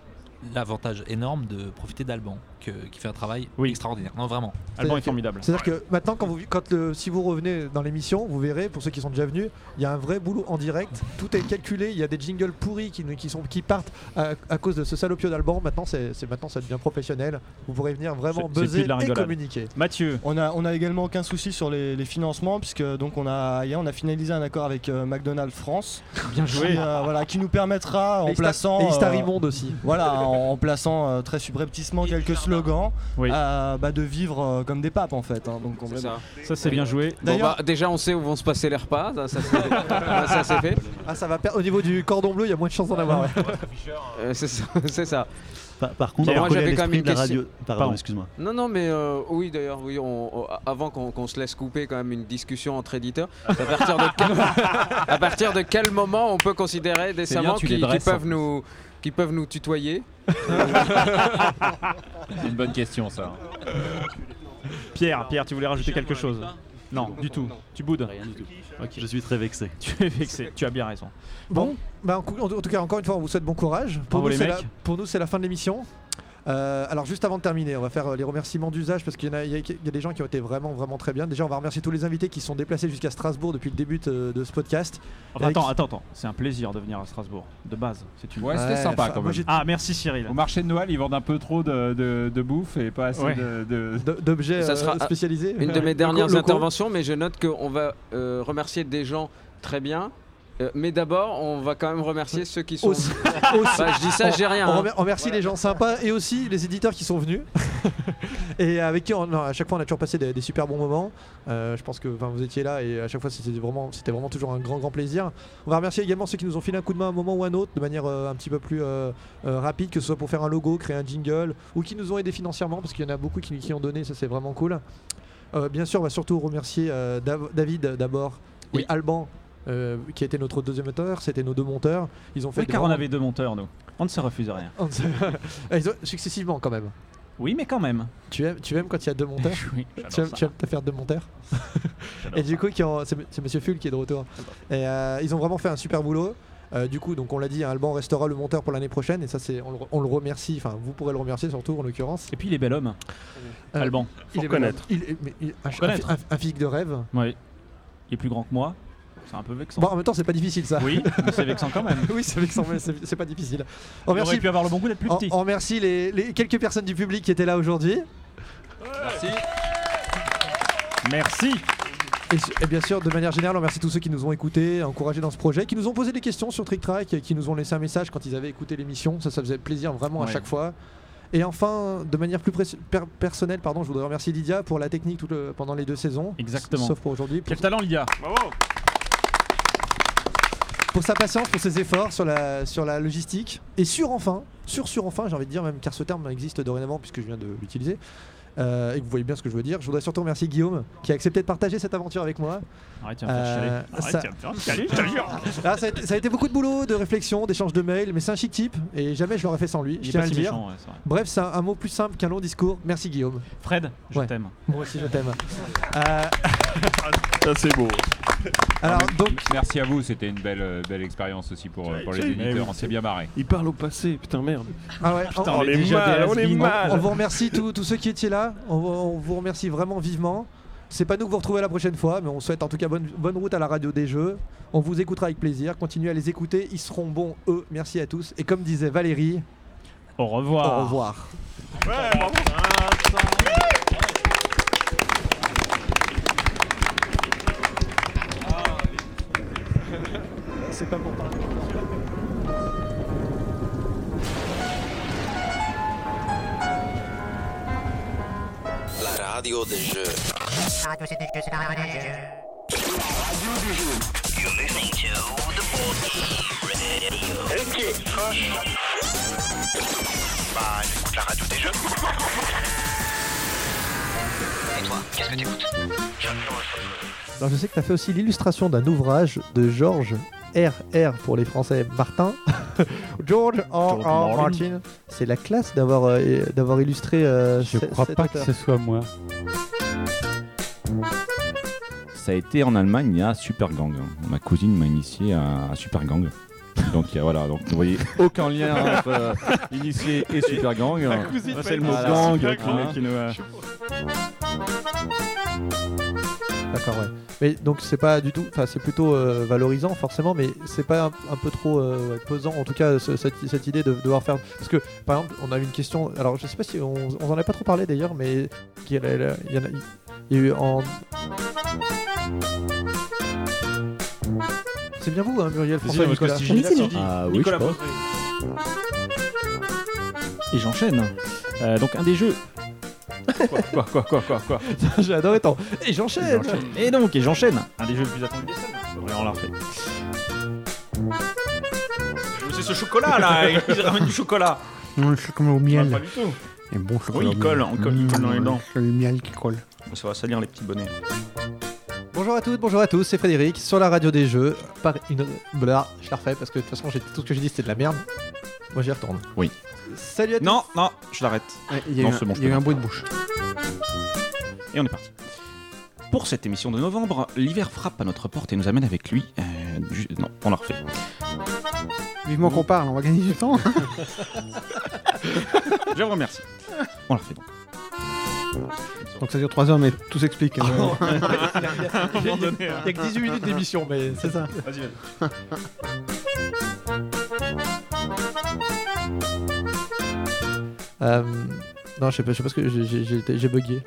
l'avantage énorme de profiter d'Alban que- qui fait un travail extraordinaire. Non vraiment. Alban est formidable. C'est-à-dire que maintenant, quand, vous, quand le, si vous revenez dans l'émission, vous verrez, pour ceux qui sont déjà venus, il y a un vrai boulot en direct. Tout est calculé. Il y a des jingles pourris qui, qui, sont, qui partent à, à cause de ce salopio d'Alban. Maintenant, c'est c'est- maintenant, ça devient professionnel. Vous pourrez venir vraiment buzzer et communiquer. Mathieu. On a, on a également aucun souci sur les, les financements puisque donc on a hier on a finalisé un accord avec euh, McDonald's France. Bien joué. Qui, euh, voilà, qui nous permettra en Et plaçant et euh, Istarimonde aussi. Voilà, en, en plaçant euh, très subrepticement quelques slogans euh, bah, de vivre euh, comme des papes en fait. hein, donc ça. Ça, c'est bien joué. Bon, bah, déjà, on sait où vont se passer les repas. Ça, ça, c'est- fait. Ah, ça va Au niveau du cordon bleu, il y a moins de chances d'en avoir. ouais. Euh, c'est ça. c'est ça. Par, par contre, moi j'avais quand même une question. radio. Pardon, excuse-moi. Non, non, mais euh, oui, d'ailleurs, oui, on- on- avant qu'on se laisse couper quand même une discussion entre éditeurs, à partir de quel, à partir de quel moment on peut considérer décemment qu'ils en peuvent nous qui peuvent nous tutoyer C'est une bonne question, ça. Pierre, Pierre, tu voulais rajouter quelque chose? Non, du tout. Tu boudes? Rien du tout. Ok. Je suis très vexé. Tu es vexé, tu as bien raison. Bon, bah, en, tout cas, encore une fois, on vous souhaite bon courage. Pour, Bravo nous, les c'est mecs. la, pour nous, c'est la fin de l'émission. Euh, alors, juste avant de terminer, on va faire euh, les remerciements d'usage parce qu'il y, a- y y des gens qui ont été vraiment, vraiment très bien. Déjà, on va remercier tous les invités qui se sont déplacés jusqu'à Strasbourg depuis le début de, de ce podcast. Enfin, attends, qui- attends, attends. C'est un plaisir de venir à Strasbourg. De base, c'est une. Ouais, c'était sympa quand même. Ah, merci Cyril. Au marché de Noël, ils vendent un peu trop de, de- de bouffe et pas assez Ouais. de- de, D- D'objets Ça sera euh, spécialisés. Une de mes dernières interventions, mais je note qu'on va euh, remercier des gens très bien. Euh, mais d'abord, on va quand même remercier ceux qui sont. Aussi- Bah, je dis ça, j'ai rien. On, hein. on remercie les gens sympas et aussi les éditeurs qui sont venus et avec qui on, non, à chaque fois on a toujours passé des, des super bons moments. Euh, je pense que vous étiez là et à chaque fois c'était vraiment, c'était vraiment toujours un grand grand plaisir. On va remercier également ceux qui nous ont filé un coup de main à un moment ou à un autre de manière euh, un petit peu plus rapide, que ce soit pour faire un logo, créer un jingle ou qui nous ont aidé financièrement parce qu'il y en a beaucoup qui, qui ont donné, ça c'est vraiment cool. Bien sûr, on va surtout remercier Dav- David d'abord et Alban. Euh, qui était notre deuxième auteur, c'était nos deux monteurs. Ils ont fait Oui, car on avait deux monteurs, nous. On ne se refuse rien. se- Ah, Ils ont- Successivement quand même. Oui, mais quand même. Tu aimes, tu aimes quand il y a deux monteurs Oui, tu, aimes, ça. tu aimes te faire deux monteurs Et du coup, qui ont- c'est Monsieur Full qui est de retour. Et euh, ils ont vraiment fait un super boulot. Euh, du coup, donc on l'a dit, hein, Alban restera le monteur pour l'année prochaine et ça c'est on, le- on le remercie. Enfin, vous pourrez le remercier surtout en l'occurrence. Et puis il est bel homme. Euh, Alban. il Faut est bel homme. reconnaître. Il est- mais il- un, Faut un- un physique de rêve. Oui. Il est plus grand que moi. C'est un peu vexant. Bon, en même temps, c'est pas difficile ça. Oui, c'est vexant quand même. oui, c'est vexant, mais c'est pas difficile. Il aurait pu avoir le bon goût d'être plus on- petit. On remercie les, les quelques personnes du public qui étaient là aujourd'hui. Merci. Merci. Et, bien sûr, de manière générale, on remercie tous ceux qui nous ont écoutés, encouragés dans ce projet, qui nous ont posé des questions sur Trick Track, et qui nous ont laissé un message quand ils avaient écouté l'émission. Ça, ça faisait plaisir vraiment à chaque fois. Et enfin, de manière plus per- personnelle, pardon, je voudrais remercier Lydia pour la technique tout le- pendant les deux saisons. Exactement. Sauf pour aujourd'hui. Quel talent, Lydia Pour sa patience, pour ses efforts sur la, sur la logistique. Et sur enfin, sur sur enfin, j'ai envie de dire, même car ce terme existe dorénavant puisque je viens de l'utiliser. euh, et que vous voyez bien ce que je veux dire. Je voudrais surtout remercier Guillaume qui a accepté de partager cette aventure avec moi. Arrête, tu vas me faire chialer. Arrête, ça- tu vas me faire chialer, je te jure. Ah, ça, a été, ça a été beaucoup de boulot, de réflexion, d'échange de mails, mais c'est un chic type et jamais je l'aurais fait sans lui. Il je tiens pas à le dire. méchant, ouais. Bref, c'est un, un mot plus simple qu'un long discours. Merci Guillaume. Fred, je Ouais. t'aime. Moi aussi, je t'aime. Euh, Ça c'est beau. Alors, donc, merci à vous, c'était une belle, euh, belle expérience aussi pour, euh, pour les éditeurs, on s'est bien marré. Il parle au passé, putain merde. Ah ouais, Putain, on- on, est mal, on est mal. On, vous remercie tous tous ceux qui étiez là. On, on vous remercie vraiment vivement. C'est pas nous que vous retrouvez la prochaine fois, mais on souhaite en tout cas bonne, bonne route à la radio des jeux. On vous écoutera avec plaisir. Continuez à les écouter, ils seront bons eux. Merci à tous. Et comme disait Valérie, Au revoir. au revoir. C'est pas pour parler. La radio des jeux. Radio, c'est des jeux, c'est la radio des jeux. Radio des jeux. You're listening to the Board Radio. Ok, Froche. Bah, j'écoute la radio des jeux. Et toi, qu'est-ce que t'écoutes Alors je sais que tu as fait aussi l'illustration d'un ouvrage de Georges R.R. pour les Français Martin. George R.R. Martin. Martin. C'est la classe d'avoir euh, d'avoir illustré. euh, Je crois pas que ce soit moi. Ça a été en Allemagne à Super Gang. Ma cousine m'a initié à, à Super Gang. Donc il y a- voilà, donc vous voyez aucun lien entre euh, initié et Super Gang. Ma cousine fait c'est le mot gang qui nous- qui nous, euh, D'accord, ouais. Mais donc c'est pas du tout, enfin c'est plutôt euh, valorisant forcément, mais c'est pas un, un peu trop euh, pesant en tout cas ce- cette, cette idée de devoir faire. Parce que par exemple, on a eu une question, alors je sais pas si on, on en a pas trop parlé d'ailleurs, mais qui- il y, en a- il y en a eu en. C'est bien vous, hein, Muriel, François, que Nicolas. si si Ah oui, Nicolas je pense. Et j'enchaîne. Euh, donc un des jeux. Quoi, quoi, quoi, quoi, quoi, quoi J'ai adoré tant. Et j'enchaîne. Et donc, et j'enchaîne. Un des jeux les plus attendus des salles. Ouais, on l'a refait. C'est ce chocolat là, il ramène du chocolat. Non, c'est comme au miel. pas du tout. Et bon chocolat. Oui, il colle, on colle, il colle dans les dents. C'est le miel qui colle. Ça va salir les petits bonnets. Bonjour à toutes, bonjour à tous, c'est Frédéric sur la radio des jeux. Par une. Blah, je la refais parce que de toute façon j'ai- tout ce que j'ai dit c'était de la merde. Moi j'y retourne. Oui. Salut à tous. Non, non, je l'arrête. il y a non, eu un- c'est bon, je il y a eu un bruit de bouche. Et on est parti. Pour cette émission de novembre, l'hiver frappe à notre porte et nous amène avec lui. euh, du- Non, on la refait. Vivement qu'on parle, on va gagner du temps. Je vous remercie. On la refait donc. Donc ça dure 3 heures, mais tout s'explique. Ah, Il y a- il y a que 18 minutes d'émission, mais C'est ça. Vas-y, vas-y. Euh, non, je sais pas, je sais pas ce que j'ai- bugué.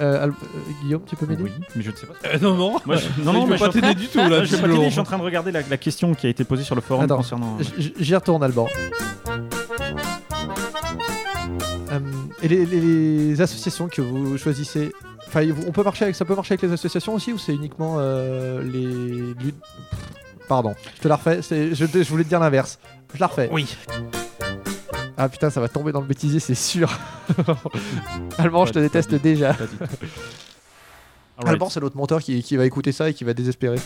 Euh, Al- euh, Guillaume, tu peux m'aider Oui, mais je ne sais pas. Euh, non, non. Moi, je, Non, non, mais mais je pas suis en t'aider du tout, là, Je vais pas visiblement. t'aider, je suis en train de regarder la, la question qui a été posée sur le forum Attends, concernant. j- J'y retourne, Alban. Euh, et les, les- les associations que vous choisissez, enfin, on peut marcher avec, ça peut marcher avec les associations aussi ou c'est uniquement euh, les. Pardon, je te la refais. c'est- Je, je voulais te dire l'inverse. Je la refais. Oui. Ah putain, ça va tomber dans le bêtisier, c'est sûr. Alban, je te déteste déjà. Alban, c'est l'autre monteur qui, qui va écouter ça et qui va désespérer.